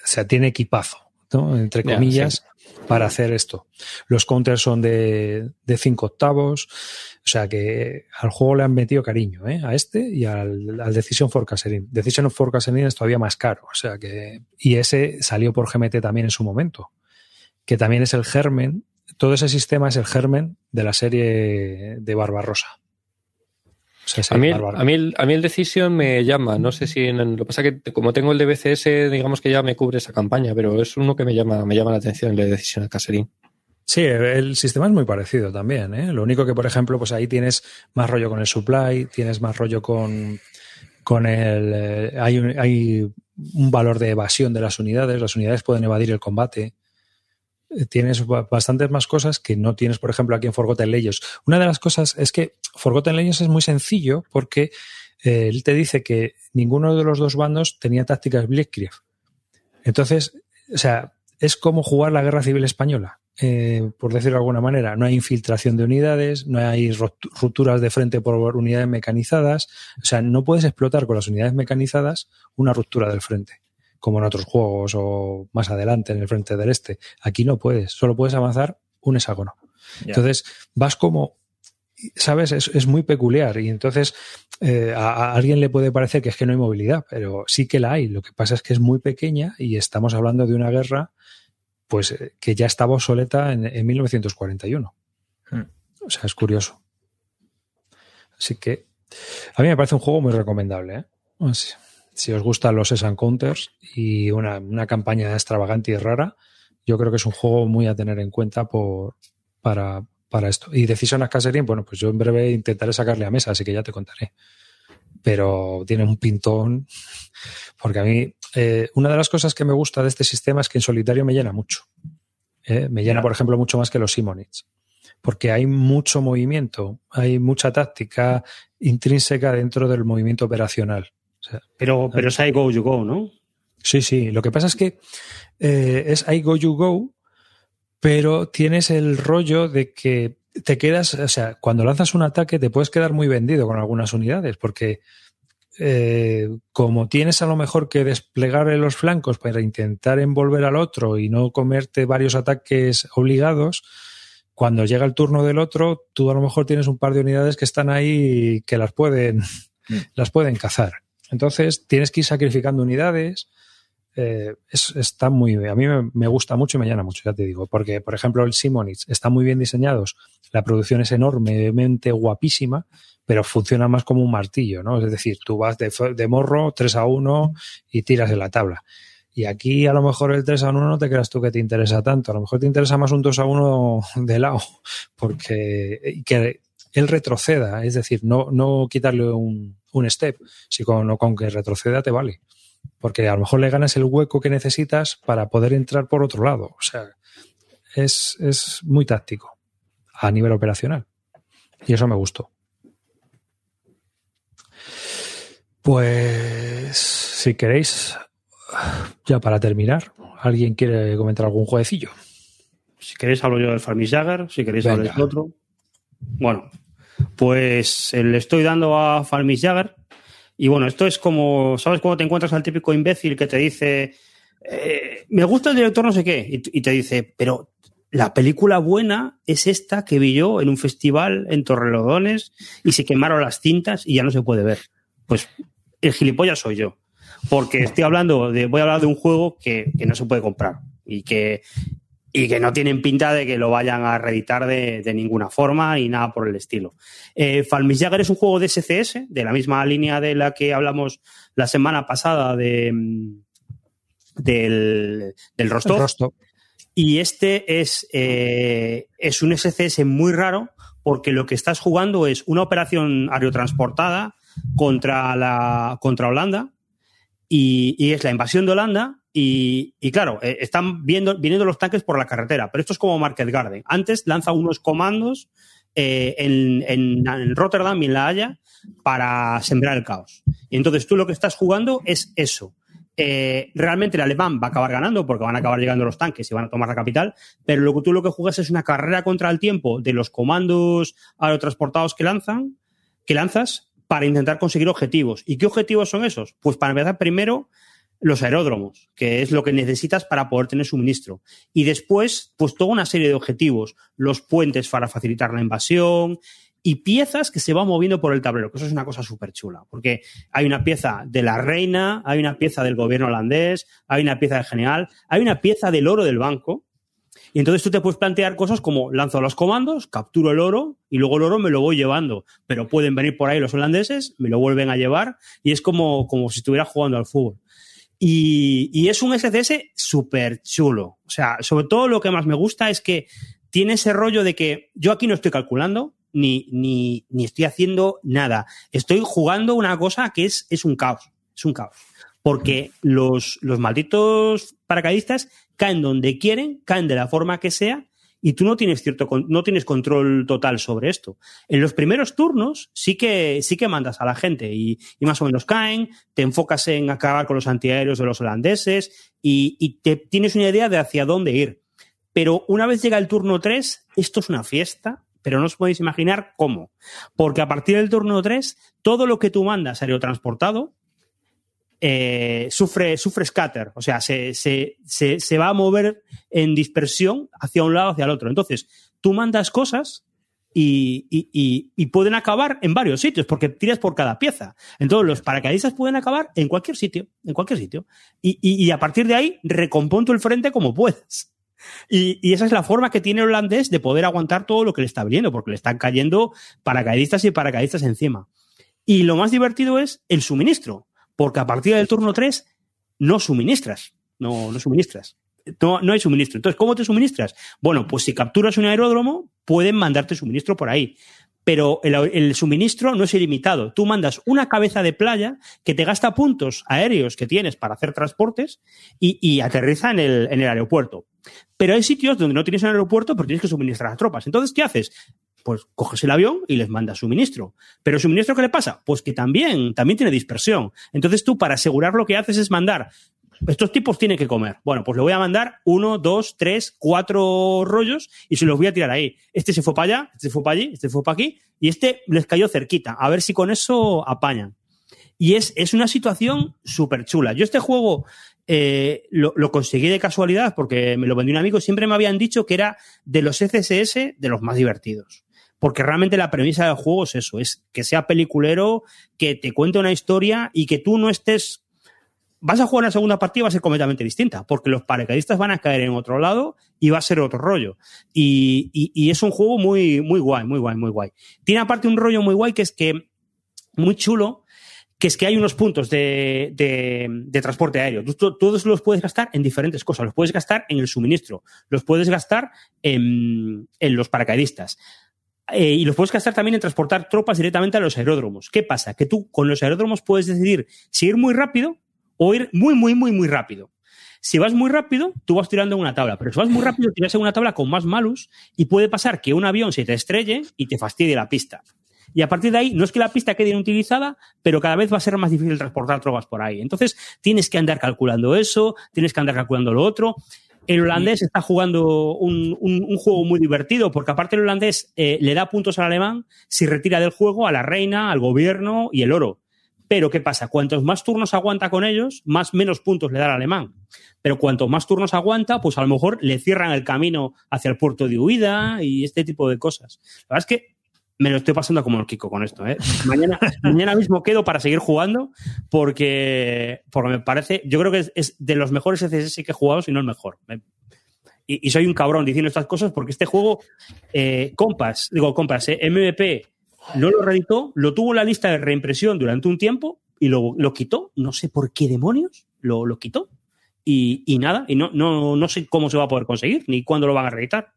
sea, tiene equipazo, entre comillas, para hacer esto. Los counters son de, de cinco octavos, o sea que al juego le han metido cariño, ¿eh? A este y al, al Decision for Caserin. Decision for Caserin es todavía más caro, o sea que, y ese salió por GMT también en su momento, que también es el germen todo ese sistema es el germen de la serie de Barbarosa. A, mí, a, mí el, a mí el Decision me llama, no sé si en, lo que pasa que como tengo el de BCS, digamos que ya me cubre esa campaña, pero es uno que me llama, me llama la atención el de Decision Caserín. Sí, el sistema es muy parecido también. ¿eh? Lo único que, por ejemplo, pues ahí tienes más rollo con el supply, tienes más rollo con, con el. Eh, hay, hay un valor de evasión de las unidades, las unidades pueden evadir el combate. Tienes bastantes más cosas que no tienes, por ejemplo, aquí en Forgotten Legends. Una de las cosas es que Forgotten Legends es muy sencillo porque eh, él te dice que ninguno de los dos bandos tenía tácticas Blitzkrieg. Entonces, o sea, es como jugar la guerra civil española. Eh, por decirlo de alguna manera, no hay infiltración de unidades, no hay rupturas de frente por unidades mecanizadas, o sea, no puedes explotar con las unidades mecanizadas una ruptura del frente, como en otros juegos o más adelante en el frente del este. Aquí no puedes, solo puedes avanzar un hexágono. Entonces, vas como ¿sabes? Es, muy peculiar y entonces eh, a, alguien le puede parecer que es que no hay movilidad, pero sí que la hay. Lo que pasa es que es muy pequeña y estamos hablando de una guerra pues eh, que ya estaba obsoleta en, 1941. Hmm. O sea, es curioso. Así que a mí me parece un juego muy recomendable. ¿eh? Si, os gustan los S-Encounters y una, campaña extravagante y rara, yo creo que es un juego muy a tener en cuenta para, para esto. Y Decision Casserín, bueno, pues yo en breve intentaré sacarle a mesa, así que ya te contaré. Pero tiene un pintón, porque a mí eh, una de las cosas que me gusta de este sistema es que en solitario me llena mucho. ¿eh? Me llena, por ejemplo, mucho más que los Simonits. Porque hay mucho movimiento, hay mucha táctica intrínseca dentro del movimiento operacional. Pero, pero es I go, you go, ¿no? Sí, sí. Lo que pasa es que eh, es I go, you go, pero tienes el rollo de que te quedas, o sea, cuando lanzas un ataque te puedes quedar muy vendido con algunas unidades, porque eh, como tienes a lo mejor que desplegar en los flancos para intentar envolver al otro y no comerte varios ataques obligados, cuando llega el turno del otro, tú a lo mejor tienes un par de unidades que están ahí que las pueden, mm. las pueden cazar. Entonces tienes que ir sacrificando unidades. Eh, está muy A mí me, gusta mucho y me llena mucho, ya te digo. Porque, por ejemplo, el Simonix está muy bien diseñados. La producción es enormemente guapísima pero funciona más como un martillo, ¿no? Es decir, tú vas de, morro 3 a 1 y tiras en la tabla. Y aquí a lo mejor el 3 a 1 no te creas tú que te interesa tanto, a lo mejor te interesa más un 2 a 1 de lado, porque que él retroceda, es decir, no, no quitarle un, un step, si con, con que retroceda te vale. Porque a lo mejor le ganas el hueco que necesitas para poder entrar por otro lado. O sea, es, es muy táctico a nivel operacional. Y eso me gustó. Pues si queréis, ya para terminar, ¿alguien quiere comentar algún jueguecillo? Si queréis hablo yo del Farmis Jagger, si queréis hablar del otro. Bueno, pues le estoy dando a Farmis Jagger. Y bueno, esto es como, ¿sabes cómo te encuentras al típico imbécil que te dice, eh, me gusta el director no sé qué? Y, te dice, pero la película buena es esta que vi yo en un festival en Torrelodones y se quemaron las cintas y ya no se puede ver. Pues el gilipollas soy yo. Porque estoy hablando de, voy a hablar de un juego que, no se puede comprar y que, y que no tienen pinta de que lo vayan a reeditar de, ninguna forma y nada por el estilo. Eh, Jagger es un juego de SCS, de la misma línea de la que hablamos la semana pasada de, del, del Rostov. Y este es, eh, es un SCS muy raro porque lo que estás jugando es una operación aerotransportada contra, la, contra Holanda y, es la invasión de Holanda y, claro, eh, están viendo, viniendo los tanques por la carretera, pero esto es como Market Garden. Antes lanza unos comandos eh, en, Rotterdam y en La Haya para sembrar el caos. Y entonces tú lo que estás jugando es eso. Eh, realmente el alemán va a acabar ganando porque van a acabar llegando los tanques y van a tomar la capital, pero lo que tú lo que juegas es una carrera contra el tiempo de los comandos aerotransportados que lanzan, que lanzas para intentar conseguir objetivos. ¿Y qué objetivos son esos? Pues para empezar, primero, los aeródromos, que es lo que necesitas para poder tener suministro. Y después, pues toda una serie de objetivos, los puentes para facilitar la invasión y piezas que se van moviendo por el tablero, que eso es una cosa súper chula, porque hay una pieza de la reina, hay una pieza del gobierno holandés, hay una pieza del general, hay una pieza del oro del banco, Y entonces tú te puedes plantear cosas como lanzo los comandos, capturo el oro y luego el oro me lo voy llevando. Pero pueden venir por ahí los holandeses, me lo vuelven a llevar y es como, como si estuviera jugando al fútbol. Y, y es un SCS súper chulo. O sea, sobre todo lo que más me gusta es que tiene ese rollo de que yo aquí no estoy calculando, ni, ni, ni estoy haciendo nada. Estoy jugando una cosa que es, es un caos. Es un caos. Porque los, los malditos paracaidistas caen donde quieren, caen de la forma que sea, y tú no tienes cierto no tienes control total sobre esto. En los primeros turnos sí que sí que mandas a la gente y, más o menos caen, te enfocas en acabar con los antiaéreos de los holandeses y, y, te tienes una idea de hacia dónde ir. Pero una vez llega el turno 3, esto es una fiesta, pero no os podéis imaginar cómo. Porque a partir del turno 3, todo lo que tú mandas aerotransportado eh, sufre, sufre scatter, o sea, se, se, se, se, va a mover en dispersión hacia un lado, hacia el otro. Entonces, tú mandas cosas y, y, y, pueden acabar en varios sitios, porque tiras por cada pieza. Entonces, los paracaidistas pueden acabar en cualquier sitio, en cualquier sitio. Y, a partir de ahí, recomponto el frente como puedes. Y, esa es la forma que tiene holandés de poder aguantar todo lo que le está viniendo, porque le están cayendo paracaidistas y paracaidistas encima. Y lo más divertido es el suministro porque a partir del turno 3 no suministras, no, no suministras. No, no hay suministro. Entonces, ¿cómo te suministras? Bueno, pues si capturas un aeródromo, pueden mandarte suministro por ahí. Pero el, suministro no es ilimitado. Tú mandas una cabeza de playa que te gasta puntos aéreos que tienes para hacer transportes y, y aterriza en el, en el aeropuerto. Pero hay sitios donde no tienes un aeropuerto, pero tienes que suministrar a tropas. Entonces, ¿qué haces? Pues coges el avión y les mandas suministro. Pero suministro, ¿qué le pasa? Pues que también, también tiene dispersión. Entonces tú, para asegurar lo que haces es mandar estos tipos tienen que comer. Bueno, pues le voy a mandar uno, dos, tres, cuatro rollos y se los voy a tirar ahí. Este se fue para allá, este se fue para allí, este se fue para aquí y este les cayó cerquita. A ver si con eso apañan. Y es, es una situación súper chula. Yo este juego eh, lo, lo, conseguí de casualidad porque me lo vendió un amigo. Siempre me habían dicho que era de los CCS de los más divertidos porque realmente la premisa del juego es eso, es que sea peliculero, que te cuente una historia y que tú no estés... Vas a jugar la segunda partida va a ser completamente distinta, porque los paracaidistas van a caer en otro lado y va a ser otro rollo. Y, es un juego muy, muy guay, muy guay, muy guay. Tiene aparte un rollo muy guay que es que, muy chulo, que es que hay unos puntos de, transporte aéreo. Todos los puedes gastar en diferentes cosas. Los puedes gastar en el suministro, los puedes gastar en, en los paracaidistas. Eh, y los puedes gastar también en transportar tropas directamente a los aeródromos. ¿Qué pasa? Que tú con los aeródromos puedes decidir si ir muy rápido o ir muy, muy, muy, muy rápido. Si vas muy rápido, tú vas tirando en una tabla, pero si vas muy rápido, tiras en una tabla con más malus y puede pasar que un avión se te estrelle y te fastidie la pista. Y a partir de ahí, no es que la pista quede inutilizada, pero cada vez va a ser más difícil transportar tropas por ahí. Entonces, tienes que andar calculando eso, tienes que andar calculando lo otro. El holandés está jugando un, un, un, juego muy divertido, porque aparte el holandés eh, le da puntos al alemán si retira del juego a la reina, al gobierno y el oro. Pero ¿qué pasa? Cuantos más turnos aguanta con ellos, más menos puntos le da al alemán. Pero cuanto más turnos aguanta, pues a lo mejor le cierran el camino hacia el puerto de huida y este tipo de cosas. La verdad es que me lo estoy pasando como el Kiko con esto. ¿eh? Mañana, mañana mismo quedo para seguir jugando porque, porque me parece, yo creo que es, es de los mejores CSS que he jugado, si no el mejor. Y, y, soy un cabrón diciendo estas cosas porque este juego, eh, Compass, digo Compass, eh, MVP, no lo reeditó, lo tuvo en la lista de reimpresión durante un tiempo y lo, lo quitó. No sé por qué demonios lo, lo quitó. Y, y nada, y no, no, no sé cómo se va a poder conseguir ni cuándo lo van a reeditar.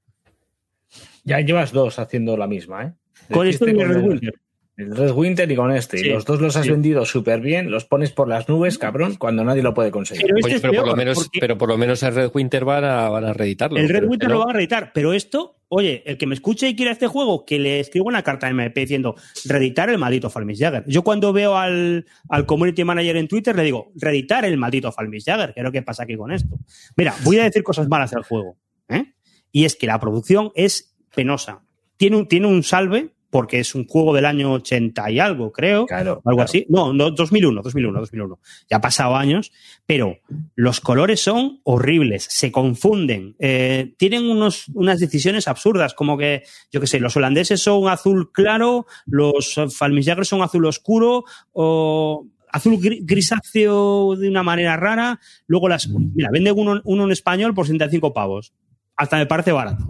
Ya llevas dos haciendo la misma, ¿eh? Con esto y el Red Winter. El Red Winter y con este. Sí, los dos los has sí. vendido súper bien, los pones por las nubes, cabrón, cuando nadie lo puede conseguir. Pero, este Oye, pero, por, lo menos, porque... pero por lo menos el Red Winter van a, van a reeditarlo. El Red Winter lo van a reeditar, pero esto, oye, el que me escuche y quiera este juego, que le escriba una carta a MP diciendo reeditar el maldito Falmis Jagger. Yo cuando veo al, al community manager en Twitter le digo, reeditar el maldito Falmis Jagger. ¿Qué es lo que pasa aquí con esto? Mira, voy a decir cosas malas del juego. ¿eh? Y es que la producción es penosa. Tiene un, tiene un salve porque es un juego del año 80 y algo, creo. Claro. Algo claro. así. No, no, 2001, 2001, 2001. Ya ha pasado años, pero los colores son horribles, se confunden. Eh, tienen unos, unas decisiones absurdas, como que, yo qué sé, los holandeses son azul claro, los falmisjagers son azul oscuro, o azul grisáceo de una manera rara. Luego las, mira, vende uno, uno en español por 65 pavos hasta me parece barato.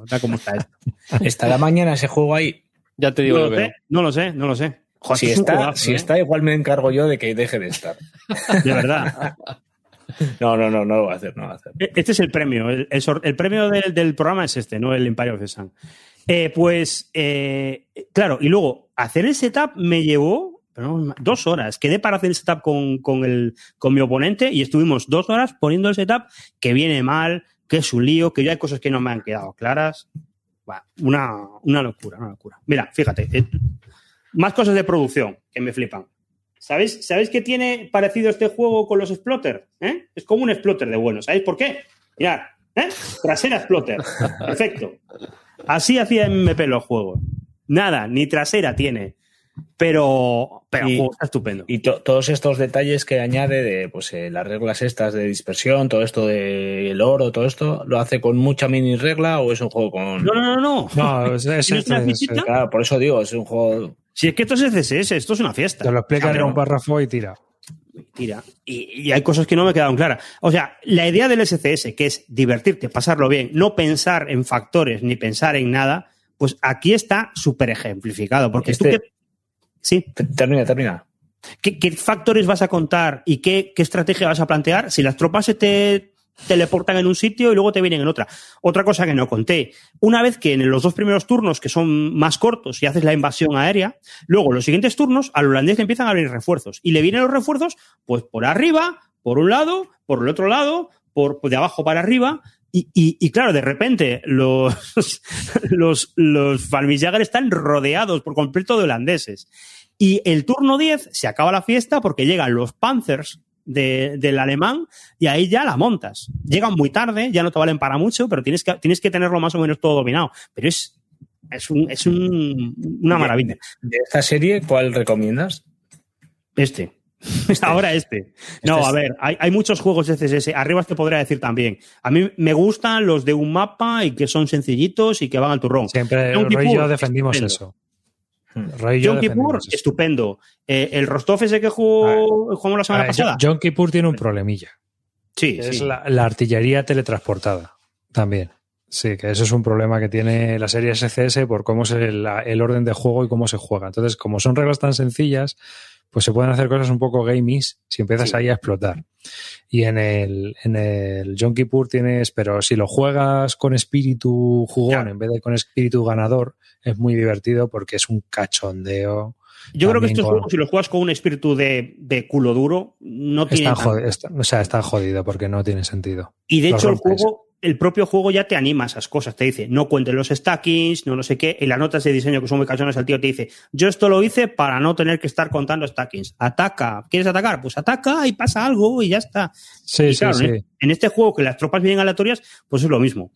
O, da como está esto. ¿Estará mañana ese juego ahí? Ya te digo, No lo, veo. sé, no lo sé, no lo sé. Joder, si es está, si ¿eh? está, igual me encargo yo de que deje de estar. De verdad. No, no, no, no lo va a hacer, no lo va a hacer. Este es el premio. El, el premio del, del programa es este, no el Empire of the Sun. Eh, pues, eh, claro, y luego, hacer el setup me llevó dos horas. Quedé para hacer el setup con, con, el, con mi oponente y estuvimos dos horas poniendo el setup que viene mal, que es un lío, que ya hay cosas que no me han quedado claras. Una, una locura, una locura. Mira, fíjate, eh, más cosas de producción que me flipan. ¿Sabéis, ¿Sabéis qué tiene parecido este juego con los Exploter? ¿Eh? Es como un Exploter de bueno. ¿Sabéis por qué? Mirad, ¿eh? Trasera Exploter. Perfecto. Así hacía MP los juegos. Nada, ni trasera tiene. Pero, pero Y- juego está estupendo. Y to- todos estos detalles que añade de pues, eh, las reglas estas de dispersión, todo esto del oro, todo esto, ¿lo hace con mucha mini regla o es un juego con...? No, no, no, no. No, es, es- ¿Tienes una es-? Claro, por eso digo, es un juego... Si es que esto es CSS, esto es una fiesta. te lo explican en un párrafo y tira. Tira. Y, y hay cosas que no me quedaron claras. O sea, la idea del SCS, que es divertirte, pasarlo bien, no pensar en factores ni pensar en nada, pues aquí está súper ejemplificado. Porque tú Este- qué- Sí. Te- Termina, termina. ¿Qué, factores vas a contar y qué, estrategia vas a plantear si las tropas se te teleportan en un sitio y luego te vienen en otra? Otra cosa que no conté. Una vez que en los dos primeros turnos, que son más cortos, y haces la invasión aérea, luego los siguientes turnos al holandés le empiezan a abrir refuerzos. Y le vienen los refuerzos, pues por arriba, por un lado, por el otro lado, por de abajo para arriba. Y, y- y claro, de repente los, los, los Valmisjäger están rodeados por completo de holandeses. Y el turno 10 se acaba la fiesta porque llegan los Panzers de- del alemán y ahí ya la montas. Llegan muy tarde, ya no te valen para mucho, pero tienes que, tienes que tenerlo más o menos todo dominado. Pero es, es, un, es un- una maravilla. De esta serie, ¿cuál recomiendas? Este. Ahora este. No, Este a es- ver, hay, hay muchos juegos de CSS. Arriba te podría decir también. A mí me gustan los de un mapa y que son sencillitos y que van al turrón. Siempre Roy y yo defendimos estupendo. eso. Roy y yo Yom Kippur, eso. estupendo. Eh, el Rostov ese que jugó, jugamos la A semana ver, pasada. Yom Kippur tiene un problemilla. sí, Es sí. la, la artillería teletransportada también. Sí, que eso es un problema que tiene la serie SCS por cómo es el, el orden de juego y cómo se juega. Entonces, como son reglas tan sencillas, pues se pueden hacer cosas un poco gamies si empiezas Sí. ahí a explotar. Y en el, en el Yom Kippur tienes, pero si lo juegas con espíritu jugón Claro. en vez de con espíritu ganador, es muy divertido porque es un cachondeo. Yo creo que estos con- juegos, si los juegas con un espíritu de, de culo duro, no está- o sea, está jodido porque no tiene sentido. Y de hecho, el juego, el propio juego ya te anima a esas cosas. Te dice, no cuentes los stackings, no lo sé qué. Y las notas de diseño que son muy cachonas, el tío te dice, yo esto lo hice para no tener que estar contando stackings. Ataca. ¿Quieres atacar? Pues ataca y pasa algo y ya está. Sí, Y sí, claro, sí. En, en este juego que las tropas vienen aleatorias, pues es lo mismo.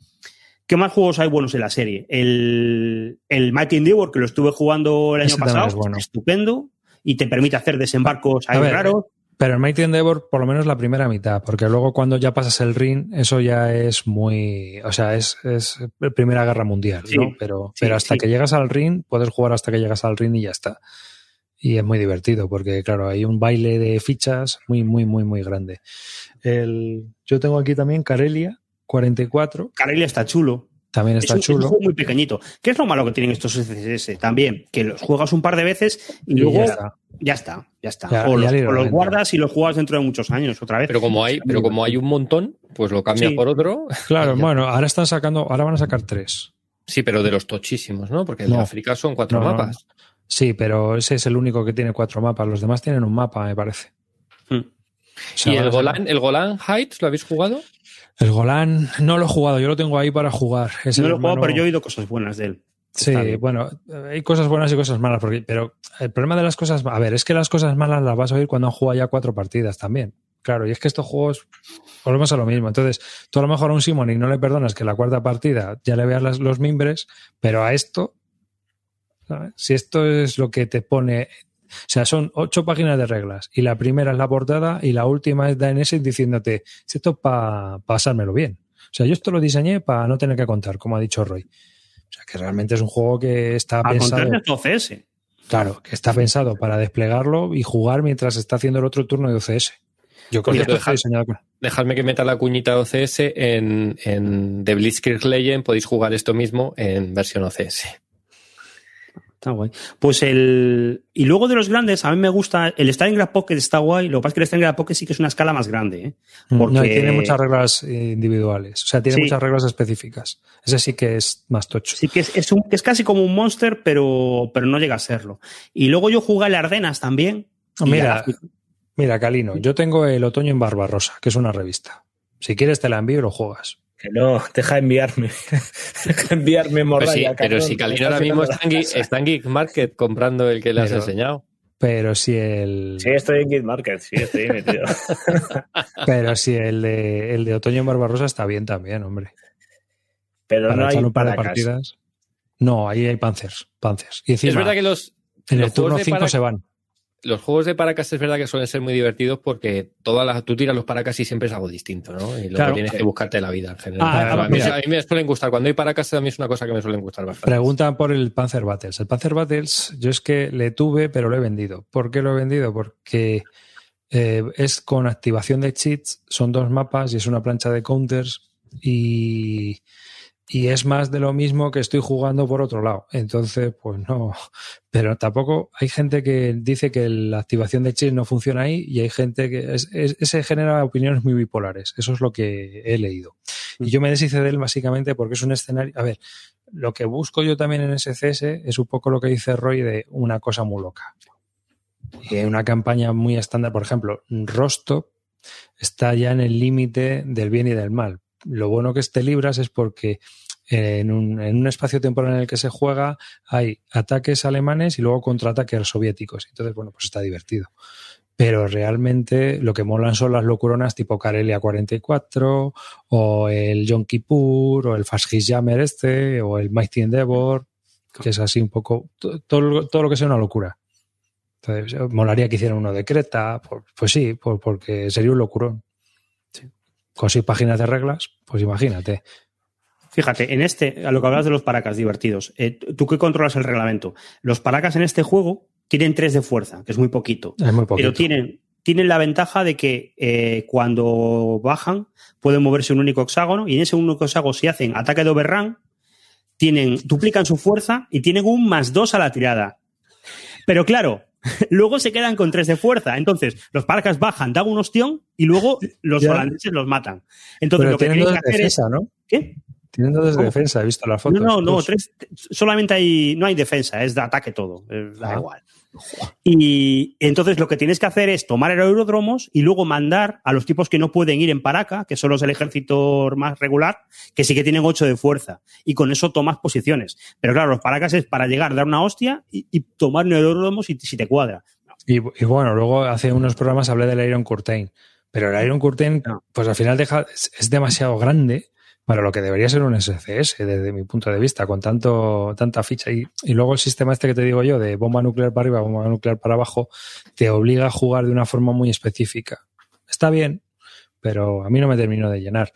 ¿Qué más juegos hay buenos en la serie? El, el Mighty Endeavor, que lo estuve jugando el año pasado, es bueno. estupendo, y te permite hacer desembarcos ahí raros. Pero el Mighty Endeavor, por lo menos la primera mitad, porque luego cuando ya pasas el ring, eso ya es muy. O sea, es, es Primera Guerra Mundial, Sí, ¿no? Pero, sí, pero hasta sí. que llegas al ring, puedes jugar hasta que llegas al ring y ya está. Y es muy divertido, porque claro, hay un baile de fichas muy, muy, muy, muy grande. El, yo tengo aquí también Karelia 44, Karelia está chulo. también Es está un, es un chulo. juego muy pequeñito. ¿Qué es lo malo que tienen estos CSS también? Que los juegas un par de veces y, Y luego ya ya está. está, ya está. Ya- o ya los, le o los guardas y los juegas dentro de muchos años otra vez. Pero como hay, pero como hay un montón, pues lo cambias Sí. por otro. Claro, bueno, ahora están sacando, ahora van a sacar tres. Sí, pero de los tochísimos, ¿no? Porque el de No. África son cuatro No, no. mapas. Sí, pero ese es el único que tiene cuatro mapas. Los demás tienen un mapa, me parece. Hmm. O sea, ¿Y el Golan, el Golan Heights lo habéis jugado? El Golán no lo he jugado, yo lo tengo ahí para jugar. Es no lo he jugado, pero yo he oído cosas buenas de él. Sí, bueno, hay cosas buenas y cosas malas, porque, pero el problema de las cosas, a ver, es que las cosas malas las vas a oír cuando han jugado ya cuatro partidas también. Claro, y es que estos juegos volvemos a lo mismo. Entonces, tú a lo mejor a un Simonic no le perdonas que la cuarta partida ya le veas las- los mimbres, pero a esto, ¿sabes? si esto es lo que te pone, o sea, son ocho páginas de reglas y la primera es la portada y la última es DNS diciéndote, esto es para pasármelo bien. O sea, yo esto lo diseñé para no tener que contar, como ha dicho Roy. O sea, que realmente es un juego que está A pensado. contrario de OCS. Claro, que está pensado para desplegarlo y jugar mientras está haciendo el otro turno de OCS. Yo creo Oye, que esto diseñado con. dejadme que meta la cuñita OCS en, en The Blitzkrieg Legend, podéis jugar esto mismo en versión OCS. Está guay. Pues el. Y luego de los grandes, a mí me gusta. El Stalingrad Pocket está guay. Lo que pasa es que el Stalingrad Pocket sí que es una escala más grande. ¿eh? Porque... No, tiene muchas reglas individuales. O sea, tiene sí. muchas reglas específicas. Ese sí que es más tocho. Sí que es, es, un, es casi como un monster, pero, pero no llega a serlo. Y luego yo jugué el Ardenas también. Mira, mira, Calino, yo tengo el Otoño en Barbarosa, que es una revista. Si quieres te la envío y lo juegas. Que no, deja enviarme. deja enviarme morralla. Pero, sí, pero si Calino ahora mismo está en, Geek, está en, Geek, Market comprando el que le has pero, enseñado. Pero si el. Sí, estoy en Geek Market, sí, estoy metido. pero si el de, el de Otoño en Barbarosa está bien también, hombre. Pero Para no hay un par de partidas. No, ahí hay Panzers. Panzers. Y encima, es verdad que los. en los el turno juegos de 5 para- se van. Los juegos de Paracas es verdad que suelen ser muy divertidos porque todas las, tú tiras los Paracas y siempre es algo distinto, ¿no? Y luego Claro. tienes que buscarte la vida en general. Ah, a, mí, mira. a mí me suelen gustar. Cuando hay Paracas a mí es una cosa que me suelen gustar bastante. Preguntan por el Panzer Battles. El Panzer Battles, yo es que le tuve, pero lo he vendido. ¿Por qué lo he vendido? Porque eh, es con activación de cheats, son dos mapas y es una plancha de counters y, y es más de lo mismo que estoy jugando por otro lado. Entonces, pues no. Pero tampoco hay gente que dice que la activación de cheats no funciona ahí y hay gente que es, es- ese genera opiniones muy bipolares. Eso es lo que he leído. Y yo me deshice de él básicamente porque es un escenario. A ver, lo que busco yo también en SCS es un poco lo que dice Roy de una cosa muy loca. En una campaña muy estándar, por ejemplo, Rostov está ya en el límite del bien y del mal. Lo bueno que este Libras es porque en un, en un espacio temporal en el que se juega hay ataques alemanes y luego contraataques soviéticos. Entonces, bueno, pues está divertido. Pero realmente lo que molan son las locuronas tipo Karelia 44 o el Yom Kippur o el Fashis Jammer este o el Mighty Endeavor, que es así un poco to- todo, todo lo que sea una locura. Entonces, eh, molaría que hicieran uno de Creta, pues sí, por- porque sería un locurón. Con seis páginas de reglas, pues imagínate. Fíjate, en este, a lo que hablas de los paracas divertidos, eh, tú que controlas el reglamento, los paracas en este juego tienen tres de fuerza, que es muy poquito, Es muy poquito. pero tienen, tienen la ventaja de que eh, cuando bajan pueden moverse un único hexágono y en ese único hexágono si hacen ataque de overrun, tienen, duplican su fuerza y tienen un más dos a la tirada. Pero claro, luego se quedan con tres de fuerza. Entonces, los paracas bajan, dan un ostión y luego los Ya. holandeses los matan. Entonces, Pero lo que tienen que hacer es. defensa, ¿no? ¿Qué? Tienen dos de defensa, he visto las fotos. No, no, no, tres, solamente hay, no hay defensa, es de ataque todo, eh, da Ah. igual. Y entonces lo que tienes que hacer es tomar aeródromos y luego mandar a los tipos que no pueden ir en Paraca, que son los del ejército más regular, que sí que tienen ocho de fuerza. Y con eso tomas posiciones. Pero claro, los Paracas es para llegar, dar una hostia y, y tomar aeródromos si, si te cuadra. Y, y bueno, luego hace unos programas hablé del Iron Curtain. Pero el Iron Curtain, No. pues al final deja, es demasiado grande para lo que debería ser un SCS, desde mi punto de vista, con tanto, tanta ficha. Y, y luego el sistema este que te digo yo, de bomba nuclear para arriba, bomba nuclear para abajo, te obliga a jugar de una forma muy específica. Está bien, pero a mí no me terminó de llenar.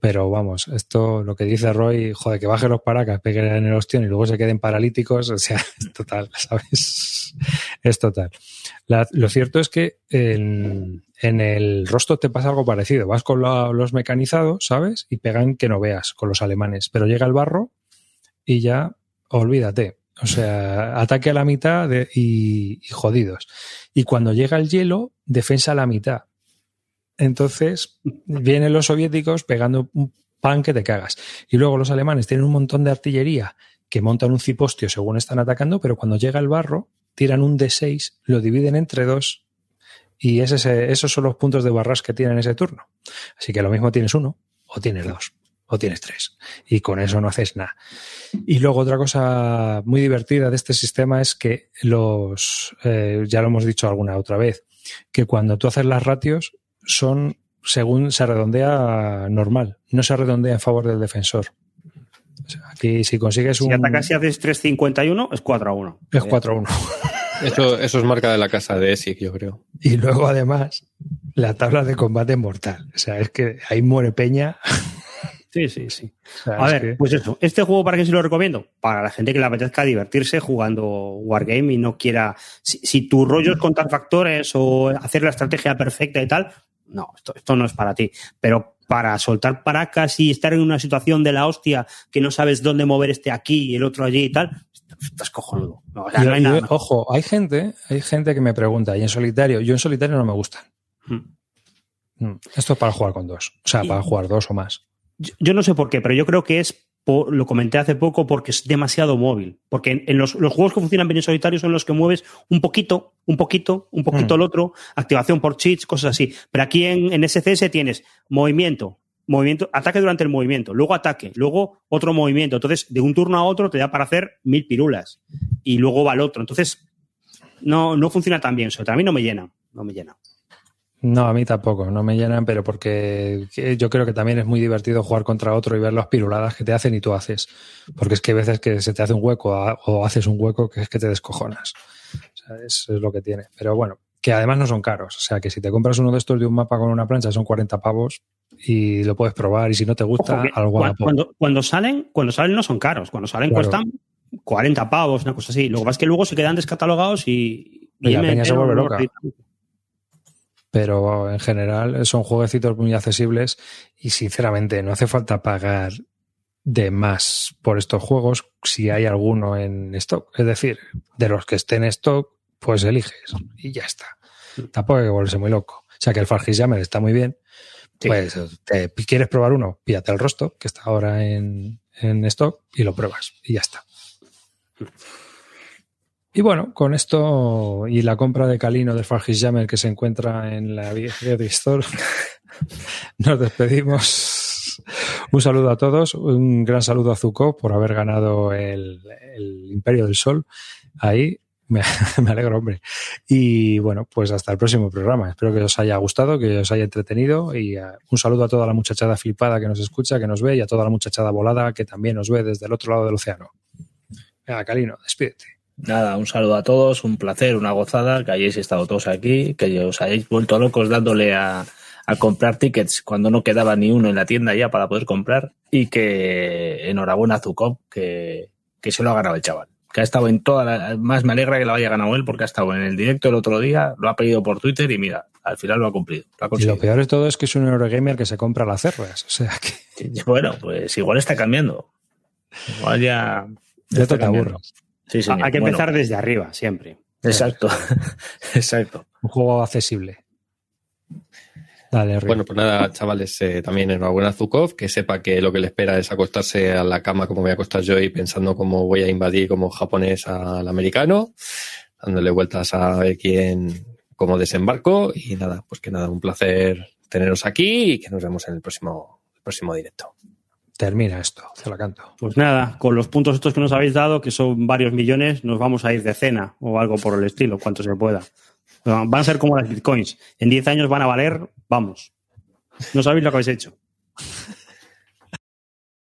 Pero vamos, esto, lo que dice Roy, joder, que baje los paracas, peguen en el ostión y luego se queden paralíticos, o sea, es total, ¿sabes? Es total. Lo cierto es que en, en el rostro te pasa algo parecido. Vas con los mecanizados, ¿sabes? Y pegan que no veas con los alemanes. Pero llega el barro y ya olvídate. O sea, ataque a la mitad de- y, y jodidos. Y cuando llega el hielo, defensa a la mitad. Entonces, vienen los soviéticos pegando un pan que te cagas. Y luego los alemanes tienen un montón de artillería que montan un cipostio según están atacando, pero cuando llega el barro, tiran un D6, lo dividen entre dos y esos son los puntos de barras que tienen ese turno. Así que lo mismo tienes uno, o tienes dos, o tienes tres. Y con eso no haces nada. Y luego otra cosa muy divertida de este sistema es que los, eh, ya lo hemos dicho alguna otra vez, que cuando tú haces las ratios son según se redondea normal, no se redondea en favor del defensor. O sea, aquí si consigues Si un... atacas y haces 3.51, es 4 a 1. Es 4-1. Eso, eso es marca de la casa de ESIC, yo creo. Y luego, además, la tabla de combate mortal. O sea, es que ahí muere Peña. Sí, sí, sí. O sea, A ver, que- pues eso. Este juego, ¿para qué se lo recomiendo? Para la gente que le apetezca divertirse jugando Wargame y no quiera. Si, si tu rollo es contar factores o hacer la estrategia perfecta y tal, no, esto, esto no es para ti. Pero para soltar paracas y estar en una situación de la hostia que no sabes dónde mover este aquí y el otro allí y tal, estás cojonudo. No, o sea, Y- no hay y- nada. ojo, hay gente, hay gente que me pregunta, ¿y en solitario? Yo en solitario no me gustan. Hmm. Mm. Esto es para jugar con dos. O sea, Y- para jugar dos o más. Yo, yo no sé por qué, pero yo creo que es, lo comenté hace poco, porque es demasiado móvil. Porque en, en los, los juegos que funcionan bien en solitario son los que mueves un poquito, un poquito, un poquito Mm. el otro, activación por cheats, cosas así. Pero aquí en, en SCS tienes movimiento, movimiento, ataque durante el movimiento, luego ataque, luego otro movimiento. Entonces, de un turno a otro te da para hacer mil pirulas. Y luego va el otro. Entonces, no, no funciona tan bien. A mí no me llena. No me llena. No, a mí tampoco, no me llenan, pero porque que yo creo que también es muy divertido jugar contra otro y ver las piruladas que te hacen y tú haces. Porque es que hay veces que se te hace un hueco a- o haces un hueco que es que te descojonas. O sea, es, es lo que tiene. Pero bueno, que además no son caros. O sea, que si te compras uno de estos de un mapa con una plancha son 40 pavos y lo puedes probar y si no te gusta, Ojo, que al cua- guapo. cuando, cuando salen, cuando salen no son caros. Cuando salen Claro. cuestan 40 pavos, una cosa así. Lo que pasa es que luego se quedan descatalogados y, Y la peña se vuelve loca. Pero en general son jueguecitos muy accesibles y sinceramente no hace falta pagar de más por estos juegos si hay alguno en stock. Es decir, de los que estén en stock, pues eliges y ya está. Tampoco hay que volverse muy loco. O sea que el Far Cry Jammer está muy bien. Sí. Pues te quieres probar uno, pídate el rostro, que está ahora en, en stock, y lo pruebas y ya está. Y bueno, con esto y la compra de Calino del Far Cry Jammer que se encuentra en la Video Store, nos despedimos. Un saludo a todos, un gran saludo a Zuko por haber ganado el, Imperio del Sol. Ahí me, alegro, hombre. Y bueno, pues hasta el próximo programa. Espero que os haya gustado, que os haya entretenido y uh, un saludo a toda la muchachada flipada que nos escucha, que nos ve y a toda la muchachada volada que también nos ve desde el otro lado del océano. Venga, Calino, despídete. Nada, un saludo a todos, un placer, una gozada, que hayáis estado todos aquí, que os hayáis vuelto locos dándole a, a comprar tickets cuando no quedaba ni uno en la tienda ya para poder comprar y que enhorabuena a Zucop, que, que se lo ha ganado el chaval. Que ha estado en toda la, más me alegra que lo haya ganado él porque ha estado en el directo el otro día, lo ha pedido por Twitter y mira, al final lo ha cumplido. Lo ha Y lo peor de todo es que es un Eurogamer que se compra las cerras. O sea que Bueno, pues igual está cambiando. Igual ya. ya te cambiando. Aburres. Sí, señor. Hay que Bueno, empezar desde arriba, siempre. Exacto. Exacto. Un juego accesible. Dale. Bueno, pues nada, chavales, eh, también enhorabuena a Zukov, que sepa que lo que le espera es acostarse a la cama como voy a acostar yo y pensando cómo voy a invadir como japonés al americano, dándole vueltas a ver quién, cómo desembarco y nada, pues que nada, un placer teneros aquí y que nos vemos en el próximo, el próximo directo. Termina esto, se la canto. Pues nada, con los puntos estos que nos habéis dado, que son varios millones, nos vamos a ir de cena o algo por el estilo, cuanto se pueda. Van a ser como las bitcoins. En 10 años van a valer, vamos. No sabéis lo que habéis hecho.